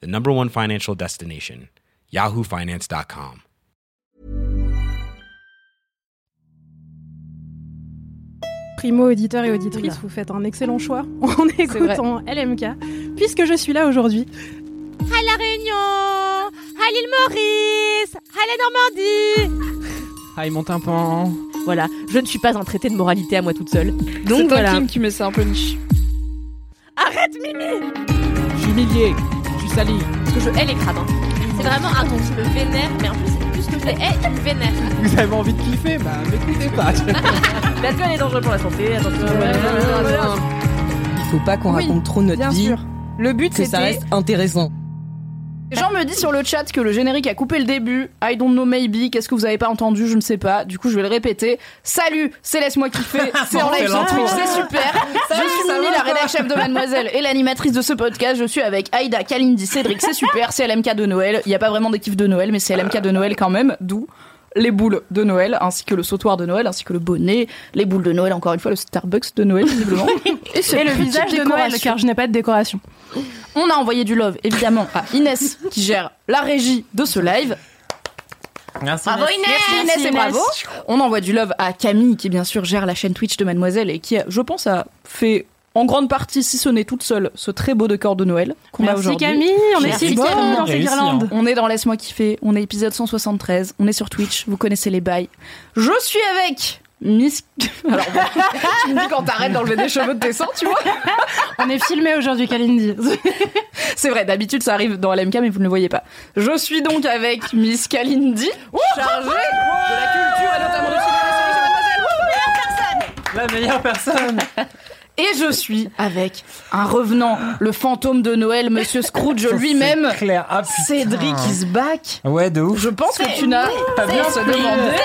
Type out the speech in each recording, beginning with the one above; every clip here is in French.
the number one financial destination, yahoofinance.com. Primo auditeur et auditrice, vous faites un excellent choix en écoutant LMK, puisque je suis là aujourd'hui. À La Réunion, à l'île Maurice, à la Normandie. Aïe mon tympan. Voilà, je ne suis pas un traité de moralité à moi toute seule. Donc C'est toi, voilà. Kim, qui met ça un peu niche. Arrête Mimi Je suis humilié. Je sali. Parce que je hais les crabes. hein. C'est vraiment un ton qui me vénère, mais en plus, c'est plus que je les hais, il me vénère. Vous avez envie de kiffer Bah m'écoutez pas. Parce qu'elle est dangereuse pour la santé, attention. Il faut pas qu'on Oui, raconte trop notre Bien vie, sûr. Le but, que ça reste intéressant. Les gens me disent sur le chat que le générique a coupé le début. I don't know maybe. Qu'est-ce que vous avez pas entendu? Je ne sais pas. Du coup, je vais le répéter. Salut, c'est laisse-moi kiffer. C'est en live c'est sur l'intro. Twitch, c'est super. je suis Mimi, la rédac chef de Mademoiselle et l'animatrice de ce podcast. Je suis avec Aïda, Kalindi, Cédric. C'est super. C'est LMK de Noël. Il n'y a pas vraiment d'équipe de Noël, mais c'est LMK de Noël quand même. D'où les boules de Noël, ainsi que le sautoir de Noël, ainsi que le bonnet, les boules de Noël, encore une fois, le Starbucks de Noël, visiblement. et, Et le visage de Noël, car je n'ai pas de décoration. On a envoyé du love, évidemment, à Inès, qui gère la régie de ce live. Merci. Bravo Merci Inès Inès et bravo. On envoie du love à Camille, qui bien sûr gère la chaîne Twitch de Mademoiselle et qui, je pense, a fait en grande partie, si ce n'est toute seule, ce très beau décor de Noël qu'on a Merci aujourd'hui. Camille, on est Merci si Camille. dans ces guirlandes. On est dans Laisse-moi kiffer, on est épisode 173, on est sur Twitch, vous connaissez les bails. Je suis avec Miss... Alors bon, tu me dis quand t'arrêtes d'enlever des cheveux de tes seins, tu vois On est filmé aujourd'hui, Kalindi. C'est vrai, d'habitude ça arrive dans LMK mais vous ne le voyez pas. Je suis donc avec Miss Kalindi, chargée de la culture et notamment et séries chez Mademoiselle. La meilleure personne. Et je suis avec un revenant, le fantôme de Noël, Monsieur Scrooge lui-même. Ah. Cédric is back. Ouais, de ouf. Je pense que tu n'as pas bien se demander.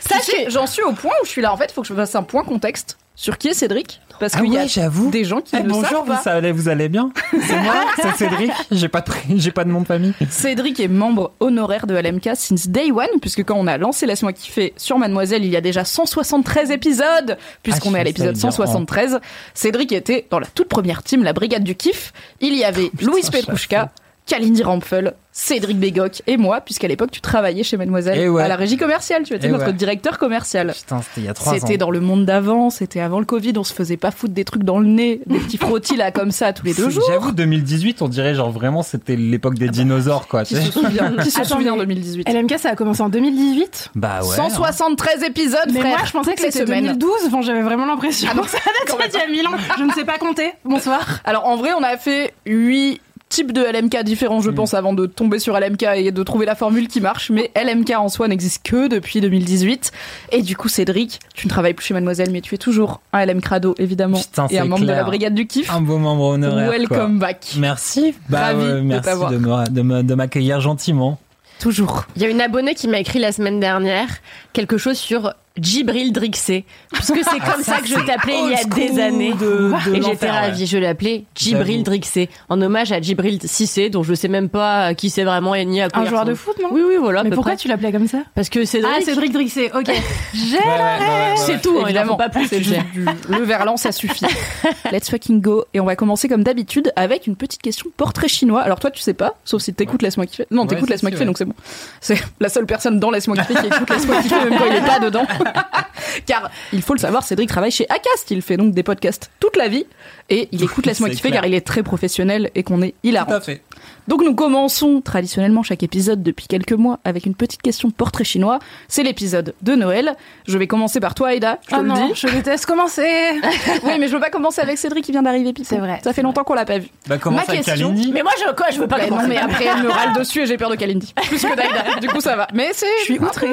Sachez, j'en suis au point où je suis là. En fait, il faut que je fasse un point contexte sur qui est Cédric. Parce Ah qu'il y a des gens qui Eh, ne bonjour, savent vous, pas. allez, vous allez bien C'est moi, c'est Cédric. J'ai pas de j'ai pas de nom de famille. Cédric est membre honoraire de LMK since day one, puisque quand on a lancé Laisse-moi kiffer sur Mademoiselle, il y a déjà 173 épisodes, puisqu'on Ah, est à l'épisode savais bien. 173. Cédric était dans la toute première team, la Brigade du Kiff. Il y avait Louise Petrouchka, Kalindi Rampfel, Cédric Bégoc et moi, puisqu'à l'époque tu travaillais chez Mademoiselle Eh ouais. à la régie commerciale. Tu étais Eh notre ouais. directeur commercial. Putain, c'était il y a trois ans. C'était dans le monde d'avant, c'était avant le Covid, on se faisait pas foutre des trucs dans le nez, des petits frottis là comme ça tous les deux jours. J'avoue, 2018, on dirait genre vraiment c'était l'époque des dinosaures, quoi. tu Qui se souvient, qui se Attends, souvient en mais 2018 LMK, ça a commencé en 2018. Bah ouais. 173 épisodes, Mais frère. moi, je pensais que c'était semaines. 2012. Enfin, j'avais vraiment l'impression. Ah non, ça date d'il y a 1000 ans. Je ne sais pas compter. Bonsoir. Alors en vrai, on a fait 8 types de LMK différents, je Mm. pense, avant de tomber sur LMK et de trouver la formule qui marche. Mais LMK en soi n'existe que depuis 2018. Et du coup, Cédric, tu ne travailles plus chez Mademoiselle, mais tu es toujours un LM Crado, évidemment. Putain, et un membre de la brigade du kiff. Un beau membre honoraire. quoi. Welcome back. Merci. Bah, Ravi de merci t'avoir. de me- de me- de m'accueillir gentiment. Toujours. Il y a une abonnée qui m'a écrit la semaine dernière quelque chose sur Djibril Drixé. Puisque c'est comme ça, que je t'appelais il y a des années. de- de et j'étais l'enfer, ouais. ravie. Je l'ai appelé Djibril. Drixé. En hommage à Djibril Cissé, dont je sais même pas qui c'est vraiment et ni à quoi Un joueur de foot, non Oui, oui, voilà. Mais pourquoi près. tu l'appelais comme ça Parce que Cédric. Ah, Cédric Drixé. Ok. J'ai Ouais, ouais, ouais, ouais, C'est ouais. tout, hein, Évidemment, pas plus. c'est le verlan, ça suffit. Let's fucking go. Et on va commencer comme d'habitude avec une petite question portrait chinois. Alors toi, tu sais pas, sauf si t'écoutes Laisse-moi kiffer. Non, Ouais, t'écoutes Laisse-moi kiffer, ouais. donc c'est bon. C'est la seule personne dans Laisse-moi kiffer qui écoute Laisse-moi kiffer, même quand il est pas dedans. car il faut le savoir, Cédric travaille chez Acast. Il fait donc des podcasts toute la vie et il écoute Laisse-moi kiffer car il est très professionnel et qu'on est hilarant. Tout à fait. Donc nous commençons traditionnellement chaque épisode depuis quelques mois avec une petite question portrait chinois. C'est l'épisode de Noël. Je vais commencer par toi, Aïda. Je te Ah le non, dis. je déteste commencer. Oui, mais je veux pas commencer avec Cédric qui vient d'arriver. C'est vrai, Ça fait longtemps qu'on l'a pas vu. Bah, commence Ma avec question- Kalindi. Mais moi, je, quoi, je veux pas Bah non, commencer. mais après elle me râle dessus et j'ai peur de Kalindi. Plus que d'Aïda. Du coup, ça va. Mais c'est. Je suis outrée.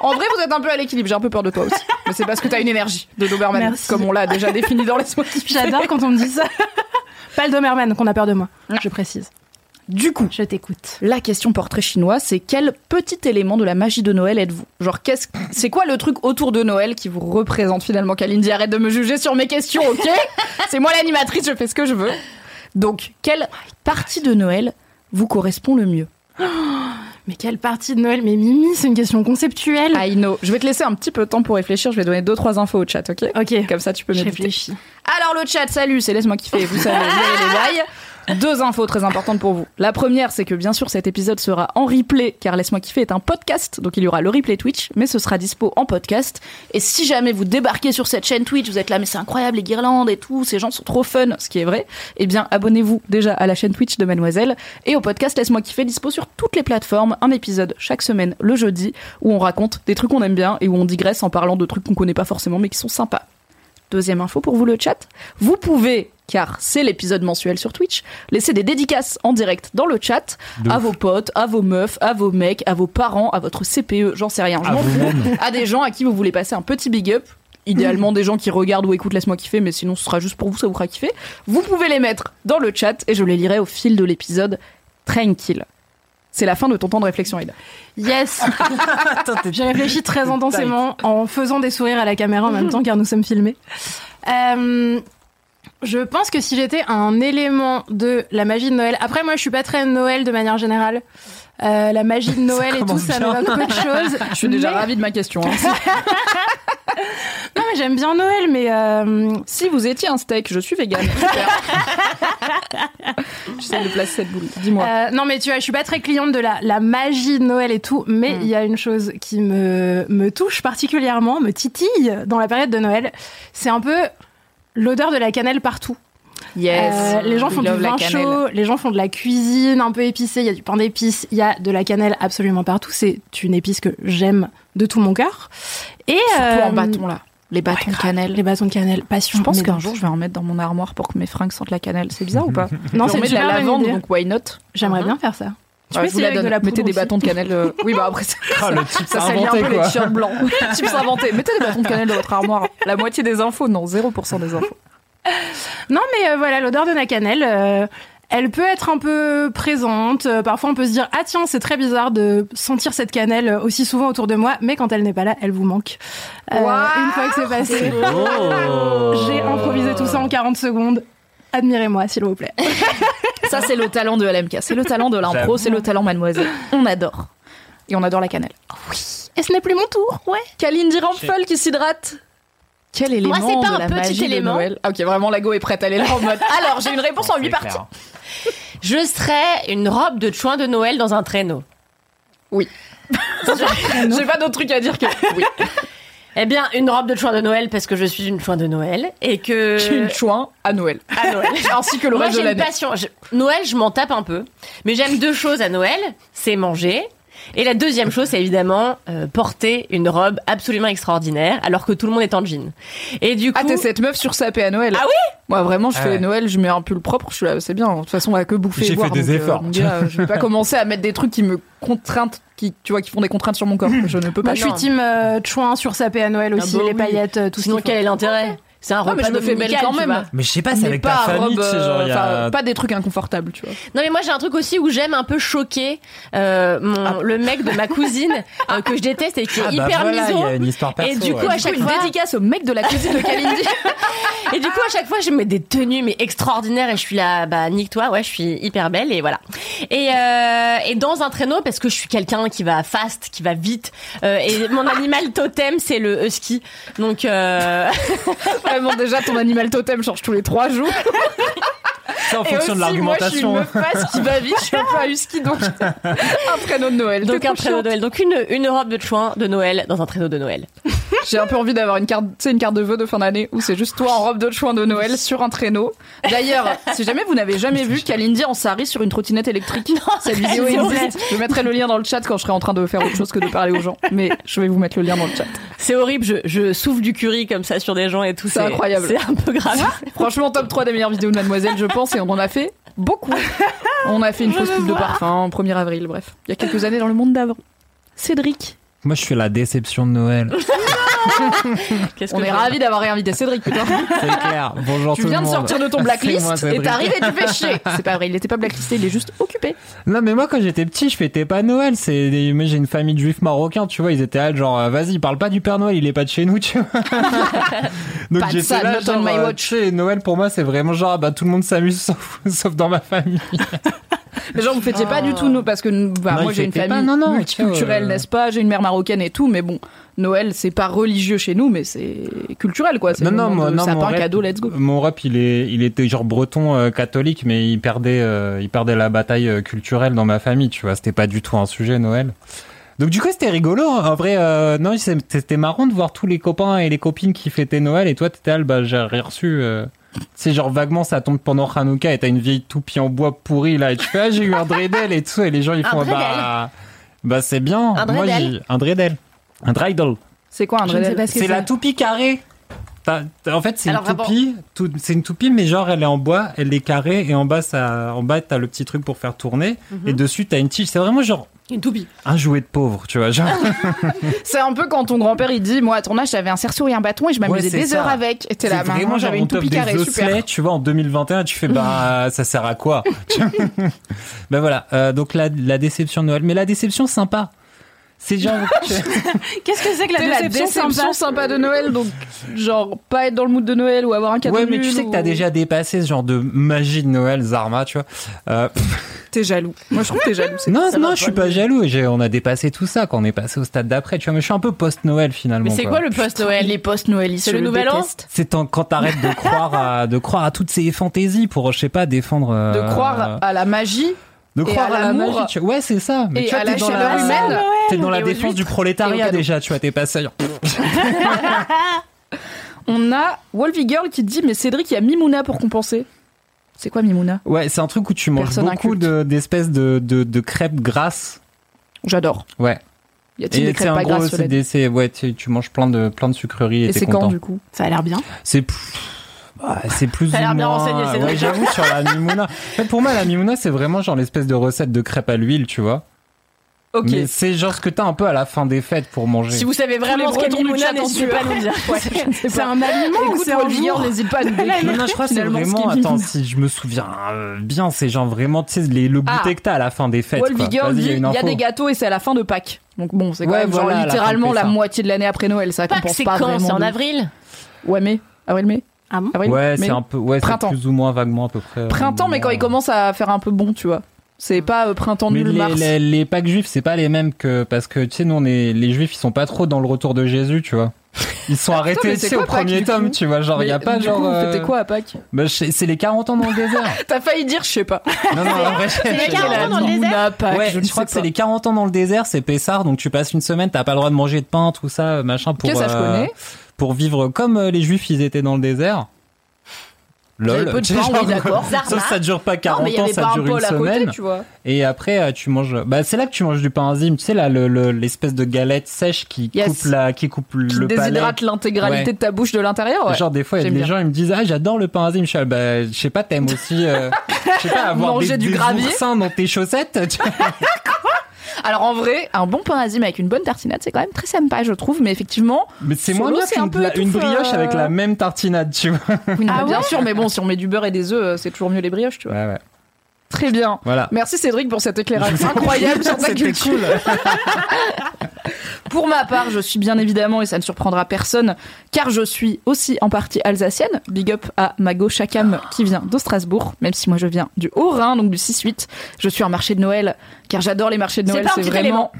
En vrai, vous êtes un peu à l'équilibre. J'ai un peu peur de toi aussi. Mais c'est parce que t'as une énergie de Doberman, Merci. comme on l'a déjà défini dans kiffer. J'adore quand on me dit ça. Pas le Doberman qu'on a peur de moi. Je précise. Du coup, Je t'écoute. la question portrait chinois, c'est quel petit élément de la magie de Noël êtes-vous? Genre, qu'est-ce, c'est quoi le truc autour de Noël qui vous représente finalement Kalindi, arrête de me juger sur mes questions, ok? C'est moi l'animatrice, je fais ce que je veux. Donc, quelle partie de Noël vous correspond le mieux? Mais quelle partie de Noël? Mais Mimi, c'est une question conceptuelle. I know. Je vais te laisser un petit peu de temps pour réfléchir, je vais donner deux trois infos au chat, ok? Ok. Comme ça, tu peux méditer. réfléchis. Alors le chat, salut, c'est laisse-moi kiffer, vous savez, vous avez les bails. Deux infos très importantes pour vous. La première, c'est que bien sûr cet épisode sera en replay, car Laisse-moi kiffer est un podcast, donc il y aura le replay Twitch, mais ce sera dispo en podcast. Et si jamais vous débarquez sur cette chaîne Twitch, vous êtes là, mais c'est incroyable, les guirlandes et tout, ces gens sont trop fun, ce qui est vrai, eh bien abonnez-vous déjà à la chaîne Twitch de Mademoiselle et au podcast Laisse-moi kiffer, dispo sur toutes les plateformes, un épisode chaque semaine le jeudi, où on raconte des trucs qu'on aime bien et où on digresse en parlant de trucs qu'on connaît pas forcément mais qui sont sympas. Deuxième info pour vous le chat, vous pouvez, car c'est l'épisode mensuel sur Twitch, laisser des dédicaces en direct dans le chat De à ouf. vos potes, à vos meufs, à vos mecs, à vos parents, à votre CPE, j'en sais rien, je À m'en fous, à des gens à qui vous voulez passer un petit big up. Idéalement des gens qui regardent ou écoutent Laisse-moi kiffer, mais sinon ce sera juste pour vous, ça vous fera kiffer. Vous pouvez les mettre dans le chat et je les lirai au fil de l'épisode. Tranquille. C'est la fin de ton temps de réflexion, Ida. Yes J'ai réfléchi très intensément en faisant des sourires à la caméra en même temps car nous sommes filmés. Euh, je pense que si j'étais un élément de la magie de Noël, après moi je suis pas très Noël de manière générale. Euh, la magie de Noël et tout, ça bien. m'évoque peu de choses. Je suis déjà Mais- ravie de ma question. hein. Non mais j'aime bien Noël, mais euh, Si vous étiez un steak, je suis vegan. Super. J'essaie de placer cette boule. Dis-moi. Euh, non, mais tu vois, je suis pas très cliente de la, la magie de Noël et tout, mais Hmm. il y a une chose qui me, me touche particulièrement, me titille dans la période de Noël. C'est un peu l'odeur de la cannelle partout. Yes. Euh, les gens font du vin chaud, les gens font de la cuisine un peu épicée, il y a du pain d'épices, il y a de la cannelle absolument partout. C'est une épice que j'aime de tout mon cœur. Et Surtout euh, en bâton là. Les bâtons ouais, de cannelle. Les bâtons de cannelle, passion. Je pense qu'un jour je vais en mettre dans mon armoire pour que mes fringues sentent la cannelle. C'est bizarre ou pas? Non, on c'est de la lavande, idée. donc why not? J'aimerais Mhm. bien faire ça. Tu Ouais, peux essayer avec de la Mettez des bâtons de cannelle. euh, Oui, bah après, ça, Ah, le type ça salit un inventé, peu les quoi. t-shirts blancs. Tips inventés. Mettez des bâtons de cannelle dans votre armoire. La moitié des infos, non, 0% des infos. Non, mais euh, voilà, l'odeur de la cannelle, euh, elle peut être un peu présente. Euh, parfois, on peut se dire ah tiens, c'est très bizarre de sentir cette cannelle aussi souvent autour de moi, mais quand elle n'est pas là, elle vous manque. Euh, une fois que c'est passé, Oh. j'ai improvisé tout ça en 40 secondes. Admirez-moi, s'il vous plaît. Ça, c'est le talent de LMK. C'est le talent de l'impro, c'est le talent mademoiselle. On adore. Et on adore la cannelle. Et ce n'est plus mon tour, ouais. Kalindi Rampfel qui s'hydrate. Quel élément c'est pas de un la petit magie élément. de Noël Ah, Ok, vraiment, la go est prête. Elle est là en mode. Alors, j'ai une réponse en 8 parties. clair. Je serais une robe de chouin de Noël dans un traîneau. J'ai pas d'autre truc à dire que. Oui. Eh bien, une robe de chouin de Noël parce que je suis une chouin de Noël et que Je suis une chouin à Noël. à Noël. Ainsi que le Moi, reste de j'ai une l'année. passion. Je- Noël, je m'en tape un peu, mais j'aime deux choses à Noël, c'est manger. Et la deuxième chose, c'est évidemment euh, porter une robe absolument extraordinaire, alors que tout le monde est en jean. Et du coup, Ah, t'es cette meuf sur sapé à Noël Ah oui Moi, vraiment, je Ah fais ouais. Noël, je mets un pull propre, je suis là, c'est bien. De toute façon, on va que bouffer J'ai fait des donc, euh, efforts. mon gars, je vais pas commencer à mettre des trucs qui me contraignent, qui, tu vois, qui font des contraintes sur mon corps. Je ne peux pas. Moi, je suis team euh, chouin sur sapé à Noël aussi, bah les oui. paillettes, euh, tout ce sinon quel est l'intérêt? C'est un Ouais, mais repas je me fais belle quand même. Mais je sais pas, c'est avec pas ta famille, genre, a... pas des trucs inconfortables, tu vois. Non mais moi j'ai un truc aussi où j'aime un peu choquer euh, mon, le mec de ma cousine euh, que je déteste et qui est Ah bah hyper voilà, miso. il y a une histoire perso. Et du coup, ouais. à chaque une fois- dédicace au mec de la cuisine de Kalindi. Et du coup, à chaque fois, je mets des tenues mais extraordinaires et je suis là, bah nique-toi, ouais, je suis hyper belle et voilà. Et euh, et dans un traîneau parce que je suis quelqu'un qui va fast, qui va vite. euh, et mon animal totem, c'est le husky. Donc euh, Vraiment, déjà, ton animal totem change tous les trois jours. C'est en Et fonction de aussi, moi, je suis une l'argumentation. meuf qui va vite, je suis un peu un husky, donc un traîneau de Noël. donc un traîneau de Noël. Donc une une robe de chouin de Noël dans un traîneau de Noël. J'ai un peu envie d'avoir une carte, une carte de vœux de fin d'année où c'est juste toi en robe de chouin de Noël sur un traîneau. D'ailleurs, si jamais vous n'avez jamais vu Kalindi en sari sur une trottinette électrique, cette vidéo existe. Je mettrai le lien dans le chat quand je serai en train de faire autre chose que de parler aux gens. Mais je vais vous mettre le lien dans le chat. C'est horrible, je, je souffle du curry comme ça sur des gens et tout. C'est incroyable. C'est un peu grave. Franchement, top 3 des meilleures vidéos de Mademoiselle, je pense, et on en a fait beaucoup. On a fait une fausse pub de parfum, 1er avril, bref. Il y a quelques années dans le monde d'avant. Cédric. Moi, je suis la déception de Noël. Qu'est-ce On que est ravis d'avoir réinvité Cédric, putain. C'est clair. Bonjour Tu tout viens le de monde. sortir de ton C'est moi, blacklist et t'arrives et tu fais chier. C'est pas vrai, il était pas blacklisté, il est juste occupé. Non, mais moi, quand j'étais petit, je fêtais pas Noël. C'est, des- moi, j'ai une famille de juifs marocains, tu vois, ils étaient là, genre, euh, vas-y, parle pas du Père Noël, il est pas de chez nous, tu vois. Donc, Pas de j'étais ça, là, not on genre, my euh, watch. tu Noël, pour moi, c'est vraiment genre, ah, bah, tout le monde s'amuse, sauf, sauf dans ma famille. Mais genre, vous fêtiez pas du tout, nous, parce que bah, Non, moi j'ai une famille non, non, multiculturelle, euh. n'est-ce pas? J'ai une mère marocaine et tout, mais bon, Noël, c'est pas religieux chez nous, mais c'est culturel, quoi. C'est Non, le non, moment moi, de non, mon cadeau, let's go. Mon rep, il est, il était genre breton euh, catholique, mais il perdait, euh, il perdait la bataille euh, culturelle dans ma famille, tu vois. C'était pas du tout un sujet Noël. Donc du coup, c'était rigolo. En vrai, euh, non, c'est- c'était marrant de voir tous les copains et les copines qui fêtaient Noël. Et toi, t'étais là, bah, j'ai rien reçu. euh, C'est genre vaguement, ça tombe pendant Hanouka et t'as une vieille toupie en bois pourri là. Et tu fais, ah, j'ai eu un dreidel et tout. Et les gens, ils font, bah, bah, c'est bien. Un Moi, j'ai un dreidel. Un dreidel. C'est quoi un dreidel C'est la toupie carrée. En fait, c'est une Alors, vraiment- toupie. tout- C'est une toupie, mais genre elle est en bois, elle est carrée et en bas, ça, en bas, t'as le petit truc pour faire tourner Mhm. et dessus, t'as une tige. C'est vraiment genre Une toupie. un jouet de pauvre, tu vois. Genre, C'est un peu quand ton grand-père il dit Moi à ton âge j'avais un cerceau et un bâton et je m'amusais Ouais, des ça. heures avec. Et t'es là, vraiment maman, genre j'avais une toupie carrée, super. tu vois, en 2021, tu fais bah ça sert à quoi Ben voilà. euh, donc la, la déception de Noël, mais la déception sympa. C'est genre Qu'est-ce que c'est que la déception, déception sympa sympa de Noël, donc genre pas être dans le mood de Noël ou avoir un cadeau ouais, mais tu sais que t'as déjà dépassé ce genre de magie de Noël, Zarma, tu vois. Euh, T'es jaloux. Moi je trouve que t'es jaloux. Non, non, je suis pas jaloux. On a dépassé tout ça quand on est passé au stade d'après. Tu vois, mais je suis un peu post-Noël finalement. Mais c'est quoi le post-Noël Les post-Noël, C'est le nouvel an C'est quand t'arrêtes de croire à de croire à toutes ces fantaisies pour je sais pas défendre. euh, De croire à la magie de croire à la l'amour magie. tu- Ouais, c'est ça. Mais et tu vois, à t'es la dans chaleur la, humaine. T'es dans la défense du prolétariat déjà. Tu vois, t'es passé. On a Wolvie Girl qui dit Mais Cédric, il y a Mimouna pour compenser. C'est quoi Mimouna? Ouais, c'est un truc où tu manges Personne beaucoup d'espèces de, de, de crêpes grasses. J'adore. Ouais. Y a-t-il des Et c'est crêpes pas gros, grasses c'est cela dit des, c'est- ouais, tu, tu manges plein de plein de sucreries et, Et t'es c'est quand du coup? Ça a l'air bien. C'est bah, c'est plus Ça a ou l'air bien moins- renseigné, Cédric. Ouais, j'avoue sur la mimouna. En fait, pour moi, la mimouna, c'est vraiment genre l'espèce de recette de crêpes à l'huile, tu vois. Ok. Mais c'est genre ce que t'as un peu à la fin des fêtes pour manger. Si vous savez vraiment ce qu'est Mimouna, n'hésitez pas à nous dire. C'est un aliment ou c'est un jour n'hésite pas à nous décrire. non, non, je crois que c'est vraiment. Attends, si je me souviens euh, bien, c'est genre vraiment, tu sais, le goûter Ah. que t'as à la fin des fêtes. il y a des gâteaux et c'est à la fin de Pâques. Donc bon, c'est quand Ouais, même genre littéralement la moitié de l'année après Noël. Ça Pâques, compense c'est pas vraiment. C'est en avril? Ouais, mai. Avril, mai. Ah bon Avril, Ouais, c'est un peu, ouais, c'est Printemps. plus ou moins vaguement à peu près. euh, Printemps, mais quand il commence à faire un peu bon, tu vois. C'est pas euh, printemps Mais nul les, mars. les, les Pâques juifs, c'est pas les mêmes que parce que tu sais nous on est les juifs, ils sont pas trop dans le retour de Jésus, tu vois. Ils sont mais arrêtés c'est tu sais, quoi au Pâques, premier du tome, coup tu vois. Genre il y a Mais, pas du genre. coup, vous euh, fêtez quoi à Pâques? bah, je- c'est les 40 ans dans le désert. T'as failli dire, je sais pas. non non, en vrai, les je- 40 ans dans le désert Pâques, Ouais, je je, ne crois que c'est pas. les 40 ans dans le désert, c'est Pessard, donc tu passes une semaine, t'as pas le droit de manger de pain, tout ça, machin, pour Ok, ça, je euh, connais. Pour vivre comme euh, les juifs ils étaient dans le désert. Lol. peu de pain, oui, genre- d'accord. Sauf que ça dure pas Non, 40 mais il y ans, ça pas un dure une à côté, semaine. tu vois. Et après, euh, tu manges. Bah, c'est là que tu manges du pain enzyme. Tu sais là, le- le- l'espèce de galette sèche qui Yes. coupe la, qui coupe Qui le palais. déshydrate l'intégralité Ouais. de ta bouche de l'intérieur. ouais. Genre des fois, il y a des bien. gens ils me disent ah j'adore le pain enzyme. Je suis bah je sais pas, t'aimes aussi, euh, je sais pas avoir Manger des, du des gravier oursins dans tes chaussettes. Alors en vrai, un bon pain azim avec une bonne tartinade, c'est quand même très sympa, je trouve. Mais effectivement, Mais c'est moins bien un qu'une une brioche euh. avec la même tartinade, tu vois. oui, non, Ah bien ouais sûr. Mais bon, si on met du beurre et des œufs, euh, c'est toujours mieux les brioches, tu vois. Ouais ouais. Très bien. Voilà. Merci Cédric pour cet éclairage incroyable sur ta culture. cool. Pour ma part, je suis bien évidemment, et ça ne surprendra personne, car je suis aussi en partie alsacienne. Big up à Mago Chakam qui vient de Strasbourg, même si moi je viens du Haut-Rhin, donc du 6-8. Je suis en marché de Noël, car j'adore les marchés de Noël. C'est vraiment.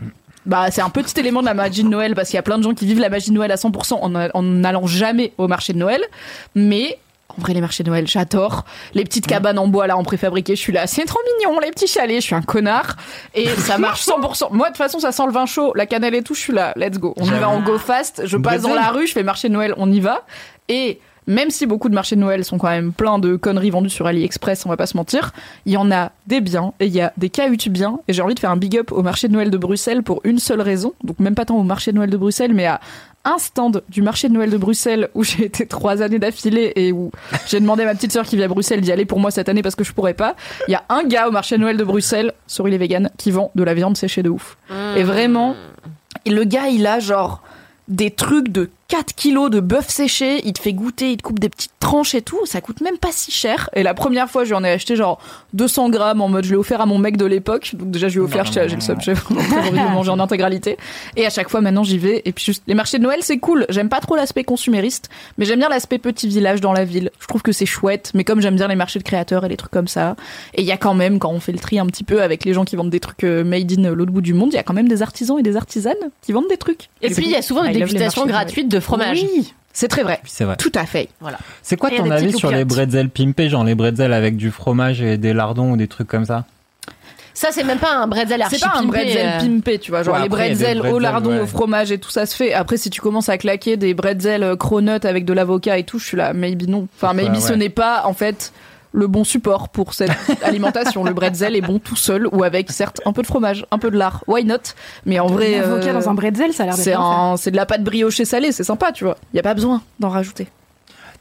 Bah, c'est un petit élément de la magie de Noël parce qu'il y a plein de gens qui vivent la magie de Noël à 100% en a- en n'allant jamais au marché de Noël. Mais en vrai, les marchés de Noël, j'adore. Les petites cabanes en bois là en préfabriqué, je suis là, c'est trop mignon, les petits chalets, je suis un connard. Et ça marche 100%. Moi, de toute façon, ça sent le vin chaud, la cannelle et tout, je suis là, let's go. On y va, on go fast. Je passe dans la rue, je fais marché de Noël, on y va. Et même si beaucoup de marchés de Noël sont quand même pleins de conneries vendues sur AliExpress, on va pas se mentir, il y en a des biens et il y a des cahuts biens. Et j'ai envie de faire un big up au marché de Noël de Bruxelles pour une seule raison. Donc même pas tant au marché de Noël de Bruxelles, mais à un stand du marché de Noël de Bruxelles où j'ai été trois années d'affilée et où j'ai demandé à ma petite sœur qui vit à Bruxelles d'y aller pour moi cette année parce que je pourrais pas. Il y a un gars au marché de Noël de Bruxelles, sorry les véganes, qui vend de la viande séchée de ouf. Et vraiment, et le gars, il a genre des trucs de 4 kilos de bœuf séché, il te fait goûter, il te coupe des petites tranches et tout, ça coûte même pas si cher. Et la première fois, je lui en ai acheté genre 200 grammes en mode je l'ai offert à mon mec de l'époque, donc déjà je lui ai offert, j'ai le seum, j'ai vraiment envie de le manger en intégralité. Et à chaque fois maintenant j'y vais, et puis juste, les marchés de Noël c'est cool, j'aime pas trop l'aspect consumériste, mais j'aime bien l'aspect petit village dans la ville, je trouve que c'est chouette, mais comme j'aime bien les marchés de créateurs et les trucs comme ça, et il y a quand même, quand on fait le tri un petit peu avec les gens qui vendent des trucs euh, made in l'autre bout du monde, il y a quand même des artisans et des artisanes qui vendent des trucs. Et puis il y a souvent des dégustations marchés de gratuites de fromage. Oui, c'est très vrai. C'est vrai. Tout à fait. C'est quoi ton des avis sur les bretzels pimpés, genre les bretzels avec du fromage et des lardons ou des trucs comme ça? Ça, c'est même pas un bretzel archi C'est pas un pimpé, bretzel euh. pimpé, tu vois. Genre Ouais, les bretzels au bretzels, lardon, ouais. au fromage et tout ça se fait. Après, si tu commences à claquer des bretzels euh, cronut avec de l'avocat et tout, je suis là, maybe non. Enfin, Ouais, maybe ce n'est pas, en fait, le bon support pour cette alimentation. Le bretzel est bon tout seul ou avec, certes, un peu de fromage, un peu de lard. Why not? Mais en vrai. Euh, dans un bretzel, ça a l'air d'être c'est un- c'est de la pâte briochée salée, c'est sympa, tu vois. Y a pas besoin d'en rajouter.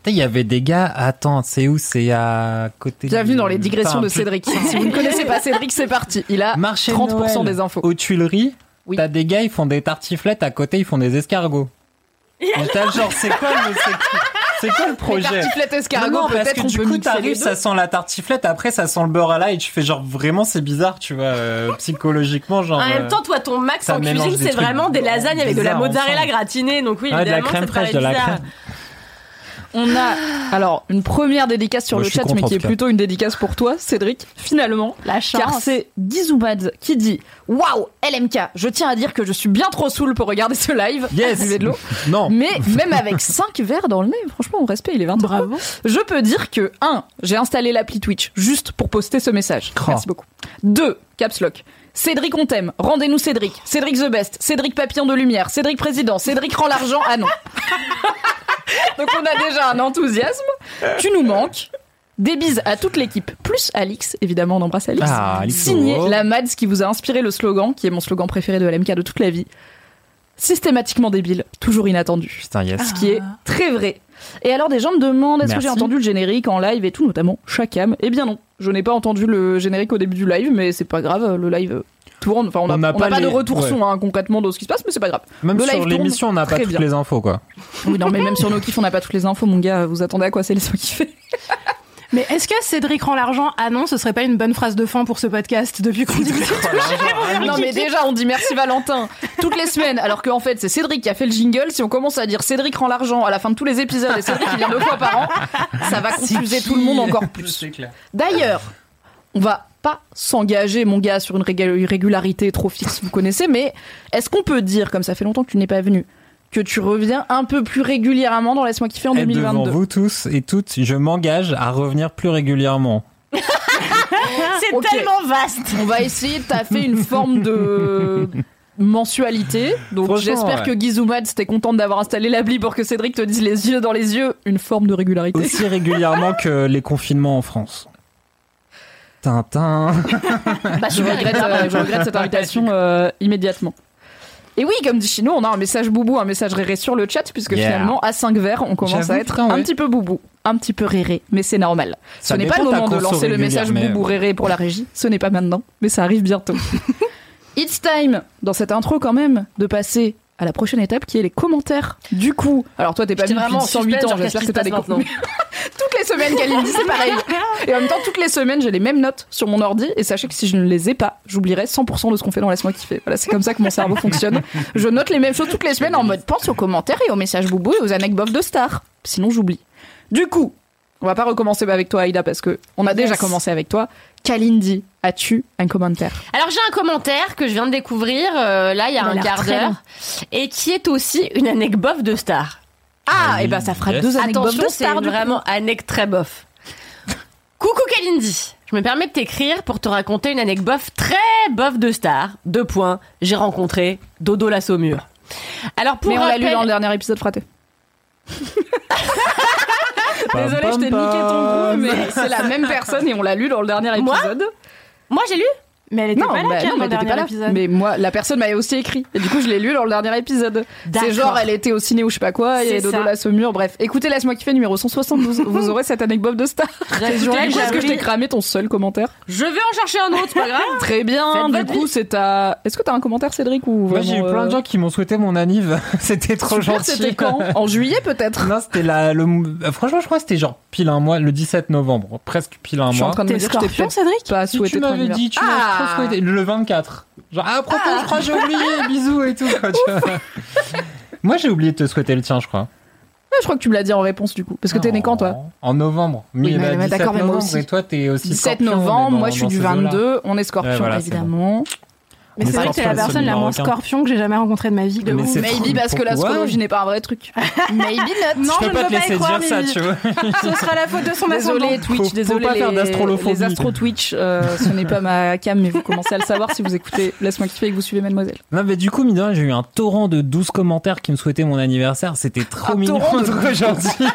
Il y avait des gars, attends, c'est où? C'est à côté Bienvenue du- dans les digressions de Cédric. si vous ne connaissez pas Cédric, c'est parti. Il a Marché de 30% Noël. des infos. Aux Tuileries, Oui. t'as des gars, ils font des tartiflettes, à côté, ils font des escargots. Là, genre, c'est quoi, le- c'est- quoi le projet Tartiflette escargot, Non, non, parce peut-être que du coup, les t'arrives, ça sent la tartiflette, après, ça sent le beurre à l'ail, et tu fais genre, vraiment, c'est bizarre, tu vois, euh, psychologiquement, genre. En euh, même temps, toi, ton max en cuisine, c'est vraiment des lasagnes avec de la mozzarella gratinée. Donc oui, ouais, de la évidemment, crème fraîche, de la bizarre. crème. On a alors une première dédicace sur Moi, le chat, contre, mais qui est plutôt une dédicace pour toi, Cédric, finalement. La chance. Car c'est Gizoumad qui dit Waouh, LMK, je tiens à dire que je suis bien trop saoul pour regarder ce live. Yes. De l'eau. Non. Mais même avec 5 verres dans le nez, franchement, on respect, il est 20 Bravo. Je peux dire que 1. J'ai installé l'appli Twitch juste pour poster ce message. Merci beaucoup. 2. Caps Lock. Cédric on t'aime. Rendez-nous Cédric. Cédric the best. Cédric papillon de lumière. Cédric président. Cédric rend l'argent. Ah non. Donc on a déjà un enthousiasme. Tu nous manques. Des bises à toute l'équipe, plus Alix, évidemment, on embrasse Alix. Ah. Signé la Mads qui vous a inspiré le slogan, qui est mon slogan préféré de LMK de toute la vie. Systématiquement débile, toujours inattendu. Putain, yes. Ce qui est très vrai. Et alors des gens me demandent est-ce que j'ai entendu le générique en live et tout, notamment Chacam. Eh bien non, je n'ai pas entendu le générique au début du live, mais c'est pas grave, le live tourne. Enfin, on n'a pas de retour ouais. son hein, concrètement de ce qui se passe, mais c'est pas grave. Même le sur l'émission, on n'a pas toutes bien. les infos, quoi. Oui, non, mais même sur nos kiffs, on n'a pas toutes les infos, mon gars. Vous attendez à quoi c'est les qui fait? Mais est-ce que Cédric rend l'argent Ah non, ce serait pas une bonne phrase de fin pour ce podcast depuis qu'on dit Non, mais déjà, on dit merci Valentin. Toutes les semaines, alors qu'en fait, c'est Cédric qui a fait le jingle. Si on commence à dire Cédric rend l'argent à la fin de tous les épisodes et Cédric qui vient deux fois par an, ça va confuser tout le monde encore plus. D'ailleurs, on va pas s'engager, mon gars, sur une rég- régularité trop fixe, vous connaissez, mais est-ce qu'on peut dire, comme ça fait longtemps que tu n'es pas venu, que tu reviens un peu plus régulièrement dans Laisse-moi kiffer en Et devant 2022 vous tous et toutes, je m'engage à revenir plus régulièrement. C'est tellement vaste. On va essayer de taffer une forme de mensualité. Donc j'espère ouais. que Gizoumad c'était contente d'avoir installé l'appli pour que Cédric te dise les yeux dans les yeux une forme de régularité. Aussi régulièrement que les confinements en France. Tintin. Bah, Je super, regrette, euh, je regrette cette invitation euh, immédiatement. Et oui, comme dit Chino, on a un message boubou, un message réré sur le chat, puisque Yeah. finalement, à 5 verres, on commence à être putain, un ouais. petit peu boubou, un petit peu réré, mais c'est normal. Ce n'est pas le moment de lancer le message boubou réré pour la régie, ce n'est pas maintenant, mais ça arrive bientôt. It's time, dans cette intro quand même, de passer à la prochaine étape qui est les commentaires. Du coup, alors toi t'es pas venu depuis vraiment en 108 suspense, ans, j'espère que t'as des contenus. toutes les semaines Kalindi, c'est pareil. Et en même temps, toutes les semaines, j'ai les mêmes notes sur mon ordi. Et sachez que si je ne les ai pas, j'oublierai 100% de ce qu'on fait dans Laisse-moi kiffer. Voilà, c'est comme ça que mon cerveau fonctionne. Je note les mêmes choses toutes les semaines en mode pense aux commentaires et aux messages boubou et aux anecdotes de stars. Sinon, j'oublie. Du coup, on va pas recommencer avec toi, Aïda, parce que on a déjà commencé avec toi. Kalindi, as-tu un commentaire Alors j'ai un commentaire que je viens de découvrir euh, là il y a Il a un quart d'heure et qui est aussi une anecdote de star. Ah, oui, et ben ça fera yes. deux anecdotes de du coup. vraiment anecdote très bof. Coucou Kalindi, je me permets de t'écrire pour te raconter une anecdote très bof de star. Deux points, j'ai rencontré Dodo la Saumure. Alors pour Mais on l'a lu dans le dernier épisode fraté. Désolée, je t'ai niqué ton goût, mais c'est la même personne et on l'a lu dans le dernier Moi épisode. Moi j'ai lu Mais elle était Non, pas là, bah, non, dans mais le dernier pas là. épisode. Mais moi, la personne m'avait aussi écrit. Et du coup, je l'ai lu dans le dernier épisode. C'est genre, elle était au ciné ou je sais pas quoi, et Dodo la Saumur. Bref, écoutez, laisse-moi kiffer numéro 172. Vous aurez cette anecdote de star. Est-ce que je t'ai cramé ton seul commentaire Je vais en chercher un autre, c'est pas grave. Très bien. Faites Du coup, c'est ta. Est-ce que t'as un commentaire, Cédric ou Moi, j'ai eu plein de euh, gens qui m'ont souhaité mon anniv. c'était trop super, gentil. C'était quand? En juillet peut-être? Non, c'était la, le, euh, franchement, je crois que c'était genre pile un mois, le 17 novembre, presque pile un Je suis en mois. train de me dire que je t'ai pas souhaité tu m'avais dit, tu m'as Ah. trop souhaité. Le 24. Genre, ah, à propos, je crois que j'ai oublié, bisous et tout. quoi, tu vois. Moi, j'ai oublié de te souhaiter le tien, je crois. Ouais, je crois que tu me l'as dit en réponse du coup. Parce que t'es né quand toi? En novembre. Oui, mais- mais 17 d'accord, mais moi novembre, aussi. Et toi, t'es aussi 17 scorpion, on est novembre, dans- moi je suis du ces eaux-là. 22, on est scorpion Ouais, voilà, évidemment. Mais c'est est vrai que t'es la scorpion, personne la moins scorpion que j'ai jamais rencontrée de ma vie. De Mais c'est Maybe parce que pourquoi l'astrologie n'est pas un vrai truc. Maybe not. Non, Je je peux pas ne te veux pas y laisser croire, dire ça, tu vois. Ce sera la faute de son Désolé ascendant. Twitch, Faut- faut désolé pas faire les, astro Twitch, euh, ce n'est pas ma cam mais vous commencez à le savoir si vous écoutez Laisse-moi kiffer et que vous suivez Mademoiselle. Non, mais du coup, mine de rien, j'ai eu un torrent de 12 commentaires qui me souhaitaient mon anniversaire. C'était trop Un mignon, torrent de trop gentil.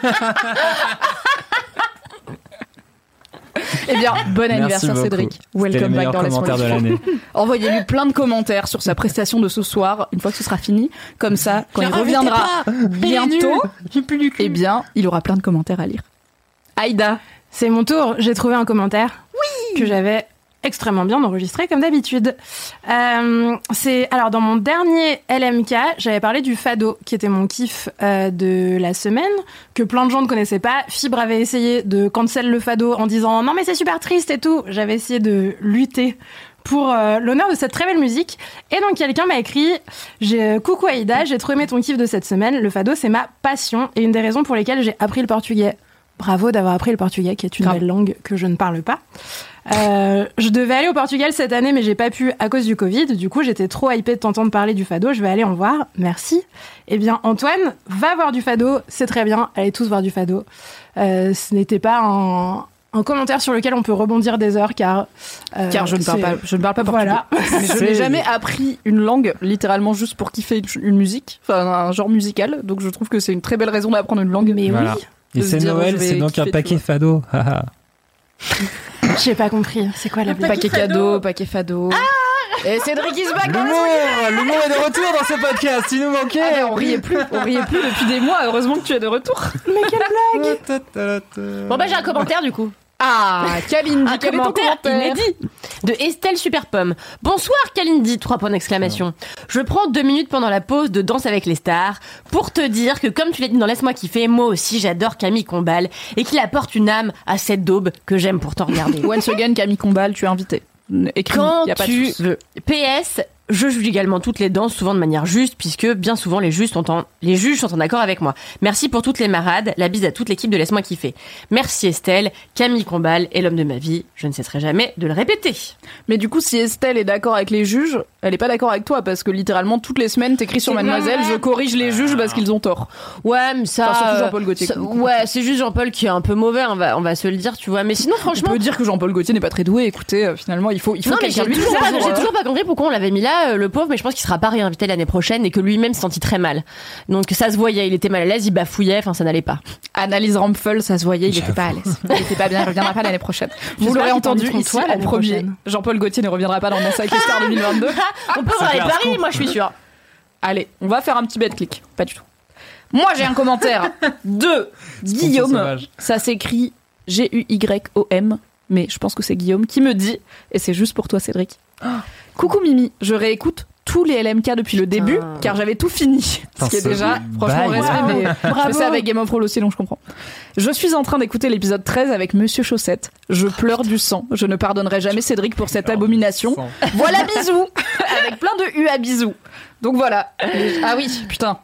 Eh bien, bon anniversaire beaucoup. Cédric. Welcome back dans commentaires de l'année. Envoyez-lui plein de commentaires sur sa prestation de ce soir, une fois que ce sera fini. Comme ça, quand il reviendra bientôt, J'ai plus du cul. eh bien, il aura plein de commentaires à lire. Aïda, C'est mon tour. J'ai trouvé un commentaire que j'avais extrêmement bien enregistré comme d'habitude. Euh, c'est alors dans mon dernier LMK, j'avais parlé du fado qui était mon kiff euh, de la semaine que plein de gens ne connaissaient pas. Fibre avait essayé de cancel le fado en disant non mais c'est super triste et tout. J'avais essayé de lutter pour euh, l'honneur de cette très belle musique. Et donc quelqu'un m'a écrit j'ai coucou Aïda, j'ai trop aimé ton kiff de cette semaine. Le fado c'est ma passion et une des raisons pour lesquelles j'ai appris le portugais. Bravo d'avoir appris le portugais, qui est une Grave. belle langue que je ne parle pas. Euh, je devais aller au Portugal cette année, mais j'ai pas pu à cause du Covid. Du coup, j'étais trop hypée de t'entendre parler du fado. Je vais aller en voir. Merci. Eh bien, Antoine, va voir du fado. C'est très bien. Allez tous voir du fado. Euh, ce n'était pas un, un commentaire sur lequel on peut rebondir des heures, car euh, car je ne parle pas, je ne parle pas portugais. Voilà. Mais je n'ai jamais appris une langue littéralement juste pour kiffer une, une musique, enfin un genre musical. Donc je trouve que c'est une très belle raison d'apprendre une langue. Mais Voilà. oui, Et c'est Noël, c'est donc un paquet fado. J'ai pas compris. C'est quoi la blague paquet cadeau, paquet fado. Et Cédric is back dans le L'humour, l'humour est de retour dans ce podcast. Il nous manquait. Ah, mais on riait plus, on riait plus depuis des mois. Heureusement que tu es de retour. Mais quelle blague Bon bah j'ai un commentaire du coup. Ah, Kalindi, quel ton commentaire commentaire inédit de Estelle Superpomme. Bonsoir Kalindi, trois points d'exclamation. Je prends deux minutes pendant la pause de Danse avec les stars pour te dire que comme tu l'as dit dans Laisse-moi kiffer, moi aussi j'adore Camille Combal et qu'il apporte une âme à cette daube que j'aime pourtant regarder. Once again, Camille Combal, tu es invité. Écris, Quand y a pas tu veux. PS, je juge également toutes les danses, souvent de manière juste, puisque bien souvent les, juges sont en, les juges sont en accord avec moi. Merci pour toutes les marades, la bise à toute l'équipe de Laisse-moi kiffer. Merci Estelle, Camille Combal est l'homme de ma vie, je ne cesserai jamais de le répéter. Mais du coup, si Estelle est d'accord avec les juges, elle est pas d'accord avec toi parce que littéralement toutes les semaines t'écris sur Mademoiselle, je corrige les juges parce qu'ils ont tort. Ouais, mais ça. Enfin, surtout Jean-Paul Gaultier, ça- ouais, c'est juste Jean-Paul qui est un peu mauvais, on va, on va se le dire, tu vois. Mais sinon, franchement. peux dire que Jean-Paul Gaultier n'est pas très doué. Écoutez, euh, finalement, il faut, il faut Non, mais quelqu'un j'ai toujours, euh, toujours pas compris pourquoi on l'avait mis là, euh, le pauvre, mais je pense qu'il sera pas réinvité l'année prochaine et que lui-même se sentit très mal. Donc ça se voyait, il était mal à l'aise, il bafouillait, enfin ça n'allait pas. Analyse Rampfel, ça se voyait, il était pas à l'aise. Il était pas bien, il reviendra pas l'année prochaine. Vous l'aurez entendu ici toi en premier. prochaine. Jean-Paul Gaultier ne reviendra pas dans les stars 2022. On peut voir les clair, paris, moi je suis sûre. Allez, on va faire un petit bet click. Pas du tout. Moi, j'ai un commentaire de Guillaume. Ça s'écrit G-U-Y-O-M, mais je pense que c'est Guillaume qui me dit, et c'est juste pour toi, Cédric. Coucou Mimi, je réécoute tous les LMK depuis le début, car j'avais tout fini. Ce Putain, qui est déjà, franchement, respect, mais je fais Bravo. ça avec Game of Thrones aussi, donc je comprends. Je suis en train d'écouter l'épisode 13 avec Monsieur Chaussette. Je pleure du sang. Je ne pardonnerai jamais Cédric pour cette abomination. Voilà, bisous Avec plein de U à bisous. Donc voilà. Ah oui, putain.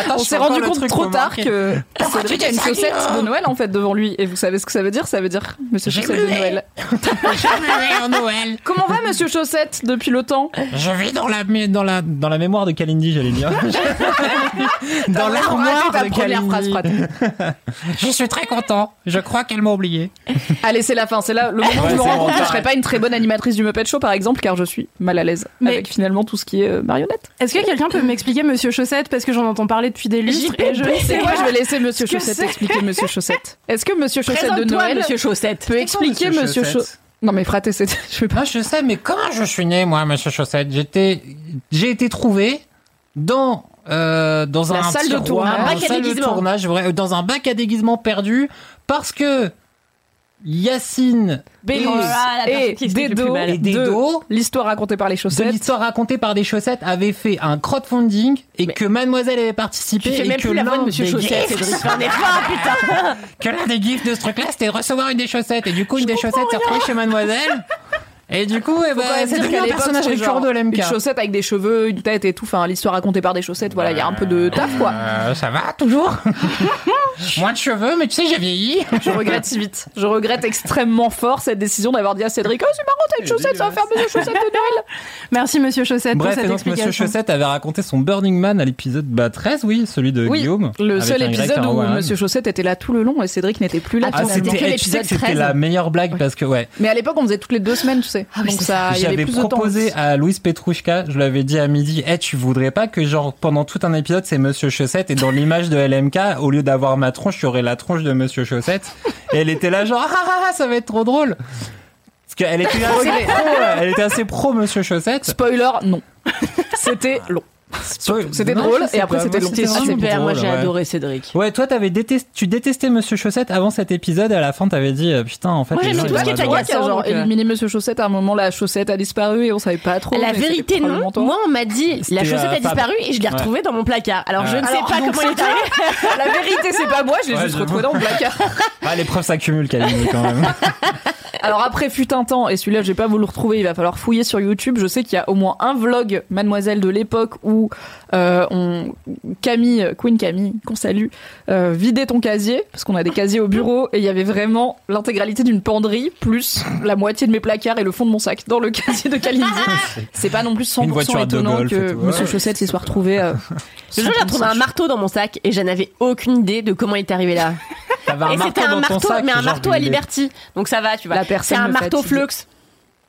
Attends, On s'est rendu compte trop tard que Cédric a une chaussette de Noël en fait devant lui. Et vous savez ce que ça veut dire? Ça veut dire Monsieur Chaussette de Noël. en Noël. Comment va Monsieur Chaussette depuis le temps? Je vis dans la, mé- dans la, dans la mémoire de Kalindi, j'allais dire. dans l'armoire ta de première phrase, Kalindi. Je suis très content. Je crois qu'elle m'a oublié. Allez, c'est la fin. C'est là le moment où Ouais, je me rends compte que je serais pas une très bonne animatrice du Muppet Show, par exemple, car je suis mal à l'aise Mais- avec finalement tout ce qui est euh, marionnette. Est-ce que quelqu'un peut m'expliquer Monsieur Chaussette? Parce que j'en entends parler depuis des lustres et je C'est quoi Je vais laisser Monsieur Chaussette expliquer Monsieur Chaussette. Est-ce que Monsieur Chaussette de Noël Monsieur Chaussette. peut expliquer Monsieur Chaussette Non mais fraté, c'est je vais pas. Je sais, mais comment je suis né, moi, monsieur Chaussette J'étais, j'ai été trouvé dans, euh, dans La un salle de tournage. dans Un bac à déguisement. tournage, dans un bac à déguisement perdu, parce que Yacine Bélus Oh et Dedo, mal. et Dedo, de l'histoire racontée par les de chaussettes. l'histoire racontée par des chaussettes, avait fait un crowdfunding et Mais- que Mademoiselle avait participé Tu fais et même que plus la voix de Monsieur des Chaussette, gifs- Cédric. J'en ai marre, putain. que l'un des gifs de ce truc-là, c'était de recevoir une des chaussettes. Et du coup, une des chaussettes s'est retrouvée chez Mademoiselle. Et du coup, eh ben, c'est un personnage récurrent de l'MK. Une chaussette avec des cheveux, une tête et tout. Enfin, l'histoire racontée par des chaussettes. Voilà, il y a un peu de taf quoi. Euh, ça va, toujours Moins de cheveux, mais tu sais, j'ai vieilli. Je regrette si vite. Je regrette extrêmement fort cette décision d'avoir dit à Cédric Oh, c'est marrant, t'as une chaussette, ça va faire Monsieur Chaussette de Noël. Merci Monsieur Chaussette Bref, pour et cette donc Monsieur explication. Chaussette avait raconté son Burning Man à l'épisode bah, 13, oui, celui de Oui, Guillaume. le seul épisode où. Monsieur Chaussette était là tout le long et Cédric n'était plus là. Ah, c'était tu sais que c'était 13. la meilleure blague parce que, ouais, Mais à l'époque, on faisait toutes les deux semaines, tu sais. Oui, Donc ça, J'avais plus de temps. proposé à Louise Petrouchka, je lui avais dit à midi, eh, tu voudrais pas que genre pendant tout un épisode c'est Monsieur Chaussette et dans l'image de LMK, au lieu d'avoir ma tronche, il y aurait la tronche de Monsieur Chaussette. Et elle était là genre, ah, ah, ah, ça va être trop drôle. Parce qu'elle était assez pro, elle était assez pro Monsieur Chaussette. Spoiler, non. C'était long. C'était drôle, et après, c'était. C'était assez super, moi j'ai ouais. adoré Cédric. Ouais, toi, t'avais détesté, tu détestais Monsieur Chaussette avant cet épisode, et à la fin, t'avais dit, euh, putain, en fait, Moi, j'aimais tout ce qui était agaçant, genre donc, euh. éliminé Monsieur Chaussette, à un moment la chaussette a disparu et on savait pas trop. La vérité, non. Moi, on m'a dit la chaussette euh, a disparu et je l'ai Ouais. retrouvée dans mon placard. Alors, je ne sais pas comment il est arrivé. La vérité, c'est pas moi, je l'ai juste j'avoue. retrouvé dans le placard. Ah, les preuves s'accumulent, quand même. Alors après fut un temps, et celui-là je vais pas vous le retrouver, il va falloir fouiller sur YouTube. Je sais qu'il y a au moins un vlog Mademoiselle de l'époque où euh, on Camille, Queen Camille, qu'on salue, euh, vidait ton casier parce qu'on a des casiers au bureau et il y avait vraiment l'intégralité d'une penderie plus la moitié de mes placards et le fond de mon sac dans le casier de Kalindi. C'est pas non plus 100% Une voiture de étonnant golf que Monsieur. Chaussette s'y soit retrouvé. euh, Le jour, j'ai retrouvé un marteau dans mon sac et je n'avais aucune idée de comment il est arrivé là. Et marteau c'était un marteau, mais un marteau à Liberty. Donc ça va, tu vois. La C'est un marteau. Flux.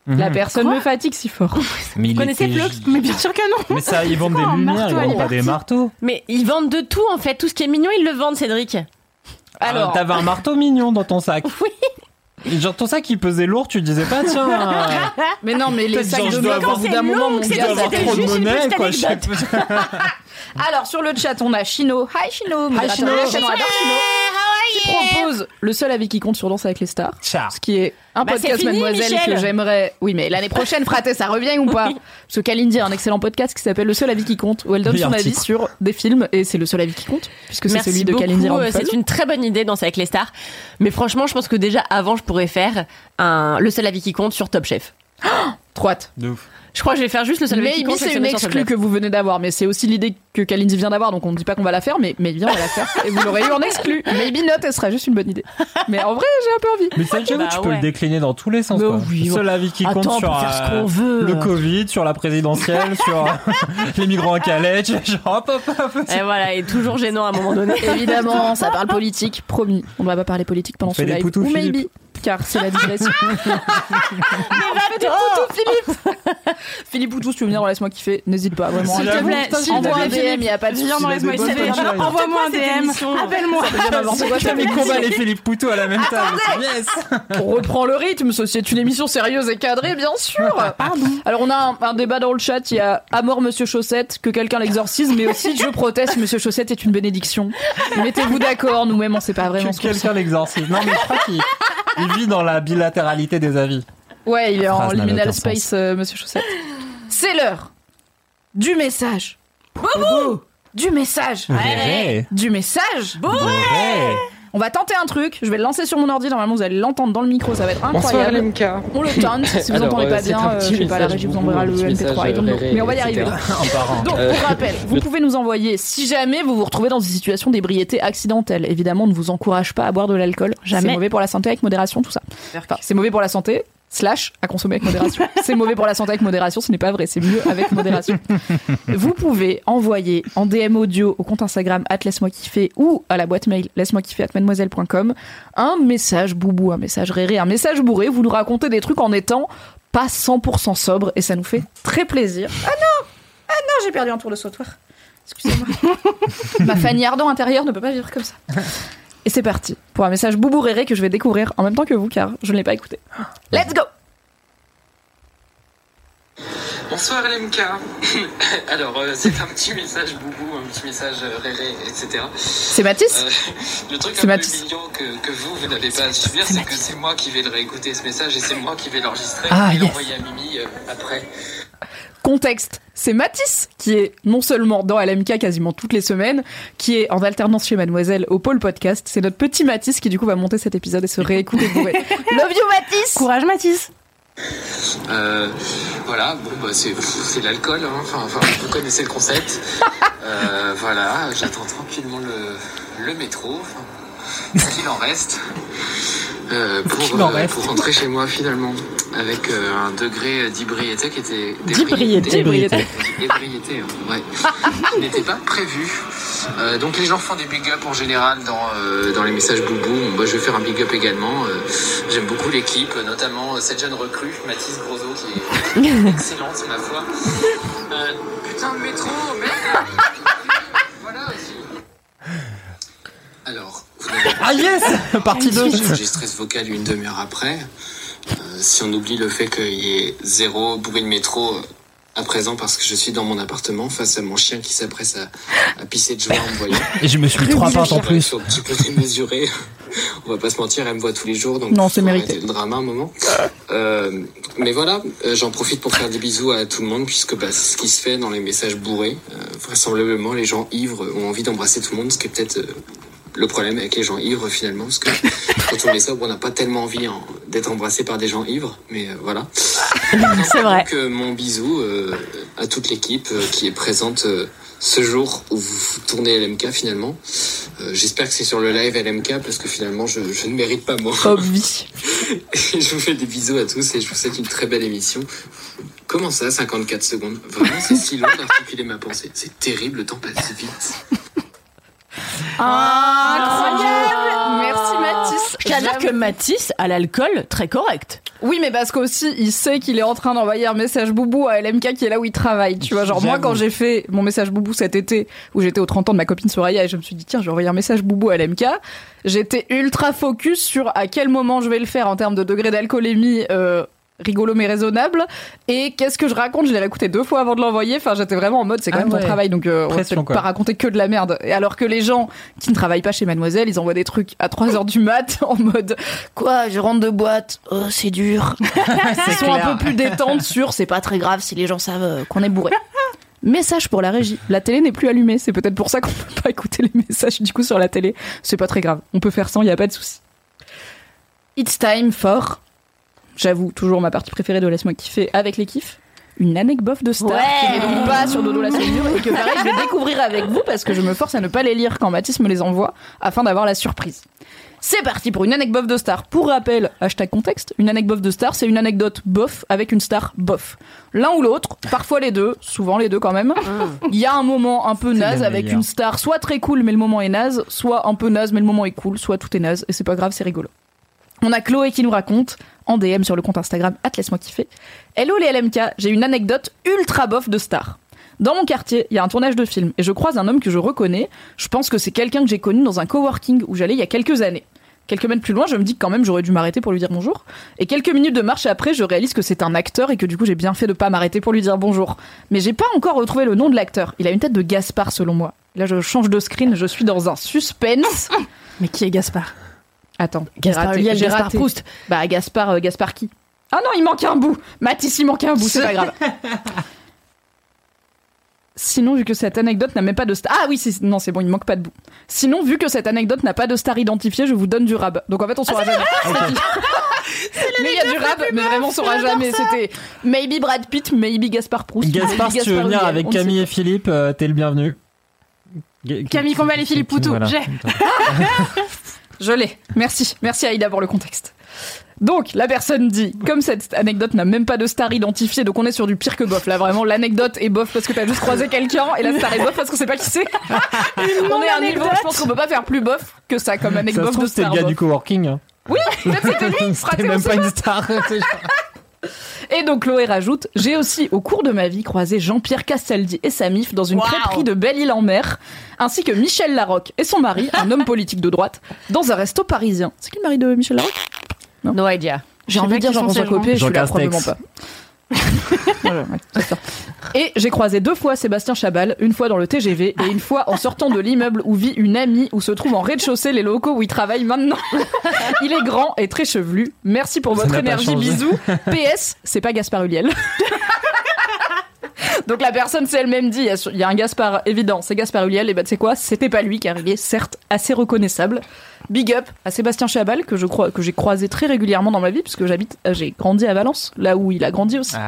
La Mhm. personne me fatigue si fort. Mais il connaissez était- Flux Mais bien sûr que non. Mais ça, ils vendent des lumières, marteau ils vendent pas des marteaux. Mais ils vendent de tout en fait. Tout ce qui est mignon, ils le vendent, Cédric. Alors, Euh, T'avais un marteau mignon dans ton sac. Oui. Ton sac il pesait lourd, tu disais pas tiens. euh, mais non, mais les peut-être sacs genre, de je dois avoir- au bout d'un moment, mon je dois ça, avoir trop de monnaie quoi. Alors sur le chat, on a Chino. Hi Chino. modérateur Chino. de la chaîne, on adore Chino. Qui propose le seul avis qui compte sur Danse avec les stars. Ciao. Ce qui est un Bah, podcast c'est fini, Mademoiselle Michel. que j'aimerais. Oui, mais l'année prochaine, fraté, ça revient ou pas? Parce que Kalindi a un excellent podcast qui s'appelle Le seul avis qui compte, où elle donne son avis titre. sur des films et c'est le seul avis qui compte, puisque c'est Merci celui de beaucoup. Kalindi euh. C'est une très bonne idée, danser avec les stars. Mais franchement, je pense que déjà avant, je pourrais faire un le seul avis qui compte sur Top Chef. De ouf. Je crois que je vais faire juste le seul avis qui Maybe compte. c'est cette une exclue que vous venez d'avoir, mais c'est aussi l'idée que Kalindi vient d'avoir, donc on ne dit pas qu'on va la faire, mais, mais bien on va la faire. Et vous l'aurez eu en exclu. Maybe not, elle sera juste une bonne idée. Mais en vrai, j'ai un peu envie. Mais j'avoue, Bah tu peux le décliner dans tous les sens. Quoi. oui, Seul avis qui compte Attends, sur peut faire ce euh, veut. le Covid, sur la présidentielle, sur les migrants à Calais, genre hop hop hop. Et voilà, et toujours gênant à un moment donné. Évidemment, ça parle politique, promis. On ne va pas parler politique pendant On ce live. Ou Philippe. maybe, car c'est la digression. Philippe Poutou, si tu veux venir dans Laisse-moi kiffer, n'hésite pas, vraiment. S'il te plaît, s'il te Envoie un plaît, DM, il n'y a pas de Viens dans Laisse-moi kiffer. Envoie-moi un DM. Appelle-moi. Fait combat les Philippe Poutou à la même table. Yes. On reprend le rythme, ceci est une émission sérieuse et cadrée, bien sûr. Alors on a un, débat dans le chat, il y a à mort Monsieur Chaussette, que quelqu'un l'exorcise, mais aussi je proteste, Monsieur Chaussette est une bénédiction. Mettez-vous d'accord, nous-mêmes on sait pas vraiment Que ce qu'on quelqu'un l'exorcise. Non, mais je crois qu'il il vit dans la bilatéralité des avis. Ouais, il est en liminal space, euh, Monsieur Chaussette. C'est l'heure du message. Du message. Vrai. Du message. Vrai. On va tenter un truc. Je vais le lancer sur mon ordi. Normalement, vous allez l'entendre dans le micro. Ça va être incroyable. LMK. On le tente. Si vous Alors, entendez euh, pas c'est bien, euh, je sais pas, la régie vous enverra un le petit MP3. message, I don't know. réré, Mais on va y arriver. Donc, Euh, pour rappel, vous pouvez nous envoyer si jamais vous vous retrouvez dans une situation d'ébriété accidentelle. Évidemment, on ne vous encourage pas à boire de l'alcool. Jamais. C'est mauvais pour la santé avec modération, tout ça. Enfin, c'est mauvais pour la santé. Slash à consommer avec modération. c'est mauvais pour la santé avec modération, ce n'est pas vrai, c'est mieux avec modération. Vous pouvez envoyer en DM audio au compte Instagram at laisse-moi kiffer ou à la boîte mail laisse-moi kiffer at mademoiselle.com un message boubou, un message réré, un message bourré. Vous nous racontez des trucs en étant pas 100% sobre et ça nous fait très plaisir. Ah non Ah non, j'ai perdu un tour de sautoir. Excusez-moi. Ma Fanny Ardant intérieure ne peut pas vivre comme ça. Et c'est parti pour un message boubou réré que je vais découvrir en même temps que vous car je ne l'ai pas écouté. Let's go Bonsoir LMK. Alors, euh, c'est un petit message boubou, un petit message euh, réré, etc. C'est Mathis Euh, le truc C'est un Mathis. peu mignon que, que vous, vous n'avez pas à subir, c'est que c'est moi qui vais le réécouter ce message et c'est moi qui vais l'enregistrer Ah, et yes. l'envoyer à Mimi euh, après. Contexte, c'est Mathis qui est non seulement dans LMK quasiment toutes les semaines, qui est en alternance chez Mademoiselle au pôle podcast. C'est notre petit Mathis qui du coup va monter cet épisode et se réécouter bourré. Love you Mathis Courage Mathis Euh, voilà, bon, bah, c'est, c'est l'alcool, hein. enfin, enfin, vous connaissez le concept. Euh, voilà, j'attends tranquillement le, le métro, enfin, qu'il en reste, euh, pour, qu'il en euh, reste. pour rentrer chez moi finalement, avec euh, un degré d'hybriété qui était... D'hybriété. D'hybriété. Ébriété, hein, ouais. Qui n'était pas prévu. Euh, donc les gens font des big up en général dans, euh, dans les messages boubou. Moi je vais faire un big up également. Euh, J'aime beaucoup l'équipe, notamment euh, cette jeune recrue, Mathis Grosso, qui est excellente ma foi. Euh, putain de métro, merde Voilà aussi. Alors, Ah yes Partie 2 J'enregistre ce vocal une demi-heure après. Euh, si on oublie le fait qu'il y ait zéro bruit de métro euh, à présent parce que je suis dans mon appartement face à mon chien qui s'apprête à, à pisser de joie en me voyant. Et je me suis pris trois pintes en Je plus. suis un petit peu démesuré. On va pas se mentir, elle me voit tous les jours, donc Non, c'est mérité. le drama un moment. Euh, mais voilà, euh, j'en profite pour faire des bisous à tout le monde puisque bah, c'est ce qui se fait dans les messages bourrés. Euh, vraisemblablement, les gens ivres ont envie d'embrasser tout le monde, ce qui est peut-être euh, le problème avec les gens ivres finalement, parce que quand on est sobre, on n'a pas tellement envie d'être embrassé par des gens ivres, mais euh, voilà. C'est vrai. Donc euh, mon bisou euh, à toute l'équipe euh, qui est présente euh, ce jour où vous tournez LMK finalement. Euh, J'espère que c'est sur le live LMK parce que finalement je, je ne mérite pas moi. Obvi. Et je vous fais des bisous à tous et je vous souhaite une très belle émission. Comment ça, 54 secondes? Vraiment, c'est si long d'articuler ma pensée. C'est terrible, le temps passe vite. Incroyable Merci Mathis. Je tiens à dire que Mathis a l'alcool très correct. Oui, mais parce qu'aussi, il sait qu'il est en train d'envoyer un message boubou à LMK qui est là où il travaille. Tu vois, genre, moi, quand j'ai fait mon message boubou cet été, où j'étais au 30 ans de ma copine Soraya, et je me suis dit, tiens, je vais envoyer un message boubou à LMK, j'étais ultra focus sur à quel moment je vais le faire en termes de degré d'alcoolémie, euh, rigolo mais raisonnable. Et qu'est-ce que je raconte? Je l'ai réécouté deux fois avant de l'envoyer. Enfin, j'étais vraiment en mode, c'est quand Ah même ouais. ton travail, donc euh, on Pression, peut-être quoi. pas raconter que de la merde. Et alors que les gens qui ne travaillent pas chez Mademoiselle, ils envoient des trucs à 3 heures du mat en mode, quoi, je rentre de boîte, oh, c'est dur. Ils sont un peu plus détentes sur c'est pas très grave si les gens savent euh, qu'on est bourré. Message pour la régie. La télé n'est plus allumée. C'est peut-être pour ça qu'on peut pas écouter les messages du coup sur la télé. C'est pas très grave. On peut faire sans, il y a pas de souci. It's time for, j'avoue, toujours ma partie préférée de Laisse-moi kiffer avec les kiffs. Une anecdote de star Ouais. qui n'est donc pas sur Dodo la Saumure et que pareil je vais découvrir avec vous parce que je me force à ne pas les lire quand Mathis me les envoie afin d'avoir la surprise. C'est parti pour une anecdote de star. Pour rappel, hashtag contexte, une anecdote de star, c'est une anecdote bof avec une star bof. L'un ou l'autre, parfois les deux, souvent les deux quand même. Il y a un moment un peu naze avec une star soit très cool mais le moment est naze, soit un peu naze mais le moment est cool, soit tout est naze et c'est pas grave, c'est rigolo. On a Chloé qui nous raconte en DM sur le compte Instagram laisse-moi kiffer. Hello les LMK, j'ai une anecdote ultra bof de star. Dans mon quartier, il y a un tournage de film et je croise un homme que je reconnais. Je pense que c'est quelqu'un que j'ai connu dans un coworking où j'allais il y a quelques années. Quelques mètres plus loin, je me dis que quand même j'aurais dû m'arrêter pour lui dire bonjour. Et quelques minutes de marche après, je réalise que c'est un acteur et que du coup j'ai bien fait de pas m'arrêter pour lui dire bonjour. Mais j'ai pas encore retrouvé le nom de l'acteur. Il a une tête de Gaspard selon moi. Là, je change de screen, je suis dans un suspense. Mais qui est Gaspard? Attends, Gaspard Ulliel, Gaspard. Proust. Bah Gaspard, euh, Gaspard qui? Ah non, il manque un bout. Mathis, il manque un bout, c'est pas grave. Sinon, vu que cette anecdote n'a même pas de star. Ah oui, c'est- non, c'est bon, il manque pas de bout. Sinon, vu que cette anecdote n'a pas de star identifiée, je vous donne du rab. Donc en fait, on saura jamais. mais il y a du rab, mais vraiment, on saura jamais. C'était maybe Brad Pitt, maybe Gaspard Proust. Gaspard, si tu veux venir avec Camille et Philippe, euh, t'es le bienvenu. Camille Combal et Philippe Poutou, j'ai. Je l'ai. Merci. Merci Aïda pour le contexte. Donc, la personne dit, comme cette anecdote n'a même pas de star identifiée, donc on est sur du pire que bof. Là, vraiment, l'anecdote est bof parce que t'as juste croisé quelqu'un, et la star est bof parce qu'on sait pas qui c'est. on est à un niveau, je pense qu'on peut pas faire plus bof que ça comme Ça anecdote se trouve, de c'était le star gars bof. du coworking. hein. Oui, peut-être c'était lui, C'était fraté, on même pas une star. Et donc Chloé rajoute J'ai aussi, au cours de ma vie, croisé Jean-Pierre Castaldi et sa mif dans une Waouh. crêperie de Belle-Île-en-Mer, ainsi que Michel Larocque et son mari, un homme politique de droite, dans un resto parisien. C'est qui le mari de Michel Larocque? No idea. J'ai envie de dire Jean-François. Copé, je suis là probablement pas. Voilà. Et j'ai croisé deux fois Sébastien Chabal, une fois dans le TGV et une fois en sortant de l'immeuble où vit une amie où se trouvent en rez-de-chaussée les locaux où il travaille maintenant. Il est grand et très chevelu. Merci pour Ça votre énergie, bisous. PS, c'est pas Gaspard Huliel. Donc la personne s'est elle-même dit, il y a- il y, a un Gaspard évident, c'est Gaspard Huliel, et bah tu sais quoi, c'était pas lui car il est certes assez reconnaissable. Big up à Sébastien Chabal que je crois que j'ai croisé très régulièrement dans ma vie puisque j'habite, euh, j'ai grandi à Valence, là où il a grandi aussi. Oh,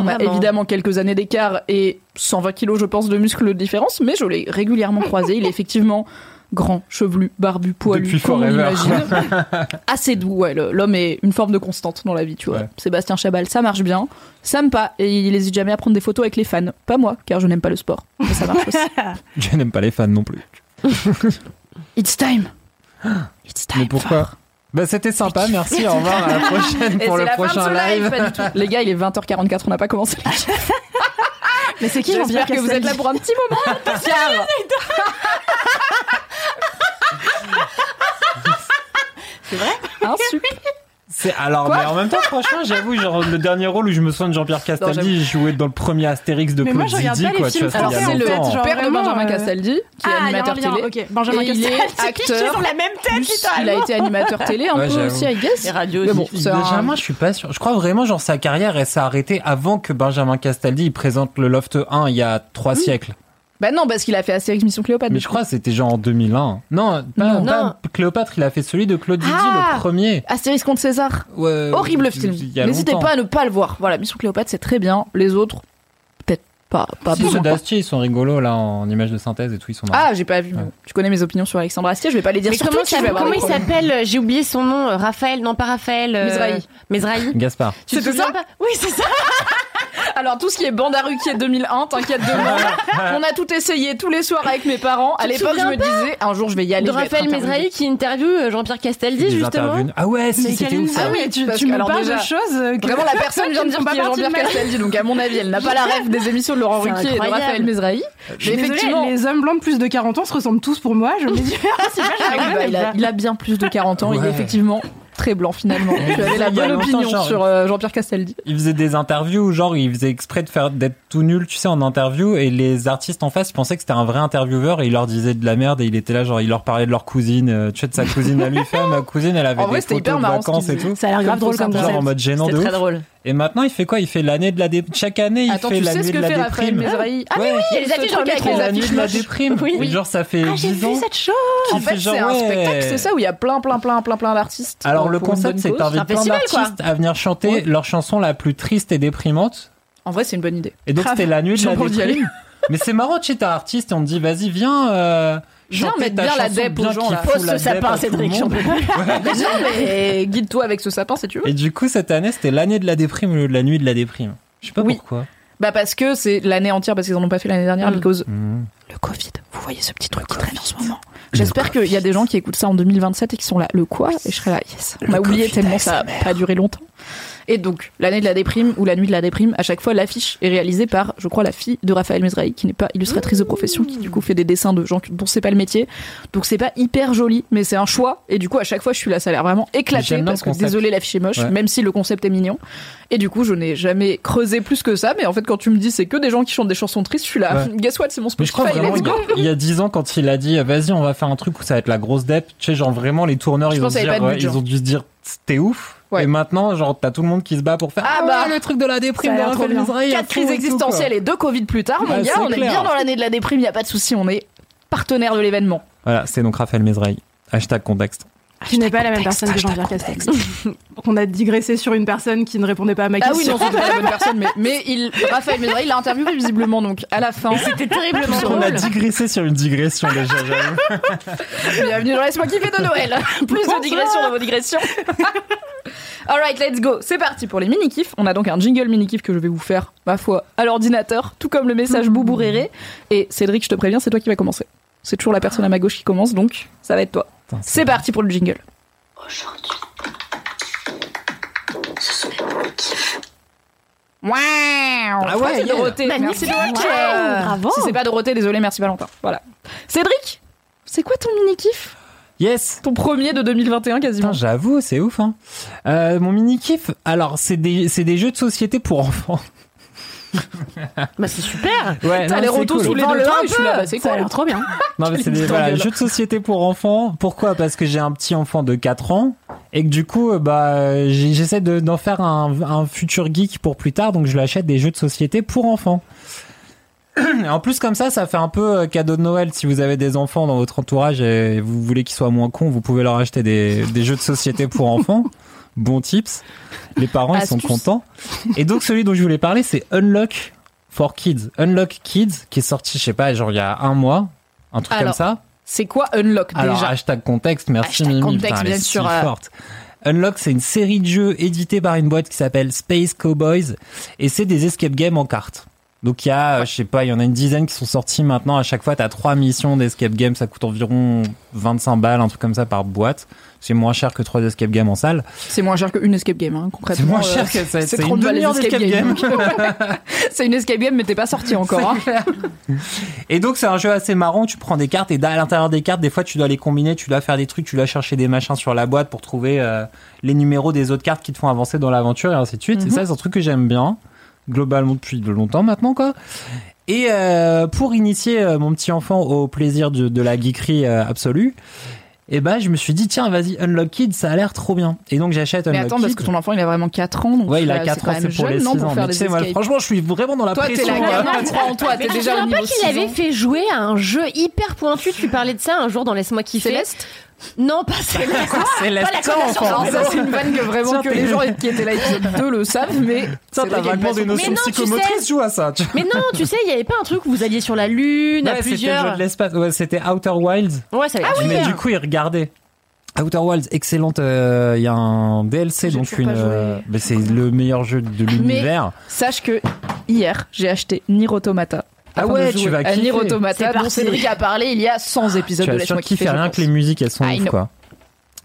On a vraiment. évidemment quelques années d'écart et 120 kilos, je pense, de muscles de différence, mais je l'ai régulièrement croisé. Il est effectivement grand, chevelu, barbu, poilu, Depuis comme on imagine. Assez doux, ouais. L'homme est une forme de constante dans la vie, tu vois. Ouais. Sébastien Chabal, ça marche bien. Ça me pas, et il hésite jamais à prendre des photos avec les fans. Pas moi, car je n'aime pas le sport. Mais ça marche aussi. Je n'aime pas les fans non plus. It's time. It's time. Mais pourquoi Bah c'était sympa, merci, au revoir, à la prochaine Et pour le la fin de prochain ce live. Les gars, il est 20h44, on n'a pas commencé. Mais c'est qui J'espère que vous êtes là pour un petit moment. C'est vrai Un super. C'est alors Quoi mais en même temps franchement j'avoue genre le dernier rôle où je me souviens de Jean-Pierre. Castaldi, je jouais dans le premier Astérix de Mais moi, Claude je Zidi pas les quoi, tu vois, Alors, c'est le père de Benjamin euh, Castaldi, qui est Ah, un animateur lien, télé. ok. Benjamin Et il est Castaldi. acteur. la même tête, Plus, il a été animateur télé un Ouais, peu aussi, I guess. Et radio Mais aussi. bon, c'est un- Benjamin, je suis pas sûr. Je crois vraiment genre sa carrière elle s'est arrêtée avant que Benjamin Castaldi il présente le Loft 1 il y a trois siècles. Bah non, parce qu'il a fait Astérix Mission Cléopâtre. Mais je crois que c'était genre en 2001. Non, pas, Non. pas Non. Cléopâtre, il a fait celui de Claude Zidi Ah le premier. Astérix contre César. Ouais, Horrible film. N'hésitez pas à ne pas le voir. Voilà, Mission Cléopâtre, c'est très bien. Les autres, peut-être pas. Pas Si, ceux d'Astier, ils sont rigolos là en images de synthèse et tout, ils sont marrants. Ah, j'ai pas vu. Tu connais mes opinions sur Alexandre Astier, je vais pas les dire Mais comment, ça- il s'appelle J'ai oublié son nom. euh, Raphaël, non pas Raphaël. euh, Mizrahi. Mizrahi. Gaspard. Tu te ça pas? Oui, c'est ça. Alors tout ce qui est bande à Ruquier 2001, t'inquiète de moi. On a tout essayé tous les soirs avec mes parents. À l'époque, je me disais un jour je vais y aller. De Raphaël. Mizrahi qui interviewe Jean-Pierre Castaldi, justement. interviews. Ah ouais, si, c'était ouf ça. Ah oui, tu, tu me parles déjà, de choses euh, que- Vraiment, la personne vient de dire qui est Jean-Pierre Castaldi, donc à mon avis, elle n'a pas la rêve des émissions de Laurent C'est Ruquier et de. Raphaël suis Mais effectivement, les hommes blancs de plus de 40 ans se ressemblent tous pour moi. Je me dis, ah, c'est pas, Ah oui, bah, il, a, il a bien plus de 40 ans, il est effectivement très blanc finalement. Tu avais la bonne opinion genre. sur euh, Jean-Pierre Castaldi. Il faisait des interviews où genre il faisait exprès de faire d'être tout nul, tu sais, en interview et les artistes en face ils pensaient que c'était un vrai intervieweur et il leur disait de la merde et il était là genre il leur parlait de leur cousine, euh, tu sais de sa cousine à lui faire ma cousine elle avait En vrai, des c'était photos hyper de vacances et tout. Ça a l'air grave drôle ça, comme genre Genre en mode gênant de très drôle. Et maintenant il fait quoi? Il fait l'année de la dé... chaque année il Attends, fait tu sais l'année ce de que la fait Raphaël déprime. Mezrahi? Ah Ouais. oui, Il y a les affiches dans avec le les métro, la nuit affiches de la déprime. Oui. Et genre ça fait Ah, j'ai 10 ans. vu cette chose. qui En fait, c'est un spectacle, c'est ça, où il y a plein, plein, plein, plein, plein d'artistes. Alors euh, le concept c'est que cause. t'invites un plein d'artistes à venir chanter Ouais. leur chanson la plus triste et déprimante. En vrai, c'est une bonne idée. Et donc c'était la nuit de la déprime. Mais c'est marrant, tu sais, t'es artiste et on te dit vas-y viens. Euh, Viens mettre bien la dep aux gens, Pose ce sapin, le Cédric, non, mais guide-toi avec ce sapin si tu veux. Et du coup cette année c'était l'année de la déprime au lieu de la nuit de la déprime. Je sais pas Oui. pourquoi. Bah parce que c'est l'année entière, parce qu'ils en ont pas fait l'année dernière, Mm. because Mmh. le Covid. Vous voyez ce petit truc qui traîne en ce moment. J'espère qu'il y a des gens qui écoutent ça en 2027 et qui sont là. Le quoi? Et je serai là, yes. On a oublié tellement ça a pas duré longtemps. Et donc, l'année de la déprime ou la nuit de la déprime, à chaque fois, l'affiche est réalisée par, je crois, la fille de Raphaël Mezrahi, qui n'est pas illustratrice de profession, qui du coup fait des dessins de gens dont c'est pas le métier. Donc c'est pas hyper joli, mais c'est un choix. Et du coup, à chaque fois, je suis là, ça a l'air vraiment éclaté parce que désolé, l'affiche est moche, Ouais. même si le concept est mignon. Et du coup, je n'ai jamais creusé plus que ça. Mais en fait, quand tu me dis c'est que des gens qui chantent des chansons tristes, je suis là. Ouais. Guess what, c'est mon Mais je crois Spotify. vraiment, il y, a, 10 ans, quand il a dit, vas-y, on va faire un truc où ça va être la grosse dep, tu sais, genre vraiment, les tourneurs, Je ils ont, dire, ouais, ils ont dû se dire, c'était ouf. Ouais. Et maintenant, genre, t'as tout le monde qui se bat pour faire, Ah ah, bah, ouais, le truc de la déprime de trop bien. Quatre crises existentielles et deux Covid plus tard, mon gars, on est bien dans l'année de la déprime, y a pas de souci, on est partenaire de l'événement. Voilà, c'est donc Raphaël Mezrahi. Hashtag contexte. Tu n'es pas la même personne que Jean-Pierre Castex. On a digressé sur une personne qui ne répondait pas à ma Ah oui, question. non, c'était pas la bonne personne, mais, mais il, Raphaël Médora, il l'a interviewé visiblement, donc à la fin. C'était terriblement On a drôle. digressé sur une digression déjà. Bienvenue dans Laisse-moi kiffer de Noël. Plus de digressions dans vos digressions. Alright, let's go. C'est parti pour les mini-kifs. On a donc un jingle mini-kif que je vais vous faire, ma foi, à l'ordinateur, tout comme le message Boubouréré. Et Cédric, je te préviens, c'est toi qui vas commencer. C'est toujours la personne à ma gauche qui commence, donc ça va être toi. C'est parti pour le jingle. Aujourd'hui, ce sont les mini-kifs. Wow Ah ouais, c'est. Dorothée. Merci. Bravo. Si c'est pas Dorothée, désolé, merci Valentin. Voilà. Cédric, c'est quoi ton mini-kiff? Yes Ton premier de 2021 quasiment. J'avoue, c'est ouf. Hein. Euh, mon mini kiff, alors c'est des c'est des jeux de société pour enfants. Bah, c'est super. Ouais, T'as les retours cool. sous les deux et je suis là, bah, c'est Ça a cool. l'air trop bien. Non, mais c'est des voilà, jeux de société pour enfants. Pourquoi? Parce que j'ai un petit enfant de 4 ans et que du coup, euh, bah, j'essaie de- d'en faire un, un futur geek pour plus tard, donc je lui achète des jeux de société pour enfants. En plus, comme ça, ça fait un peu euh, cadeau de Noël. Si vous avez des enfants dans votre entourage et vous voulez qu'ils soient moins cons, vous pouvez leur acheter des, des jeux de société pour enfants. Bon tips. Les parents, ils sont contents. Et donc, celui dont je voulais parler, c'est Unlock for Kids. Unlock Kids, qui est sorti, je sais pas, genre il y a un mois. Un truc Alors, comme ça. C'est quoi Unlock Alors, déjà hashtag contexte, merci Hashtag Mimi. contexte, Putain, elle est bien si sûr, euh. forte. Unlock, c'est une série de jeux éditée par une boîte qui s'appelle Space Cowboys et c'est des escape games en cartes. Donc il y a, euh, je sais pas, il y en a une dizaine qui sont sortis maintenant. À chaque fois, t'as trois missions d'escape games. Ça coûte environ 25 balles, un truc comme ça par boîte. C'est moins cher que trois escape games en salle. C'est moins cher qu'une escape game, hein, concrètement. C'est moins euh, cher que ça. C'est C'est 30 une balles escape d'escape games. game. c'est une escape game, mais t'es pas sorti encore. hein. Et donc c'est un jeu assez marrant, tu prends des cartes et à l'intérieur des cartes, des fois tu dois les combiner, tu dois faire des trucs, tu dois chercher des machins sur la boîte pour trouver euh, les numéros des autres cartes qui te font avancer dans l'aventure et ainsi de suite. Et ça c'est un truc que j'aime bien, globalement depuis de longtemps maintenant quoi. Et euh, pour initier mon petit enfant au plaisir de, de la geekerie absolue, et ben je me suis dit tiens vas-y Unlock Kids ça a l'air trop bien. Et donc j'achète Mais Unlock attends, parce que ton enfant il a vraiment 4 ans. Donc Ouais, il a 4 quand ans, c'est pour les 6 non, pour ans. faire Mais des tu sais, moi, franchement, je suis vraiment dans la Toi, t'es pression. la là. gamin, crois en toi, Mais t'es déjà au niveau qu'il 6 avait fait jouer à un jeu hyper pointu? Tu parlais de ça un jour dans Laisse-moi kiffer. Céleste? Non, pas Céleste. C'est la Pas la ça c'est une vanne que vraiment Tiens, que les gens qui étaient là épisode 2 le savent, mais c'est t'as vrai qu'il y a une vaguement des notions Mais non, tu psychomotrices, joue à ça. tu- Mais non, tu sais, il y avait pas un truc où vous alliez sur la lune à Ouais, c'était le jeu plusieurs. de l'espace. Ouais, c'était Outer Wilds. Ouais, ça avait Ah l'air mais du coup, il regardait. Outer Wilds, excellente. euh, Il y a un DLC, donc une. euh, mais c'est le meilleur jeu de l'univers. Sache que hier, j'ai acheté Nier Automata. Ah ouais, tu vas kiffer. Automata, C'est dont. Cédric a parlé il y a 100 épisodes Tu de Laisse-moi kiffer. rien que les musiques, elles sont I ouf, know. quoi.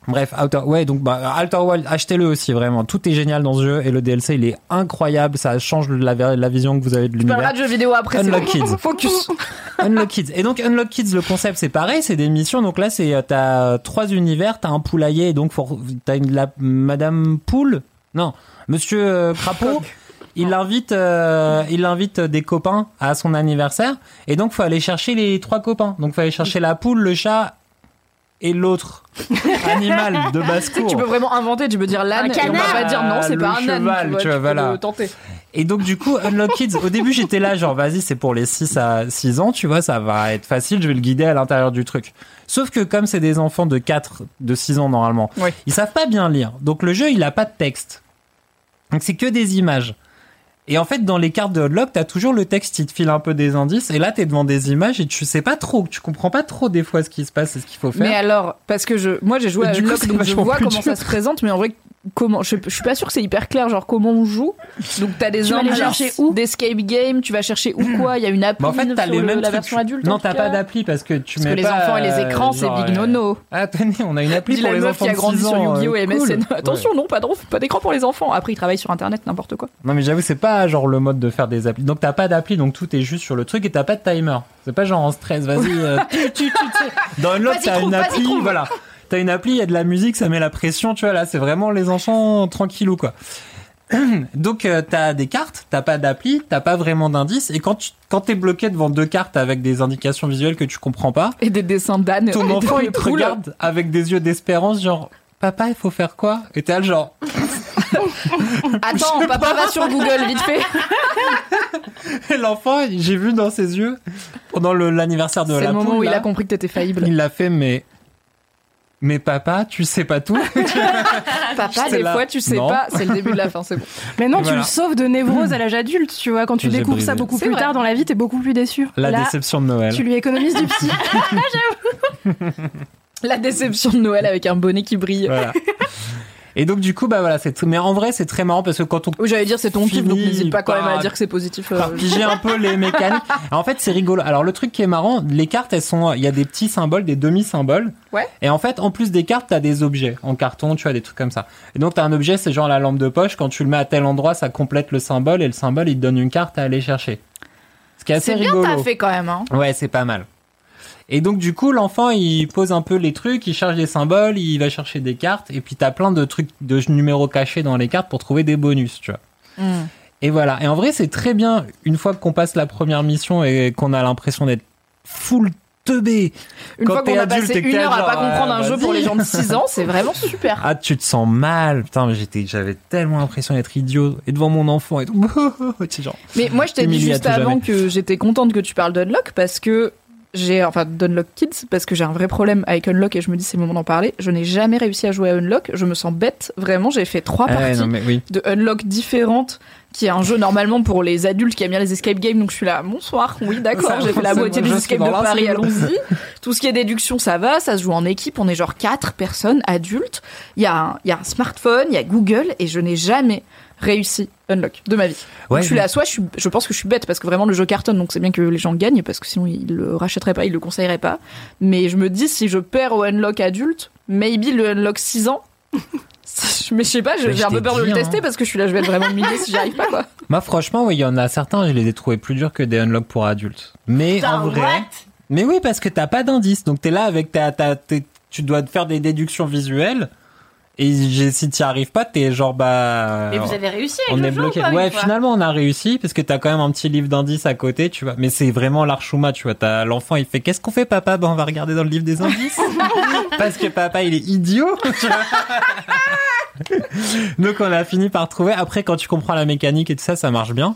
Bref, Outer, ouais, donc bah, Outer Wilds, achetez-le aussi vraiment. Tout est génial dans ce jeu et le DLC il est incroyable. Ça change la, la vision que vous avez de Tu parleras l'univers. de jeux vidéo après. c'est Unlock. Kids. Focus. Unlock Kids. Et donc Unlock Kids, le concept c'est pareil, c'est des missions. Donc là c'est euh, t'as trois univers, t'as un poulailler, et donc faut- t'as une la Madame Poule, non, Monsieur euh, Crapaud? Il invite, euh, il invite des copains à son anniversaire, et donc faut aller chercher les trois copains. Donc faut aller chercher la poule, le chat et l'autre animal de basse cour. Tu peux vraiment inventer, tu peux dire l'âne, et on va pas dire non, c'est pas un âne. cheval, tu vois, tu vois, voilà. tenter. Et donc du coup, Unlock Kids, au début j'étais là genre vas-y c'est pour les 6 à 6 ans, tu vois, ça va être facile, je vais le guider à l'intérieur du truc. Sauf que comme c'est des enfants de 4, de 6 ans normalement, Oui. ils savent pas bien lire. Donc le jeu il a pas de texte. Donc c'est que des images. Et en fait dans les cartes de Unlock, t'as toujours le texte qui te file un peu des indices et là t'es devant des images et tu sais pas trop, tu comprends pas trop des fois ce qui se passe et ce qu'il faut faire. Mais alors, parce que je, moi j'ai joué Et à c'est donc je vois comment dur. ça se présente, mais en vrai, comment, je, je suis pas sûr que c'est hyper clair, genre comment on joue. Donc t'as des Tu vas chercher où d'escape game, tu vas chercher où quoi, il y a une appli Mais en fait, t'as les le- la version adulte. Non, t'as pas d'appli parce que tu Parce mets que les enfants et les euh, écrans, c'est genre, big euh, nono. Ah, tenez, on a une appli pour la les enfants qui a grandi 6 sur Yu-Gi-Oh! euh, et cool. MSN. Attention, non, pas pas d'écran pour les enfants. Après, ils travaillent sur internet, n'importe quoi. Non mais j'avoue c'est pas genre le mode de faire des applis. Donc t'as pas d'appli donc tout est juste sur le truc et t'as pas de timer. C'est pas genre en stress, vas-y. euh. Dans Unlock Vas-y, t'as une appli, voilà. T'as une appli, il y a de la musique, ça met la pression, tu vois là c'est vraiment les enfants tranquillou quoi. Donc euh, t'as des cartes, t'as pas d'appli, t'as pas vraiment d'indices et quand tu, quand t'es bloqué devant deux cartes avec des indications visuelles que tu comprends pas, Et des dessins d'âne. ton enfant il te regarde avec des yeux d'espérance genre papa il faut faire quoi? Et t'es là genre Attends, papa va sur Google, vite fait. Et l'enfant, j'ai vu dans ses yeux pendant le- l'anniversaire de C'est la le moment poule, où il là, a compris que t'étais faillible. il l'a fait, mais Mais papa, tu sais pas tout. Papa, des là. fois, tu sais Non. pas, c'est le début de la fin, c'est bon. Mais non, tu Voilà. le sauves de névrose à l'âge adulte, tu vois. Quand tu découvres ça beaucoup plus vrai. tard dans la vie, t'es beaucoup plus déçu. La Là, déception de Noël. tu lui économises du psy. La déception de Noël avec un bonnet qui brille. Voilà. Et donc du coup bah voilà, c'est mais en vrai c'est très marrant parce que quand on Oui, j'allais dire c'est ton kiff, donc n'hésite pas quand même à dire que c'est positif. euh, piger un peu les mécaniques. En fait, c'est rigolo. Alors, le truc qui est marrant, les cartes, elles sont, il y a des petits symboles, des demi-symboles. Ouais. Et en fait, en plus des cartes, t'as des objets en carton, tu vois, des trucs comme ça. Et donc, t'as un objet, c'est genre la lampe de poche. Quand tu le mets à tel endroit, ça complète le symbole et le symbole, il te donne une carte à aller chercher. Ce qui est assez C'est bien rigolo. t'as fait quand même. Hein. Ouais, c'est pas mal. Et donc du coup, l'enfant, il pose un peu les trucs, il cherche des symboles, il va chercher des cartes, et puis t'as plein de trucs, de numéros cachés dans les cartes pour trouver des bonus, tu vois. Hmm. Et voilà. Et en vrai, c'est très bien une fois qu'on passe la première mission et qu'on a l'impression d'être full teubé. Une Quand fois qu'on a passé une heure à pas comprendre euh, un jeu pour les gens de 6 ans, c'est vraiment super. Ah, tu te sens mal. Putain, mais j'étais, j'avais tellement l'impression d'être idiot et devant mon enfant et tout. Genre. Mais moi, je t'ai dit juste avant jamais. que j'étais contente que tu parles d'Unlock parce que j'ai, enfin, d'Unlock Kids, parce que j'ai un vrai problème avec Unlock et je me dis c'est le moment d'en parler. Je n'ai jamais réussi à jouer à Unlock. Je me sens bête. Vraiment, j'ai fait trois Ah parties non, mais oui. de Unlock différentes, qui est un jeu normalement pour les adultes qui aiment bien les escape games. Donc je suis là, bonsoir, oui, d'accord, j'ai fait la moitié des escape de Paris, allons-y. Tout ce qui est déduction, ça va, ça se joue en équipe, on est genre quatre personnes adultes. Il y, a un- il y a un smartphone, il y a Google, et je n'ai jamais réussi Unlock de ma vie. Ouais, je suis là, soit je, suis, je pense que je suis bête parce que vraiment le jeu cartonne, donc c'est bien que les gens gagnent parce que sinon ils le rachèteraient pas, ils le conseilleraient pas. Mais je me dis si je perds au Unlock adulte, maybe le Unlock 6 ans. Mais je sais pas, j'ai un peu peur de le hein. tester parce que je suis là, je vais être vraiment humiliée si j'y arrive pas quoi. Moi, franchement, oui, il y en a certains, je les ai trouvés plus durs que des unlocks pour adultes. Mais Putain, en vrai. what? Mais oui, parce que t'as pas d'indice. Donc t'es là avec ta, ta, tes- tu dois te faire des déductions visuelles. Et si t'y arrives pas, t'es genre bah. Mais vous avez réussi avec on le est jeu bloqué. ou pas, ouais, finalement, on a réussi parce que t'as quand même un petit livre d'indices à côté, tu vois. Mais c'est vraiment l'archouma, tu vois. T'as l'enfant, il fait qu'est-ce qu'on fait, papa? Ben, on va regarder dans le livre des indices. parce que papa, il est idiot. tu vois. Donc on a fini par trouver. Après, quand tu comprends la mécanique et tout ça, ça marche bien.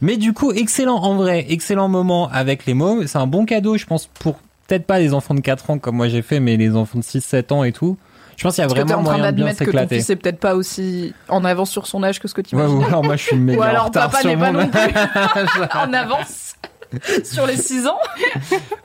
Mais du coup, excellent en vrai, excellent moment avec les mômes. C'est un bon cadeau, je pense, pour peut-être pas les enfants de 4 ans comme moi j'ai fait, mais les enfants de 6-7 ans et tout. Je pense qu'il y a vraiment en train moyen de bien d'admettre que ton s'éclater. fils est peut-être pas aussi en avance sur son âge que ce que tu Ouais, imagines. ou alors moi je suis méga Ou en alors retard papa sur n'est pas mon non plus en avance sur les 6 ans.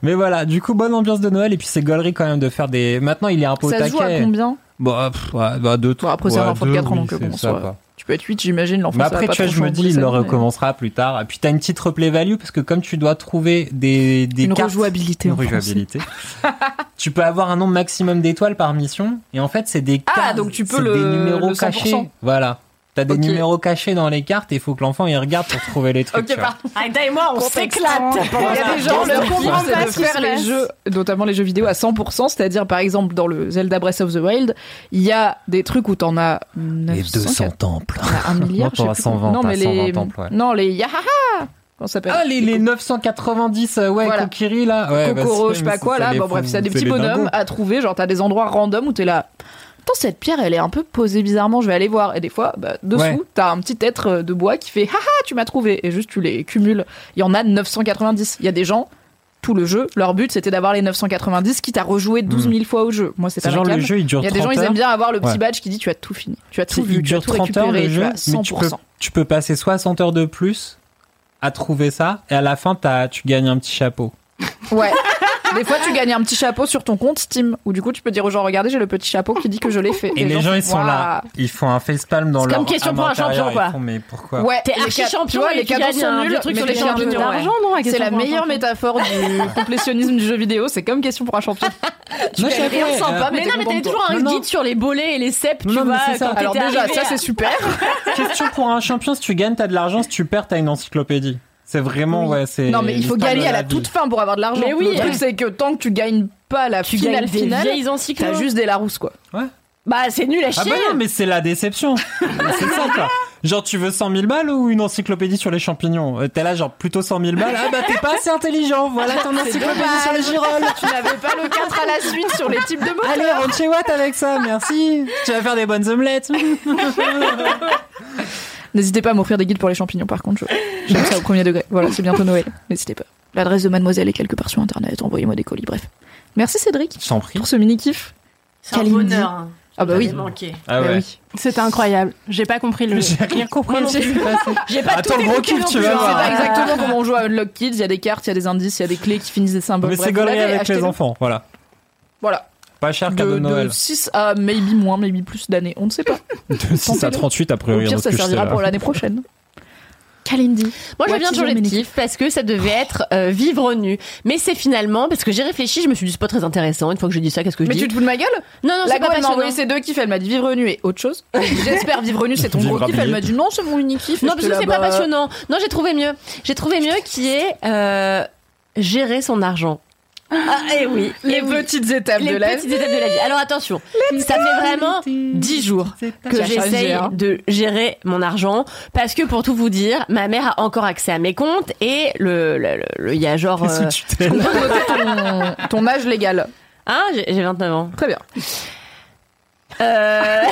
Mais voilà, du coup, bonne ambiance de Noël et puis c'est gaulerie quand même de faire des. Maintenant, il est un peu au Ça se joue à taquet. combien? Bon, pff, ouais, bah, deux, Bon, après, c'est un ouais, enfant de deux, 4 ans, donc, bon, ça. Tu peux être 8, j'imagine, l'enfant. Mais après, pas tu vois, je me dis, il le mais- recommencera plus tard. Et puis, t'as une petite replay value parce que comme tu dois trouver des, des Une cartes. rejouabilité Une en français. rejouabilité. tu peux avoir un nombre maximum d'étoiles par mission. Et en fait, c'est des Ah, cartes. donc tu peux c'est le- des numéros le 100%. cachés. Voilà. T'as des numéros cachés dans les cartes et il faut que l'enfant y regarde pour trouver les trucs. Ok, pardon. Aïda et moi, on s'éclate. Il y a des gens, comprends c'est pas de faire les jeux, notamment les jeux vidéo à 100%, c'est-à-dire par exemple dans le Zelda Breath of the Wild, il y a des trucs où t'en as 900, temples. t'en as un milliard, je sais plus 120, Non, mais t'as 120 les, temples, ouais. non, les Yahaha, comment ça s'appelle Ah, les, les 990, euh, ouais, Voilà. Kokiri, là. Ouais, bah, Kokoro, c'est- je sais pas quoi, là. les Bon, bref, c'est des petits les bonhommes à trouver. Genre, t'as des endroits random où t'es là. Attends, cette pierre, elle est un peu posée bizarrement, je vais aller voir. Et des fois, bah, dessous, Ouais. t'as un petit être euh, de bois qui fait Haha, tu m'as trouvé. Et juste, tu les cumules. Il y en a 990. Il y a des gens, tout le jeu, leur but, c'était d'avoir les 990, quitte à rejouer 12 000 fois au jeu. Moi, c'est pas genre le jeu, il dure Il y a 30 des gens, ils aiment bien avoir le petit Ouais. badge qui dit tu as tout fini. Tu as tout Tu- vu, il tu as dure tout 30 heures récupéré, le tu jeu, as mais tu peux, 100%. tu peux passer 60 heures de plus à trouver ça, et à la fin, t'as- tu gagnes un petit chapeau. Ouais. Des fois, tu gagnes un petit chapeau sur ton compte Steam, où du coup, tu peux dire aux gens, regardez, j'ai le petit chapeau qui dit que je l'ai fait. Et les gens, ils sont là, ils font un facepalm dans C'est leur comme question pour un champion, quoi. font, mais pourquoi Ouais, T'es les archi champion Tu vois, les cadeaux sont nuls. vieux truc sur les. L'argent, non C'est question la meilleure champion. métaphore du complétionnisme du jeu vidéo. C'est comme question pour un champion. Tu rien sympa, euh, mais non, mais t'avais toujours un guide sur les bolets et les cèpes, tu vois. c'est Alors déjà, ça c'est super. Question pour un champion, si tu gagnes, t'as de l'argent, si tu perds, t'as une encyclopédie. C'est vraiment, ouais, c'est. Non, mais il faut gagner à la toute fin pour avoir de l'argent. Mais oui. Le truc, c'est que tant que tu gagnes pas la Tu finale des finale, t'as juste des Larousse, quoi. Bah, c'est nul à Ah chier. bah non, mais c'est la déception. c'est ça, quoi. Genre, tu veux 100 000 balles ou une encyclopédie sur les champignons? Euh, T'es là, genre, plutôt 100 000 balles. Ah bah, t'es pas assez intelligent. Voilà ton encyclopédie sur les girolles. tu n'avais pas le 4 à la suite sur les types de mots. Allez, rentre chez Watt avec ça, merci. Tu vas faire des bonnes omelettes. N'hésitez pas à m'offrir des guides pour les champignons, par contre. Je j'aime ça au premier degré. Voilà, c'est bientôt Noël. N'hésitez pas. L'adresse de mademoiselle est quelque part sur internet. Envoyez-moi des colis, bref. Merci Cédric t'en prie. pour ce mini kiff. C'est un bonheur. Ah bah oui. Ah Bah ouais. oui. C'était incroyable. J'ai pas compris le. J'ai rien compris. J'ai pas Attends tout le gros écouté kiff, non tu vas hein. C'est voir. pas exactement comment on joue à Unlock Kids. Il y a des cartes, il y a des indices, il y a des clés qui finissent des symboles. Mais c'est avec les enfants, voilà. Voilà. Pas cher De, cadeau de Noël. de 6 à maybe moins, maybe plus d'années. On ne sait pas. De 6 à 38 a Au priori. pire, ça servira pour l'année prochaine. Kalindi. Moi, je What viens de is your changer de mini kiff parce que ça devait être euh, vivre nu. Mais c'est finalement, parce que j'ai réfléchi, je me suis dit, c'est pas très intéressant. Une fois que je dis ça, qu'est-ce que je Mais dis tu te fous de ma gueule? Non, non, c'est pas elle m'a envoyé passionnant. ses deux kiffs. Elle m'a dit vivre nu et autre chose. J'espère vivre nu, c'est ton gros kiff. Elle m'a dit non, c'est mon unique kiff. Non, parce que c'est pas passionnant. Non, j'ai trouvé mieux. J'ai trouvé mieux qui est euh, gérer son argent. Ah, et oui. Les et oui. petites étapes les de la petites vie. étapes de la vie. Alors attention, ça fait vraiment 10 jours que j'essaye hein. de gérer mon argent parce que pour tout vous dire, ma mère a encore accès à mes comptes et le il y a genre euh, ton, ton âge légal. hein, j'ai j'ai 29 ans. Très bien. Euh...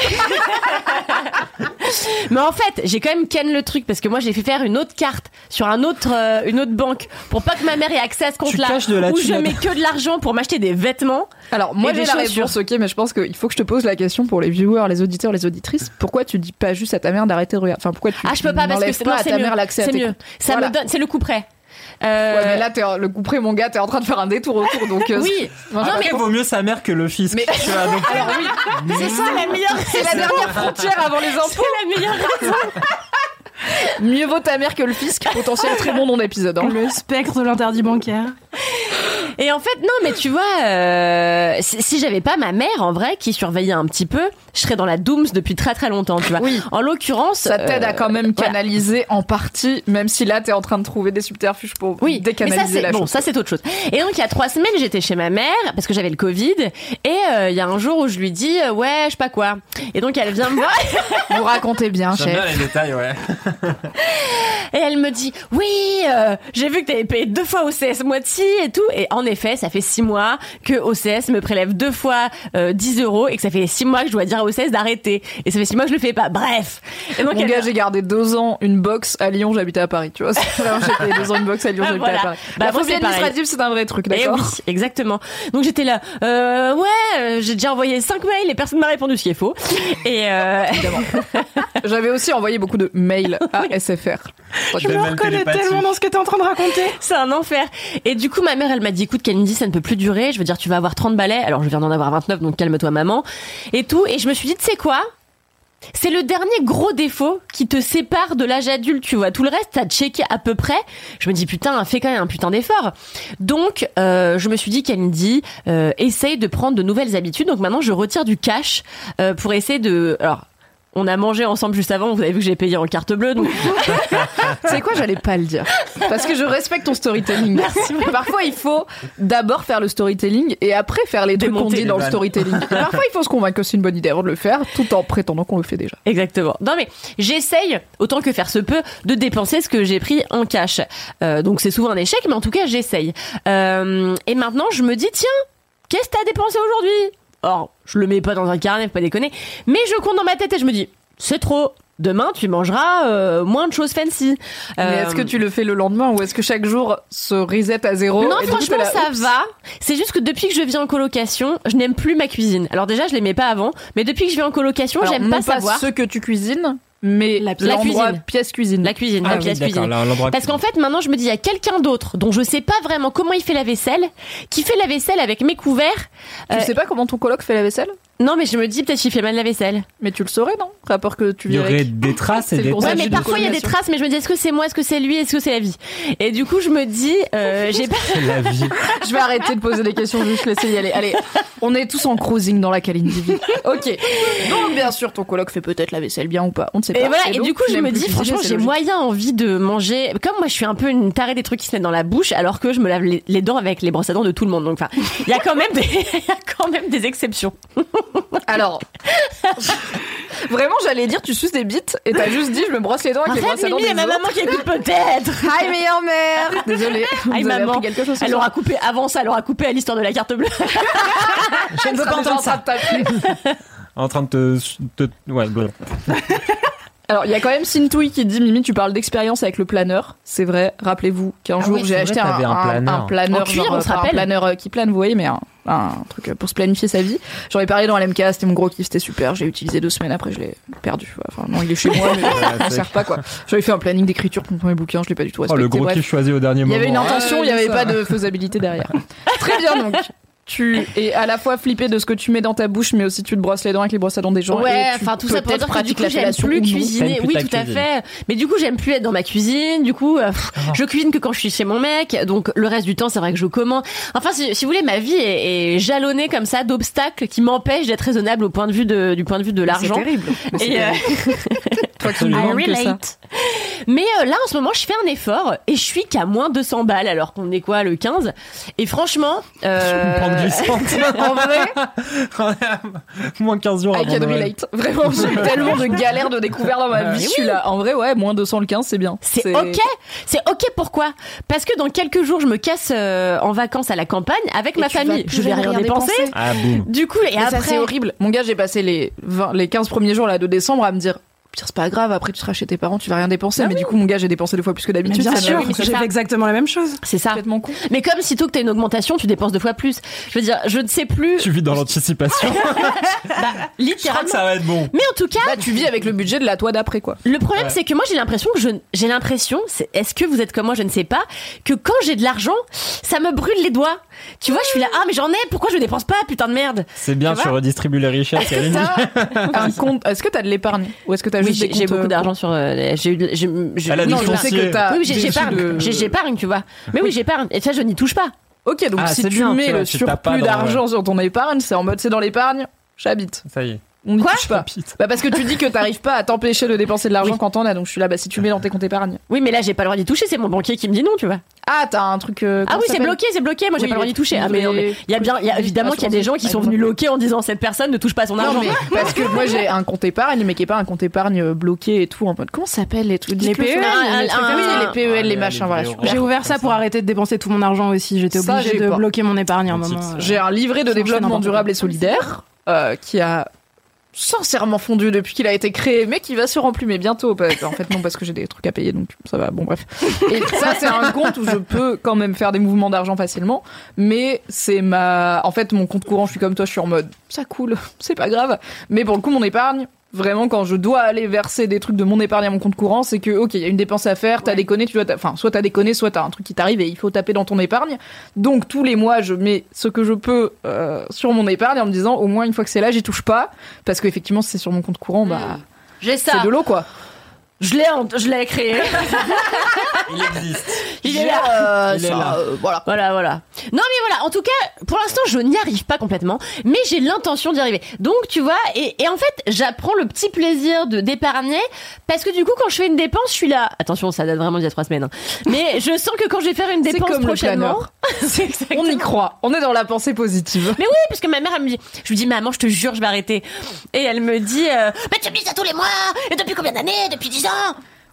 Mais en fait, j'ai quand même ken le truc parce que moi j'ai fait faire une autre carte sur un autre, euh, une autre banque pour pas que ma mère ait accès à ce compte-là où je mets que de l'argent pour m'acheter des vêtements. Alors, moi, j'ai la réponse, ok, mais je pense qu'il faut que je te pose la question pour les viewers, les auditeurs, les auditrices. Pourquoi tu dis pas juste à ta mère d'arrêter de regarder? Enfin, pourquoi tu Ah, je peux pas parce que c'est à c'est ta mieux. mère l'accès à tes mieux. comptes? Ça Voilà. me donne, c'est le coup près. Euh, Ouais, mais là, le coup près, mon gars, t'es en train de faire un détour autour, donc. euh, oui. Je- Après, vaut mieux sa mère que le fils. Mais- Tu vois, donc- Alors oui, C'est ça la meilleure. c'est la dernière frontière avant les impôts. C'est la meilleure raison. Mieux vaut ta mère que le fisc. Potentiel très bon nom d'épisode. hein. Le spectre de l'interdit bancaire. Et en fait, non, mais tu vois, euh, si, si j'avais pas ma mère en vrai qui surveillait un petit peu, je serais dans la dooms depuis très très longtemps, tu vois. Oui. En l'occurrence, Ça t'aide à euh, quand même voilà. canaliser en partie, même si là t'es en train de trouver des subterfuges pour Oui, mais ça décanaliser la bon, chose. ça c'est autre chose. Et donc il y a trois semaines, j'étais chez ma mère parce que j'avais le Covid, et euh, il y a un jour où je lui dis euh, ouais, je sais pas quoi. Et donc elle vient me voir Vous racontez bien, J'aime bien chef. les détails, ouais. et elle me dit oui, euh, j'ai vu que t'avais payé deux fois OCS moitié et tout. Et en effet, ça fait six mois que OCS me prélève deux fois euh, 10 euros et que ça fait six mois que je dois dire à OCS d'arrêter. Et ça fait six mois que je le fais pas. Bref. Et donc Mon gars, j'ai gardé deux ans une box à Lyon, j'habitais à Paris. Tu vois, j'ai payé deux ans une box à Lyon, Ah, j'habitais voilà. à Paris. Bah, la pareil. administrative, c'est un vrai truc, Eh d'accord oui, exactement. Donc j'étais là, euh, ouais, euh, j'ai déjà envoyé 5 mails et personne m'a répondu, ce qui est faux. Et euh, J'avais aussi envoyé beaucoup de mails à SFR. Je me reconnais tellement dans ce que t'es en train de raconter. c'est un enfer. Et du coup, ma mère, elle m'a dit, écoute, Kalindi, ça ne peut plus durer. Je veux dire, tu vas avoir 30 balais. Alors, je viens d'en avoir 29, donc calme-toi, maman. Et tout. Et je me suis dit, tu sais quoi? C'est le dernier gros défaut qui te sépare de l'âge adulte, tu vois. Tout le reste, t'as checké à peu près. Je me dis, putain, fais quand même un putain d'effort. Donc, euh, je me suis dit, Kalindi, euh, essaye de prendre de nouvelles habitudes. Donc maintenant, je retire du cash euh, pour essayer de... Alors, on a mangé ensemble juste avant, vous avez vu que j'ai payé en carte bleue, donc sais quoi, j'allais pas le dire. Parce que je respecte ton storytelling. Merci. Parfois, il faut d'abord faire le storytelling et après faire les trucs qu'on dit dans le storytelling. Parfois, il faut se convaincre que c'est une bonne idée avant de le faire, tout en prétendant qu'on le fait déjà. Exactement. Non mais j'essaye autant que faire se peut de dépenser ce que j'ai pris en cash. Euh, donc c'est souvent un échec, mais en tout cas j'essaye. Euh, et maintenant je me dis tiens, qu'est-ce que t'as dépensé aujourd'hui? Or je le mets pas dans un carnet, faut pas déconner. Mais je compte dans ma tête et je me dis c'est trop. Demain, tu mangeras euh, moins de choses fancy. Mais Euh, est-ce que tu le fais le lendemain ou est-ce que chaque jour se reset à zéro non, coup, franchement, ça oups. va. C'est juste que depuis que je vis en colocation, je n'aime plus ma cuisine. Alors déjà, je l'aimais pas avant, mais depuis que je vis en colocation, j'aime non pas savoir ce que tu cuisines, mais La- la l'endroit cuisine. pièce cuisine. la cuisine, Ah la oui, pièce cuisine. Parce qu'en fait, maintenant, je me dis, il y a quelqu'un d'autre dont je sais pas vraiment comment il fait la vaisselle, qui fait la vaisselle avec mes couverts. Tu Euh, sais pas comment ton coloc fait la vaisselle? Non, mais je me dis, peut-être qu'il fait mal la vaisselle. Mais tu le saurais, non? Rapport que tu Il y aurait avec. des traces et C'est des Ouais, mais parfois, il y a des traces, mais je me dis, est-ce que c'est moi, est-ce que c'est lui, est-ce que c'est la vie? Et du coup, je me dis, euh, j'ai pas. C'est la vie. Je vais arrêter de poser des questions, juste laisser y aller. Allez, on est tous en cruising dans la Kalindi vie. Ok. Donc, bien sûr, ton coloc fait peut-être la vaisselle bien ou pas. On ne sait pas. Et voilà, et donc, du coup, je me dis, franchement, j'ai moyen envie de manger. Comme moi, je suis un peu une tarée des trucs qui se mettent dans la bouche, alors que je me lave les, les dents avec les brosses à dents de tout le monde. Donc, enfin, il y a quand même des, il y a quand même des exceptions. Alors, vraiment, j'allais dire, tu suces des bites et t'as juste dit, je me brosse les dents avec les Arrête, brosses à dents Mimi, des et ma autres. maman qui écoute peut-être. Hi, meilleure mère Désolée, Aïe, maman. quelque chose Elle soir. aura coupé avant ça, elle aura coupé à l'histoire de la carte bleue. Je ne veux pas entendre ça. En train de te. te- ouais. Alors, il y a quand même Sintouille qui dit Mimi, tu parles d'expérience avec le planeur. C'est vrai, rappelez-vous qu'un Ah jour oui, j'ai acheté vrai, un, un un- planeur. un planeur, En cuir, genre, on se pas un rappelle. planeur euh, qui plane, vous voyez, mais un, un truc euh, pour se planifier sa vie. J'en ai parlé dans LMK, c'était mon gros kiff, c'était super. J'ai utilisé deux semaines après, je l'ai perdu. Enfin, non, il est chez moi, mais ça ne sert pas quoi. J'avais fait un planning d'écriture pour mes bouquins, je l'ai pas du tout Oh, respecté. le gros kiff choisi au dernier Il y moment. avait une intention, il n'y avait ça. pas de faisabilité derrière. Très bien donc. Tu es à la fois flippé de ce que tu mets dans ta bouche, mais aussi tu te brosses les dents avec les brosses à dents des gens. Ouais, enfin tout ça pour dire que du coup j'aime plus cuisiner. Oui, tout à cuisine. fait. Mais du coup j'aime plus être dans ma cuisine. Du coup, euh, pff, je cuisine que quand je suis chez mon mec. Donc le reste du temps c'est vrai que je commande. Enfin si, si vous voulez, ma vie est, est jalonnée comme ça d'obstacles qui m'empêchent d'être raisonnable au point de vue de, du point de vue de l'argent. C'est terrible. Toi qui I me demandes que ça. relate. Mais euh, là, en ce moment, je fais un effort et je suis qu'à moins 200 balles alors qu'on est quoi le 15 Et franchement, euh, Une pente glissante. En vrai, Moins 15 jours I can relate. Vraiment, j'ai eu tellement de galères de découvert dans ma Ah, vie. oui. Je suis là. En vrai, ouais, moins 200 le 15, c'est bien. c'est ok. C'est ok pourquoi? Parce que dans quelques jours, je me casse euh, en vacances à la campagne avec Et ma famille. Je vais rien rien dépenser. dépenser. Ah. Du coup, et Mais après, c'est horrible. Mon gars, j'ai passé les, 20 les 15 premiers jours là, de décembre à me dire. Pire, c'est pas grave, après tu seras chez tes parents, tu vas rien dépenser. mais du coup, mon gars, j'ai dépensé deux fois plus que d'habitude. bien sûr, j'ai fait exactement la même chose. c'est ça. complètement con. Mais comme sitôt que t'as une augmentation, tu dépenses deux fois plus. Je veux dire, je ne sais plus Tu vis dans l'anticipation. Je crois littéralement. que ça va être bon. Mais en tout cas, Bah, tu vis avec le budget de la toi d'après, quoi. Le problème, Ouais. c'est que moi, j'ai l'impression que je, j'ai l'impression, est-ce que vous êtes comme moi, je ne sais pas, que quand j'ai de l'argent, ça me brûle les doigts. Tu vois, je suis là, ah, mais j'en ai, pourquoi je ne dépense pas, putain de merde? C'est bien, Tu redistribues les richesses. Est-ce que t'as de l'épargne? Ou est-ce que t'as Oui, juste j'ai, beaucoup euh, d'argent sur, euh, les- j'ai non, je- je sais foncier. que t'as. oui, oui, j'ai, des j'épargne, de- tu vois. Mais oui, j'épargne. Et ça, je n'y touche pas. Ok, donc Ah, si c'est tu bien, mets tu vois, le surplus d'argent sur ton épargne, c'est en mode c'est dans l'épargne, j'habite. Ça y est. On n'y Quoi touche pas. Bah parce que tu dis que t'arrives pas à t'empêcher de dépenser de l'argent Oui. quand t'en as, donc je suis là, bah si tu mets dans tes comptes épargne. Oui, mais là, j'ai pas le droit d'y toucher, c'est mon banquier qui me dit non, tu vois. Ah, t'as un truc. euh, Ah oui, c'est bloqué, c'est bloqué, moi, j'ai Oui, pas le droit d'y toucher. Ah, mais les- non, mais il y a bien, il y a évidemment qu'il y a des gens qui sont assurances, venus loquer en disant cette personne ne touche pas son Non, argent. mais parce que moi j'ai un compte épargne, mais qui est pas un compte épargne euh, bloqué et tout en mode. Comment ça s'appelle les trucs? Les PEL, les PEL, les Ah, machins, les voilà. vidéos. super. J'ai ouvert ça pour arrêter de dépenser tout mon argent aussi. J'étais obligée de bloquer mon épargne à un moment. euh. J'ai un livret de développement durable et solidaire qui a sincèrement fondu depuis qu'il a été créé, mais qui va se remplumer bientôt. En fait, non, parce que j'ai des trucs à payer, donc ça va. Bon, bref. Et ça, c'est un compte où je peux quand même faire des mouvements d'argent facilement, mais c'est ma. En fait, mon compte courant, je suis comme toi, je suis en mode ça coule, c'est pas grave. Mais pour le coup, mon épargne. Vraiment, quand je dois aller verser des trucs de mon épargne à mon compte courant, c'est que, ok, il y a une dépense à faire, t'as déconné, tu dois, t'a- enfin, soit t'as déconné, soit t'as un truc qui t'arrive et il faut taper dans ton épargne. Donc, tous les mois, je mets ce que je peux euh, sur mon épargne en me disant, au moins, une fois que c'est là, j'y touche pas. Parce qu'effectivement, si c'est sur mon compte courant, bah, J'ai ça. c'est de l'eau, quoi. Je l'ai, je l'ai créé. Il existe. Il est là. Euh, Il est ça, là. euh, voilà. Voilà, voilà. Non, mais voilà. En tout cas, pour l'instant, je n'y arrive pas complètement, mais j'ai l'intention d'y arriver. Donc, tu vois, et, et en fait, j'apprends le petit plaisir de d'épargner parce que du coup, quand je fais une dépense, je suis là. Attention, ça date vraiment d'il y a trois semaines. hein. Mais je sens que quand je vais faire une C'est dépense comme le prochainement, planeur. c'est exactement. On y croit. On est dans la pensée positive. Mais oui, parce que ma mère, elle me dit, je lui dis, maman, je te jure, je vais arrêter. Et elle me dit, euh, mais tu me dis ça tous les mois, et depuis combien d'années? Depuis 10 ans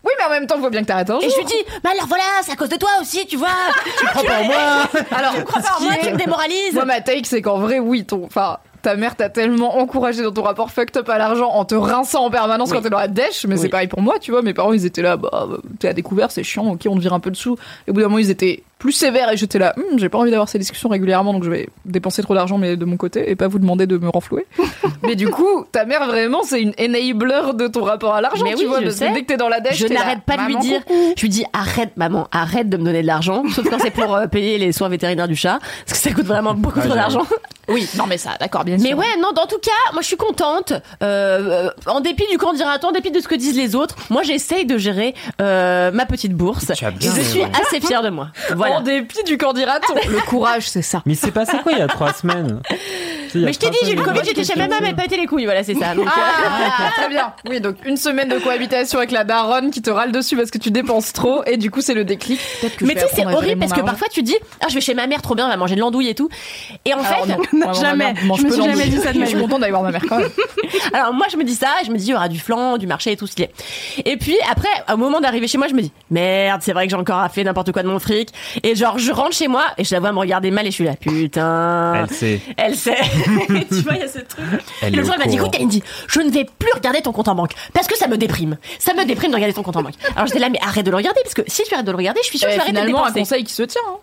Oui, mais en même temps, il faut bien que t'arrêtes un Et jour. je lui dis, mais alors voilà, c'est à cause de toi aussi, tu vois. tu crois pas en moi Alors, Tu crois pas en ce moi, tu me démoralises. Moi, ma take, c'est qu'en vrai, oui, ton, enfin, ta mère t'a tellement encouragé dans ton rapport fucked up à l'argent en te rinçant en permanence Oui. quand t'es dans la dèche, mais Oui. c'est pareil pour moi, tu vois. Mes parents, ils étaient là, bah, t'es à découvert, c'est chiant, ok, on te vire un peu dessous. Et au bout d'un moment, ils étaient plus sévères et j'étais là, Hum, j'ai pas envie d'avoir ces discussions régulièrement, donc je vais dépenser trop d'argent, mais de mon côté, et pas vous demander de me renflouer. mais du coup, ta mère, vraiment, c'est une enabler de ton rapport à l'argent, Mais tu oui, vois, je parce que dès que t'es dans la dèche, Je n'arrête pas de lui dire. coucou. Je lui dis arrête maman, arrête de me donner de l'argent, sauf quand c'est pour euh, payer les soins vétérinaires du chat, parce que ça coûte vraiment beaucoup trop d'argent. Oui, non, mais ça, d'accord, bien Mais sûr. ouais, non, en tout cas, moi je suis contente. Euh, euh, en dépit du candidat, en dépit de ce que disent les autres, moi j'essaye de gérer euh, ma petite bourse. Et je suis assez fière de moi. Voilà. En dépit du candidaton, le courage, c'est ça. Mais il s'est passé quoi il y a trois semaines? Y a Mais je t'ai dit, j'ai eu le Covid, j'étais chez ma maman, elle pétait les couilles, voilà, c'est ça. Donc, euh, Ah, très bien. Oui, donc une semaine de cohabitation avec la daronne qui te râle dessus parce que tu dépenses trop et du coup c'est le déclic. Peut-être que mais tu sais, c'est apprendre à gérer horrible parce que argent. parfois tu dis, ah, je vais chez ma mère, trop bien, elle va manger de l'andouille et tout. Et en Alors fait, non, Non, Moi, ma jamais. mère mange Je me peu suis jamais d'andouille. dit ça de ma Je suis vie. contente d'aller voir ma mère quand même. Alors moi je me dis ça, je me dis il y aura du flan, du marché et tout ce qui est. Et puis après, au moment d'arriver chez moi, je me dis merde, c'est vrai que j'ai encore fait n'importe quoi de mon fric. Et genre je rentre chez moi et je la vois me regarder mal et je suis là putain. Elle sait. Elle sait. tu vois, il y a ce truc. Elle Le jour, il m'a dit, écoute, Kalindi, je ne vais plus regarder ton compte en banque parce que ça me déprime. Ça me déprime de regarder ton compte en banque. Alors j'étais là, mais arrête de le regarder parce que si tu arrêtes de le regarder, je suis sûre que tu vas arrêter de un dépenser. conseil qui se tient. hein.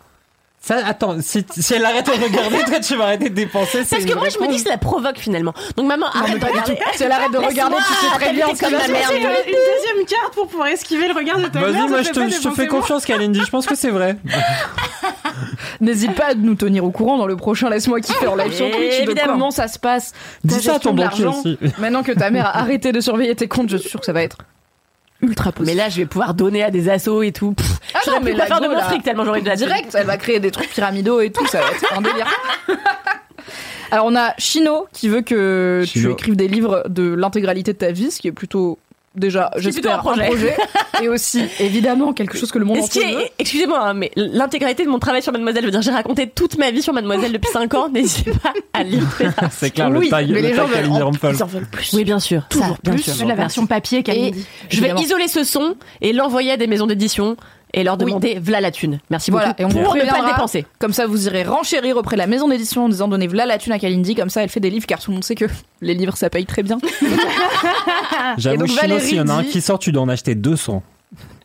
Ça, attends, si, si elle arrête de regarder, toi tu vas arrêter de dépenser. Parce que moi, je me dis que ça la provoque finalement. Donc maman, arrête de regarder. Si elle arrête de regarder, tu sais très bien ce comme la va merde. Une deuxième carte pour pouvoir esquiver le regard de ta mère. Vas-y, moi je te, je fais confiance, Kalindi. Je pense que c'est vrai. N'hésite pas à nous tenir au courant dans le prochain Laisse-moi kiffer en live sur Twitch de Évidemment. comment ça se passe. Dis ça à ton banquier aussi. Maintenant que ta mère a arrêté de surveiller tes comptes, je suis sûre que ça va être ultra Mais possible. là, je vais pouvoir donner à des assos et tout. Pff, Ah j'aurais non, mais la faire de mon fric tellement j'aurais de la. Direct, elle va créer des trucs pyramidaux et tout, ça va être un délire. Alors on a Chino qui veut que tu écrives des livres de l'intégralité de ta vie, ce qui est plutôt déjà, C'est j'espère, plutôt un projet. et aussi évidemment quelque chose que le monde Et ce qui entier veut. est, excusez-moi, hein, mais l'intégralité de mon travail sur Mademoiselle, je veux dire, j'ai raconté toute ma vie sur Mademoiselle depuis 5 ans, n'hésitez pas à lire. C'est clair, Oui, le tag, mais le les gens tag veulent Kalindi en-. Ils en veulent plus. Oui, bien sûr. Toujours Ça, bien plus. sûr. La version papier, Kalindi. Je vais isoler ce son et l'envoyer à des maisons d'édition et leur demander v'là la thune. Merci Voilà, beaucoup et on vous pour ne pas le dépenser. Comme ça, vous irez renchérir auprès de la maison d'édition en disant donnez v'là la thune à Kalindi. Comme ça, elle fait des livres car tout le monde sait que les livres ça paye très bien. J'avoue, Chino, s'il y en a un qui sort, tu dois en acheter 200.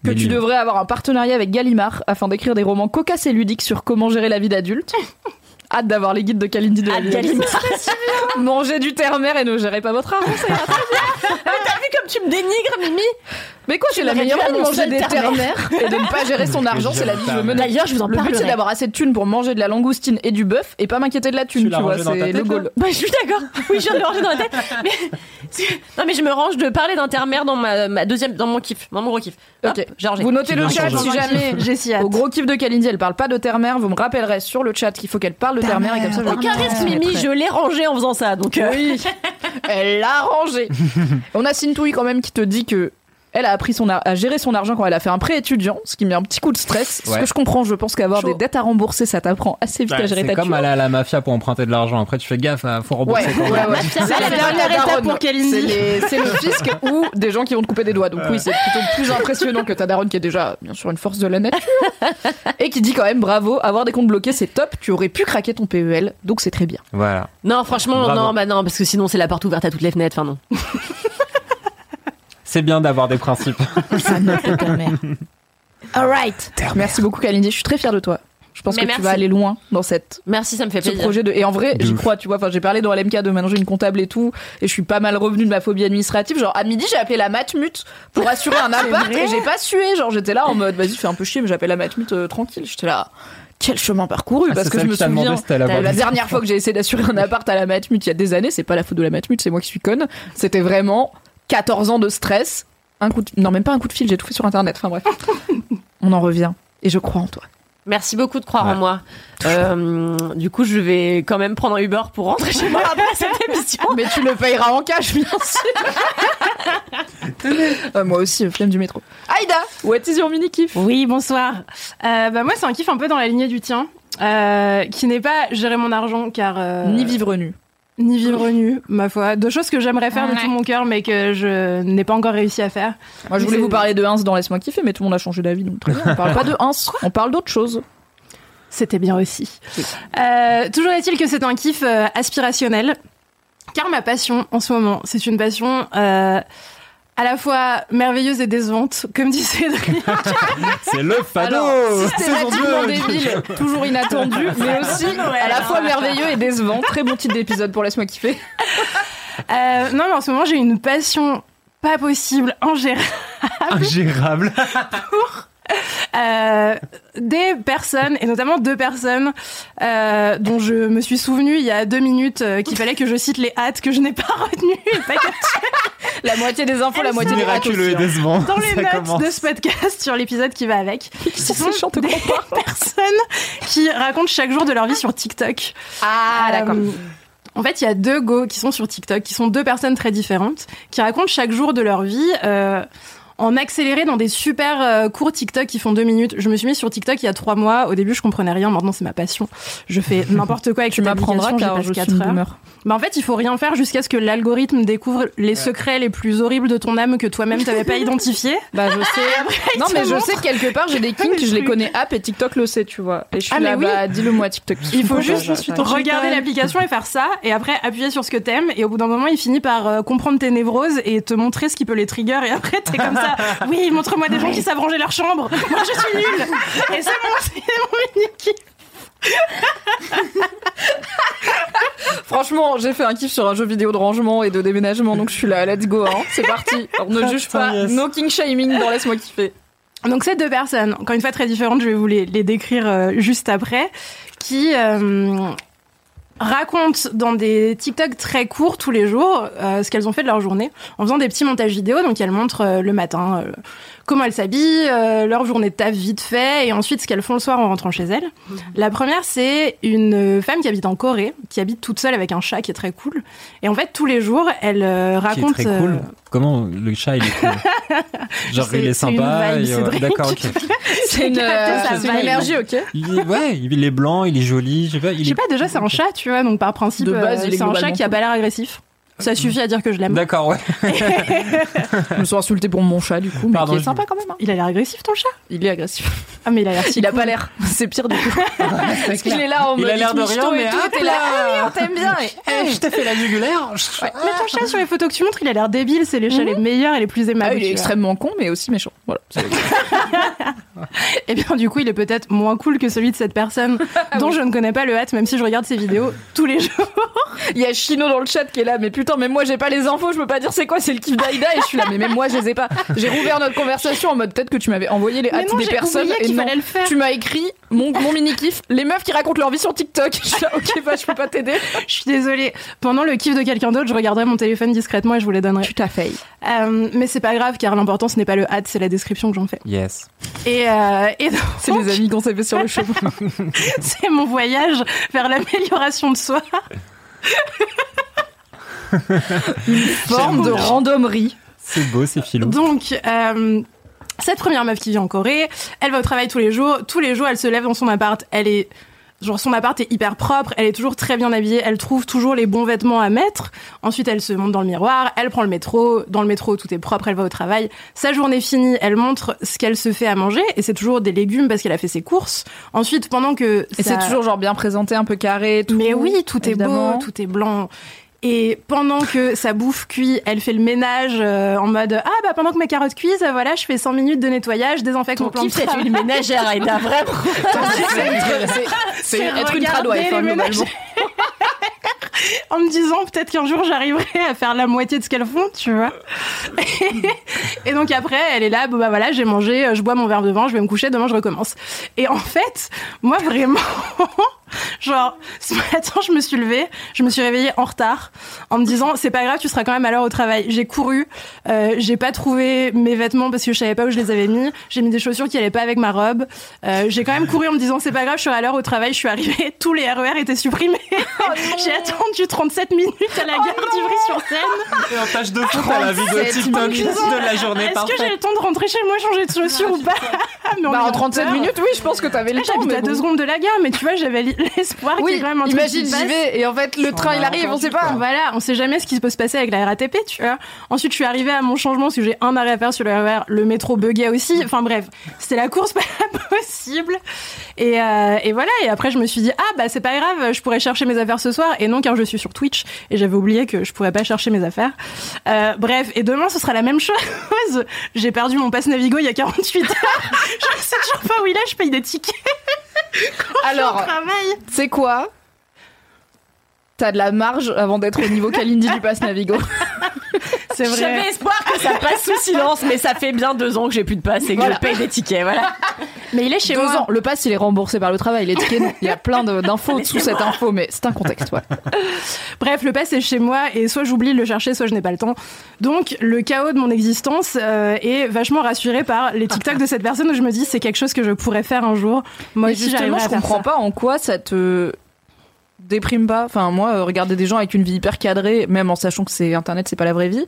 que tu devrais avoir un partenariat avec Gallimard afin d'écrire des romans cocasses et ludiques sur comment gérer la vie d'adulte. Hâte d'avoir les guides de Kalindi de la Ah, vie. Gallimard. Mangez du terre-mer et ne gérez pas votre argent. Comme tu me dénigres, Mimi Mais quoi, c'est la meilleure de manger des terre-mer et de ne pas gérer son argent. C'est la vie que je veux mener. D'ailleurs, je vous en Le but, c'est d'avoir assez de thunes pour manger de la langoustine et du bœuf et pas m'inquiéter de la thune, Tu vois. C'est le goal. Bah, je suis d'accord. Oui, je viens de le ranger dans la tête. Mais, non, mais je me range de parler d'intermère dans ma, ma deuxième, dans mon kiff, dans mon gros kiff. Hop, Ok. j'ai rangé. Vous notez le chat si jamais. J'ai. Au gros kiff de Kalindi, elle parle pas de terre-mer. Vous me rappellerez sur le chat qu'il faut qu'elle parle de terre-mer et comme ça, je Aucun risque, Mimi, je l'ai rangé en faisant ça. Donc, euh, Oui, elle l'a rangé. On a Sintouille quand même qui te dit que elle a appris son ar- à gérer son argent quand elle a fait un prêt étudiant, ce qui met un petit coup de stress. Ce que je comprends, je pense qu'avoir Chaud. des dettes à rembourser, ça t'apprend assez vite à gérer C'est ta comme thune. aller à la mafia pour emprunter de l'argent. Après, tu fais gaffe, hein, faut rembourser Ouais, quand même. C'est c'est la dernière étape daronne. pour Kalindi. C'est c'est le fisc ou des gens qui vont te couper des doigts. Donc oui, c'est plutôt plus impressionnant que ta daronne qui est déjà, bien sûr, une force de la nature. Et qui dit quand même bravo, avoir des comptes bloqués, c'est top. Tu aurais pu craquer ton PEL, donc c'est très bien. Voilà. non, franchement, Bravo. non, bah non, parce que sinon, c'est la porte ouverte à toutes les fenêtres. Enfin, non. C'est bien d'avoir des principes. Ça note ta mère. Alright. Merci beaucoup Kalindi, je suis très fière de toi. Je pense Mais que merci. tu vas aller loin dans cette Merci, ça me fait ce plaisir. projet de et en vrai j'y crois tu vois enfin j'ai parlé dans LMK de j'ai une comptable et tout et je suis pas mal revenue de ma phobie administrative genre à midi j'ai appelé la matmut pour assurer un appart et j'ai pas sué genre j'étais là en mode vas-y fais un peu chier mais j'appelle la matmut euh, tranquille j'étais là quel chemin parcouru Ah, parce que je me demandé souviens avoir la des dernière fois que j'ai essayé d'assurer un appart à la matmut il y a des années c'est pas la faute de la matmut c'est moi qui suis conne c'était vraiment 14 ans de stress un coup de... non même pas un coup de fil j'ai tout fait sur internet enfin bref on en revient et je crois en toi Merci beaucoup de croire Ouais. en moi. Euh, du coup, je vais quand même prendre un Uber pour rentrer chez moi après cette émission. Mais tu le payeras en cash, bien sûr. Euh, moi aussi, flemme du métro. Aïda, what is your mini kiff? Oui, bonsoir. Euh, bah moi, c'est un kiff un peu dans la lignée du tien, euh, qui n'est pas gérer mon argent, car euh, Ni vivre nu. Ni vivre nu, ma foi. Deux choses que j'aimerais faire de tout mon cœur, mais que je n'ai pas encore réussi à faire. Moi, je voulais vous parler de Ins dans Laisse-moi kiffer, mais tout le monde a changé d'avis, donc très bien. On parle pas de Ins, on parle d'autre chose. C'était bien aussi. Euh, toujours est-il que c'est un kiff euh, aspirationnel, car ma passion en ce moment, c'est une passion euh, à la fois merveilleuse et décevante, comme dit Cédric. C'est le fado Alors, systématiquement 2. débile, toujours inattendu, mais aussi à la fois merveilleux et décevant. Très bon titre d'épisode pour Laisse-moi kiffer. Euh, non, mais en ce moment, j'ai une passion pas possible, ingérable. Ingérable. Euh, des personnes, et notamment deux personnes euh, dont je me suis souvenu il y a deux minutes euh, qu'il fallait que je cite les hâtes que je n'ai pas retenues et pas captées La moitié des infos, la moitié des hâtes Miraculeux et aussi, hein. décevant. dans les notes commence. de ce podcast sur l'épisode qui va avec. Ce sont des personnes qui racontent chaque jour de leur vie sur TikTok. Ah, d'accord. En fait, il y a deux go qui sont sur TikTok, qui sont deux personnes très différentes, qui racontent chaque jour de leur vie. euh, en accéléré dans des super euh, cours TikTok qui font deux minutes. Je me suis mis sur TikTok il y a trois mois. Au début, je comprenais rien. Maintenant, c'est ma passion. Je fais n'importe quoi avec Tu cette m'apprendras application, j'y car passe je suis quatre une heures. boomer. Bah en fait, il faut rien faire jusqu'à ce que l'algorithme découvre les secrets les plus horribles de ton âme que toi-même t'avais pas identifiés. Bah je sais. non il mais je montre sais que quelque part j'ai des kinks, je les connais app et TikTok le sait, tu vois. Et je suis Ah, là, oui. bah dis-le moi TikTok. Il faut juste regarder l'application et faire ça, et après appuyer sur ce que t'aimes, et au bout d'un moment, il finit par euh, comprendre tes névroses et te montrer ce qui peut les trigger, et après t'es comme ça. Oui, montre-moi des gens qui savent ranger leur chambre. Moi, je suis nulle. Et c'est bon, c'est mon mini kiff. Franchement, j'ai fait un kiff sur un jeu vidéo de rangement et de déménagement, donc je suis là, let's go, hein. c'est parti. Alors, ne juge pas, yes. no king shaming dans laisse-moi kiffer. Donc ces deux personnes, encore une fois très différentes, je vais vous les, les décrire euh, juste après, qui euh, racontent dans des TikTok très courts tous les jours euh, ce qu'elles ont fait de leur journée en faisant des petits montages vidéo. Donc elles montrent euh, le matin euh, comment elles s'habillent, euh, leur journée de taf vite fait, et ensuite ce qu'elles font le soir en rentrant chez elles. La première, c'est une femme qui habite en Corée, qui habite toute seule avec un chat qui est très cool. Et en fait, tous les jours, elle euh, Qui est raconte... très cool. euh, Comment le chat il est cool Genre il est sympa. D'accord, ok. C'est une, une énergie, ok Il est, ouais, il est blanc, il est joli. Je sais pas. Il Je sais est... pas, déjà c'est un chat, tu vois, donc par principe, c'est un chat qui a pas l'air agressif. Ça suffit à dire que je l'aime. D'accord, ouais. Je me suis insulté pour mon chat du coup, mais Pardon, qui est sympa quand même. hein. Il a l'air agressif ton chat? Il est agressif. Ah mais il a l'air si Il a pas l'air. C'est pire du coup. Parce qu'il est là en Il mode a l'air de rien, mais t'es là. Ah on t'aime bien. et- Eh, je t'ai fait la jugulaire. Mais ton chat sur les photos que tu montres, il a l'air débile, c'est les chats les meilleurs et les plus Ah, aimables. il est extrêmement con, mais aussi méchant. Voilà. Et bien du coup, il est peut-être moins cool que celui de cette personne Ah dont je ne connais pas le hâte, même si je regarde ses vidéos tous les jours. Il y a Chino dans le chat qui est là, mais putain, même moi j'ai pas les infos, je peux pas dire c'est quoi, c'est le kiff d'Aïda, et je suis là, mais même moi je les ai pas. J'ai rouvert notre conversation en mode peut-être que tu m'avais envoyé les Mais hâtes des personnes, et non. fallait le faire. Tu m'as écrit mon, mon mini kiff, les meufs qui racontent leur vie sur TikTok. Je suis là, ok, bah je peux pas t'aider. Je suis désolée. Pendant le kiff de quelqu'un d'autre, je regarderai mon téléphone discrètement et je vous les donnerai. t'as fait. Euh, mais c'est pas grave car l'important ce n'est pas le hâte, c'est la description que j'en fais. Yes. Et, euh, et donc, C'est les amis qu'on s'est fait sur le chemin. c'est mon voyage vers l'amélioration de soi. Forme de randomerie. C'est beau, c'est filou. Donc, euh, cette première meuf qui vit en Corée, elle va au travail tous les jours. Tous les jours, elle se lève dans son appart. Elle est Genre son appart est hyper propre, elle est toujours très bien habillée, elle trouve toujours les bons vêtements à mettre. Ensuite, elle se monte dans le miroir, elle prend le métro, dans le métro tout est propre, elle va au travail. Sa journée finie, elle montre ce qu'elle se fait à manger et c'est toujours des légumes parce qu'elle a fait ses courses. Ensuite, pendant que Et ça- c'est toujours genre bien présenté, un peu carré. Tout, mais oui, tout évidemment. est beau, tout est blanc. Et pendant que sa bouffe cuit, elle fait le ménage euh, en mode ah bah pendant que mes carottes cuisent, euh, voilà, je fais 100 minutes de nettoyage, désinfecte mon plan de kiff, c'est travail. une ménagère, Aïda, vraiment. C'est être- c'est- c'est C'est être une tradwife, hein, globalement. en me disant peut-être qu'un jour j'arriverai à faire la moitié de ce qu'elles font, tu vois. et donc après, elle est là, bon bah voilà, j'ai mangé, euh, je bois mon verre de vin, je vais me coucher, demain je recommence. Et en fait, moi vraiment, genre ce matin je me suis levée, je me suis réveillée en retard en me disant c'est pas grave, tu seras quand même à l'heure au travail. J'ai couru, euh, j'ai pas trouvé mes vêtements parce que je savais pas où je les avais mis, j'ai mis des chaussures qui allaient pas avec ma robe. Euh, j'ai quand même couru en me disant c'est pas grave, je suis à l'heure au travail, je suis arrivée, tous les RER étaient supprimés. j'ai attendu 37 minutes à la gare d'Ivry-sur-Seine. Et en tâche de fond, t'as la vidéo TikTok de la journée Est-ce que j'ai le temps de rentrer chez moi, changer de chaussures ou pas Mais Bah, en 37 peur. minutes, oui, je pense que t'avais le Ah, temps. J'habite mais à bon. deux secondes de la gare, mais tu vois, j'avais l'espoir qu'il y ait Oui, quand même un truc imagine, j'y vais et en fait, le train il arrive, on sait pas. Voilà, on sait jamais ce qui peut se passer avec la RATP, tu vois. Ensuite, je suis arrivée à mon changement parce que j'ai un arrêt à faire sur le RER. Le métro buguait aussi. Enfin bref, c'était la course pas possible. Et, euh, et voilà. Et après, je me suis dit ah bah c'est pas grave, je pourrais chercher mes affaires ce soir. Et non, car je suis sur Twitch et j'avais oublié que je pourrais pas chercher mes affaires. Euh, bref, et demain ce sera la même chose. J'ai perdu mon passe Navigo il y a 48 heures. je sais toujours pas où il est. Je paye des tickets Alors, c'est quoi T'as de la marge avant d'être au niveau Kalindi du pass Navigo. C'est vrai. J'avais espoir que ça passe sous silence, mais ça fait bien deux ans que j'ai plus de passe et que Voilà. je paye des tickets, voilà. Mais il est chez Deux moi. ans. Le pass il est remboursé par le travail. Les tickets, non. Il y a plein d'infos sous cette info, mais c'est un contexte. Ouais. Bref, le pass est chez moi et soit j'oublie de le chercher, soit je n'ai pas le temps. Donc le chaos de mon existence euh, est vachement rassuré par les TikTok de cette personne où je me dis c'est quelque chose que je pourrais faire un jour. Moi Mais aussi justement, je comprends ça. pas en quoi ça te déprime pas. Enfin, moi, euh, regarder des gens avec une vie hyper cadrée, même en sachant que c'est Internet, c'est pas la vraie vie.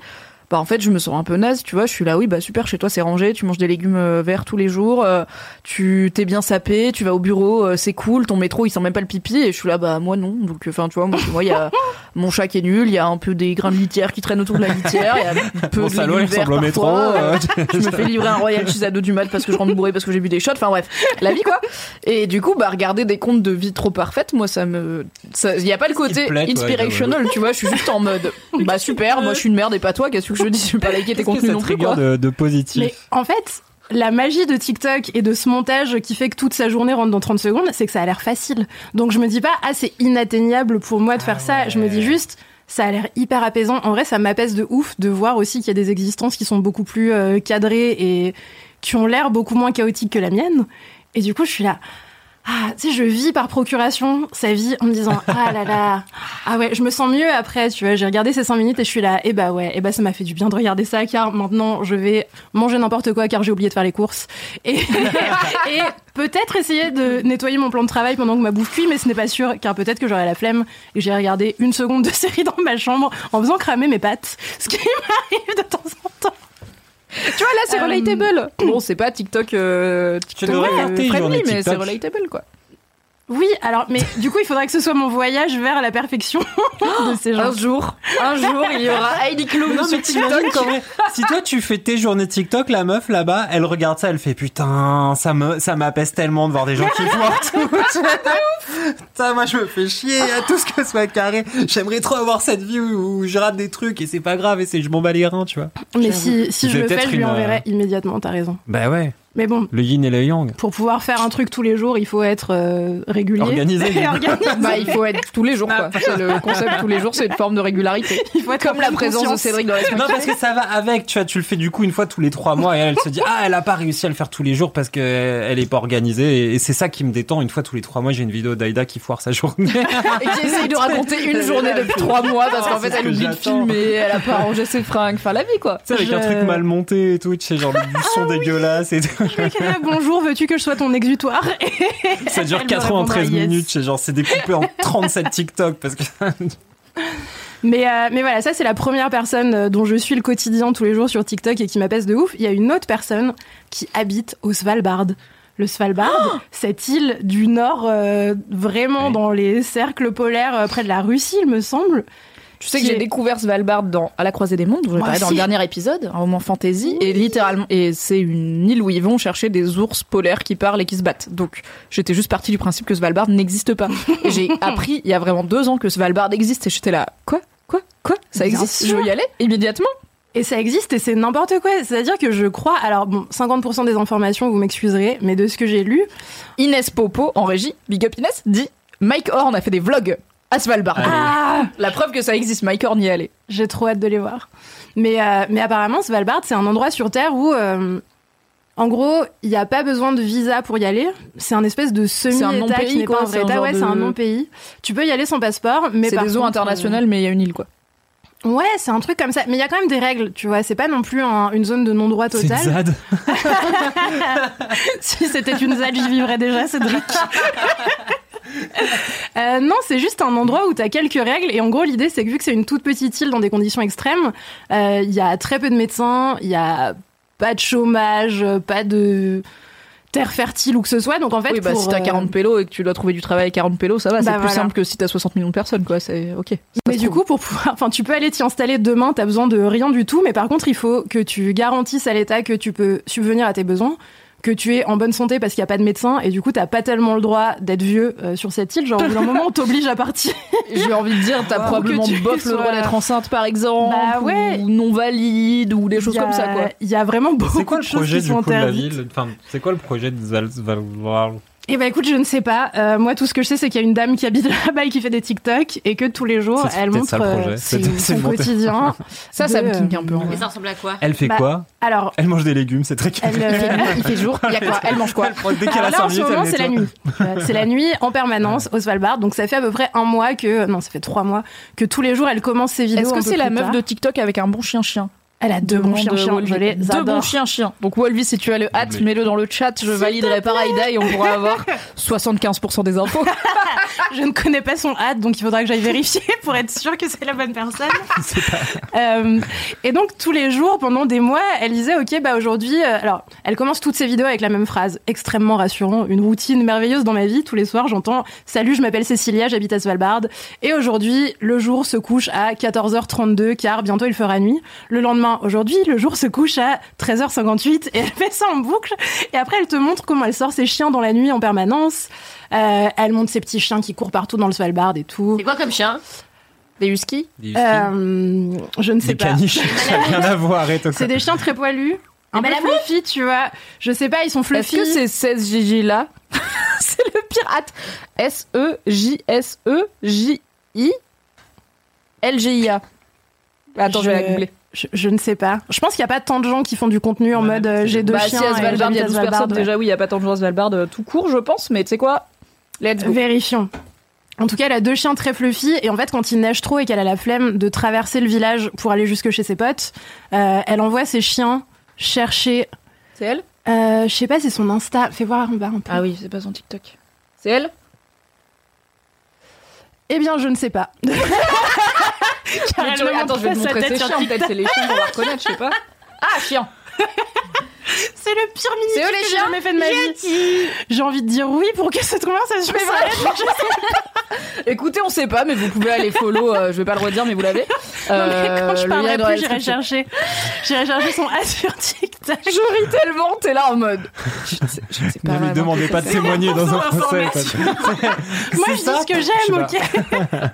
Bah en fait je me sens un peu naze, tu vois, je suis là oui bah super chez toi c'est rangé, tu manges des légumes euh, verts tous les jours, euh, tu t'es bien sapé, tu vas au bureau, euh, c'est cool, ton métro il sent même pas le pipi et je suis là bah moi non, donc enfin tu vois moi il y a mon chat qui est nul, il y a un peu des grains de litière qui traînent autour de la litière, il y a un peu Mon de salaud, il ressemble au métro. euh, je me fais livrer un Royal Cheese à 2 du mat parce que je rentre bourré parce que j'ai bu des shots. Enfin bref, la vie quoi. Et du coup, bah regarder des comptes de vie trop parfaites, moi ça me, il y a pas le côté plaît, inspirational, tu vois. Je suis juste en mode, bah super, moi je suis une merde et pas toi. Qu'est-ce que je dis Je vais pas liker tes contenus non plus quoi. de, de positif Mais en fait, la magie de TikTok et de ce montage qui fait que toute sa journée rentre dans 30 secondes, c'est que ça a l'air facile. Donc je me dis pas, ah, c'est inatteignable pour moi de faire ça. Je me dis juste, ça a l'air hyper apaisant. En vrai, ça m'apaise de ouf de voir aussi qu'il y a des existences qui sont beaucoup plus euh, cadrées et qui ont l'air beaucoup moins chaotiques que la mienne. Et du coup, je suis là. Ah, tu sais, je vis par procuration sa vie en me disant ah là là, ah ouais, je me sens mieux après, tu vois. J'ai regardé ces 5 minutes et je suis là, et bah ouais, et bah ça m'a fait du bien de regarder ça car maintenant je vais manger n'importe quoi car j'ai oublié de faire les courses et, et peut-être essayer de nettoyer mon plan de travail pendant que ma bouffe cuit, mais ce n'est pas sûr car peut-être que j'aurai la flemme et j'ai regardé une seconde de série dans ma chambre en faisant cramer mes pattes, ce qui m'arrive de temps en temps. Tu vois là, c'est Euh, relatable. Bon, c'est pas TikTok, euh, TikTok devrais euh, friendly, mais c'est relatable quoi. Oui, alors, mais du coup, il faudrait que ce soit mon voyage vers la perfection de ces gens. Un jour, un jour, il y aura Heidi Klum Non, sur mais t'imagines TikTok. vrai, si toi tu fais tes journées TikTok, la meuf là-bas, elle regarde ça, elle fait putain, ça me, ça m'apaise tellement de voir des gens qui foirent tout. Putain, moi je me fais chier à tout ce que soit carré. J'aimerais trop avoir cette vie où, où je rate des trucs et c'est pas grave et c'est je m'en bats les reins, tu vois. Mais si, si je le fais, je lui une, enverrai immédiatement, t'as raison. Bah ouais, Mais bon, le yin et le yang. pour pouvoir faire un truc tous les jours, il faut être euh, régulier. Organisé. Bah, il faut être tous les jours quoi. Le concept tous les jours, c'est une forme de régularité. Il faut être Comme la présence de. Cédric dans la Non parce que ça va avec, tu vois, tu le fais du coup une fois tous les trois mois et elle, elle se dit ah elle a pas réussi à le faire tous les jours parce que elle est pas organisée et, c'est ça qui me détend. Une fois tous les trois mois j'ai une vidéo d'Aïda qui foire sa journée. et qui essaye de raconter une journée depuis trois mois parce qu'en fait elle oublie de filmer, elle a pas rangé ses fringues, enfin la vie quoi. Tu sais, avec un truc mal monté et tout, tu sais, genre du son dégueulasse et tout. Bonjour, veux-tu que je sois ton exutoire Ça dure Elle me 93 répondra yes. minutes, c'est genre, c'est découpé en 37 TikTok parce que. Mais, euh, mais voilà, ça c'est la première personne euh, dont je suis le quotidien tous les jours sur TikTok et qui m'apaise de ouf. Il y a une autre personne qui habite au Svalbard. Le Svalbard, cette île du nord, euh, vraiment Oui. dans les cercles polaires euh, près de la Russie, il me semble. Tu sais que j'ai découvert Svalbard dans À la croisée des mondes, dont j'ai Moi parlé dans le dernier épisode, un moment fantasy, et littéralement, et c'est une île où ils vont chercher des ours polaires qui parlent et qui se battent. Donc, j'étais juste partie du principe que Svalbard n'existe pas. Et j'ai appris il y a vraiment deux ans que Svalbard existe, et j'étais là, quoi, quoi, quoi, ça existe, je veux y aller? Immédiatement? Et ça existe et c'est n'importe quoi. C'est-à-dire que je crois, alors bon, 50% des informations, vous m'excuserez, mais de ce que j'ai lu, Inès Popo en régie, Big Up Inès, dit Mike Horn a fait des vlogs à Svalbard. Allez. ah, La preuve que ça existe, Mike Horn y est allé. j'ai trop hâte de les voir. Mais, euh, mais apparemment, Svalbard, c'est un endroit sur Terre où, euh, en gros, il n'y a pas besoin de visa pour y aller. C'est un espèce de semi-État qui n'est quoi, pas un c'est vrai État. Ouais, de- c'est un non-pays. Tu peux y aller sans passeport, mais C'est par des eaux internationales, mais il y a une île, quoi. euh, Ouais, c'est un truc comme ça. Mais il y a quand même des règles, tu vois. C'est pas non plus un- une zone de non-droit C'est une total. ZAD. si c'était une ZAD, j'y vivrais déjà, Cédric. Euh, non, c'est juste un endroit où tu as quelques règles. Et en gros, l'idée, c'est que vu que c'est une toute petite île dans des conditions extrêmes, euh, il y a très peu de médecins, il y a pas de chômage, pas de terre fertile ou que ce soit. Donc en fait, oui, bah, pour, si t'as euh, 40 pélos et que tu dois trouver du travail à 40 pélos, ça va, c'est Bah, plus simple que si t'as 60 millions de personnes, quoi. C'est ok. Ça Mais du trouve. coup, pour pouvoir, enfin, tu peux aller t'y installer demain, t'as besoin de rien du tout, mais par contre, il faut que tu garantisses à l'État que tu peux subvenir à tes besoins, que tu es en bonne santé parce qu'il n'y a pas de médecin, et du coup, t'as pas tellement le droit d'être vieux euh, sur cette île. Genre, au bout d'un moment, on t'oblige à partir. j'ai envie de dire, t'as Wow. probablement Que tu bof le droit d'être enceinte, par exemple, Bah ouais. ou non valide, ou des choses a- comme ça, quoi. Il y a vraiment beaucoup C'est quoi de choses projet qui sont de la interdites. ville? Enfin, c'est quoi le projet de Zal- Svalbard Eh ben écoute, je ne sais pas. Euh, moi, tout ce que je sais, c'est qu'il y a une dame qui habite là-bas et qui fait des TikTok et que tous les jours, elle montre euh, son quotidien. Ça, ça de, me kink euh, un peu. Et ça ressemble à quoi Elle fait Bah, quoi? Alors, Elle mange des légumes, c'est très elle, carré. euh, Il fait jour, il y a quoi? Elle mange quoi? Elle Dès qu'elle Alors a là, 5 en ce moment, elle c'est la nuit. C'est la nuit en permanence au Svalbard. Donc ça fait à peu près un mois que, non, ça fait trois mois que tous les jours elle commence ses vidéos. Est-ce que c'est la meuf de TikTok avec un bon chien-chien? Elle a deux bons chiens, chiens. Je les Deux adore. bons chiens, chiens. Donc Wolvis, si tu as le hâte, mets-le dans le chat. Je validerai par Aïda et on pourra avoir 75% des infos. Je ne connais pas son hâte, donc il faudra que j'aille vérifier pour être sûre que c'est la bonne personne. Euh, et donc tous les jours, pendant des mois, elle disait ok, bah aujourd'hui, euh, alors elle commence toutes ses vidéos avec la même phrase, extrêmement rassurant, une routine merveilleuse dans ma vie. Tous les soirs, j'entends salut, je m'appelle Cécilia, j'habite à Svalbard, et aujourd'hui, le jour se couche à 14h32 car bientôt il fera nuit. Le lendemain, aujourd'hui, le jour se couche à 13h58 et elle fait ça en boucle. Et après, elle te montre comment elle sort ses chiens dans la nuit en permanence. Euh, elle montre ses petits chiens qui courent partout dans le Svalbard et tout. C'est quoi comme chien? Des huskies Euh, je ne sais Des pas. caniches, ça n'a rien à voir, C'est des chiens très poilus. Un Des peu fluffy, tu vois. Je sais pas, ils sont Est-ce fluffy. que c'est 16 Gigi là C'est le pirate? E S-E-J-S-E-J-I L-G-I-A. Attends, je, vais la googler. Je, je ne sais pas. Je pense qu'il n'y a pas tant de gens qui font du contenu en Ouais, mode euh, j'ai deux Bah, chiens. si à Svalbard, il y a j'habite à 12 Svalbard, personnes. ouais. Déjà, oui, il y a pas tant de gens à Svalbard euh, tout court, je pense, mais tu sais quoi? Let's go. Vérifions. En tout cas, elle a deux chiens très fluffy et en fait, quand il neige trop et qu'elle a la flemme de traverser le village pour aller jusque chez ses potes, euh, elle envoie ses chiens chercher. C'est elle? Euh, je sais pas, c'est son Insta. Fais voir en bas un peu. Ah oui, c'est pas son TikTok. C'est elle? Eh bien, je ne sais pas. Attends, je vais te montrer sur chiens. Peut-être c'est les chiens qu'on va reconnaître, je sais pas. Ah, chien C'est le pire mini C'est eux, les que j'ai chiens jamais fait de ma vie. J'ai envie de dire oui pour que cette conversation s'arrête. Écoutez, on sait pas, mais vous pouvez aller follow, euh, je vais pas le redire, mais vous l'avez. Non, mais Euh, quand je le parlerai plus, j'irai chercher. J'irai chercher son A sur TikTok. Je ris tellement, t'es là en mode. Je ne sais, je ne sais pas. Ne lui demandez pas de témoigner dans un procès. Moi, je dis ce que j'aime, ok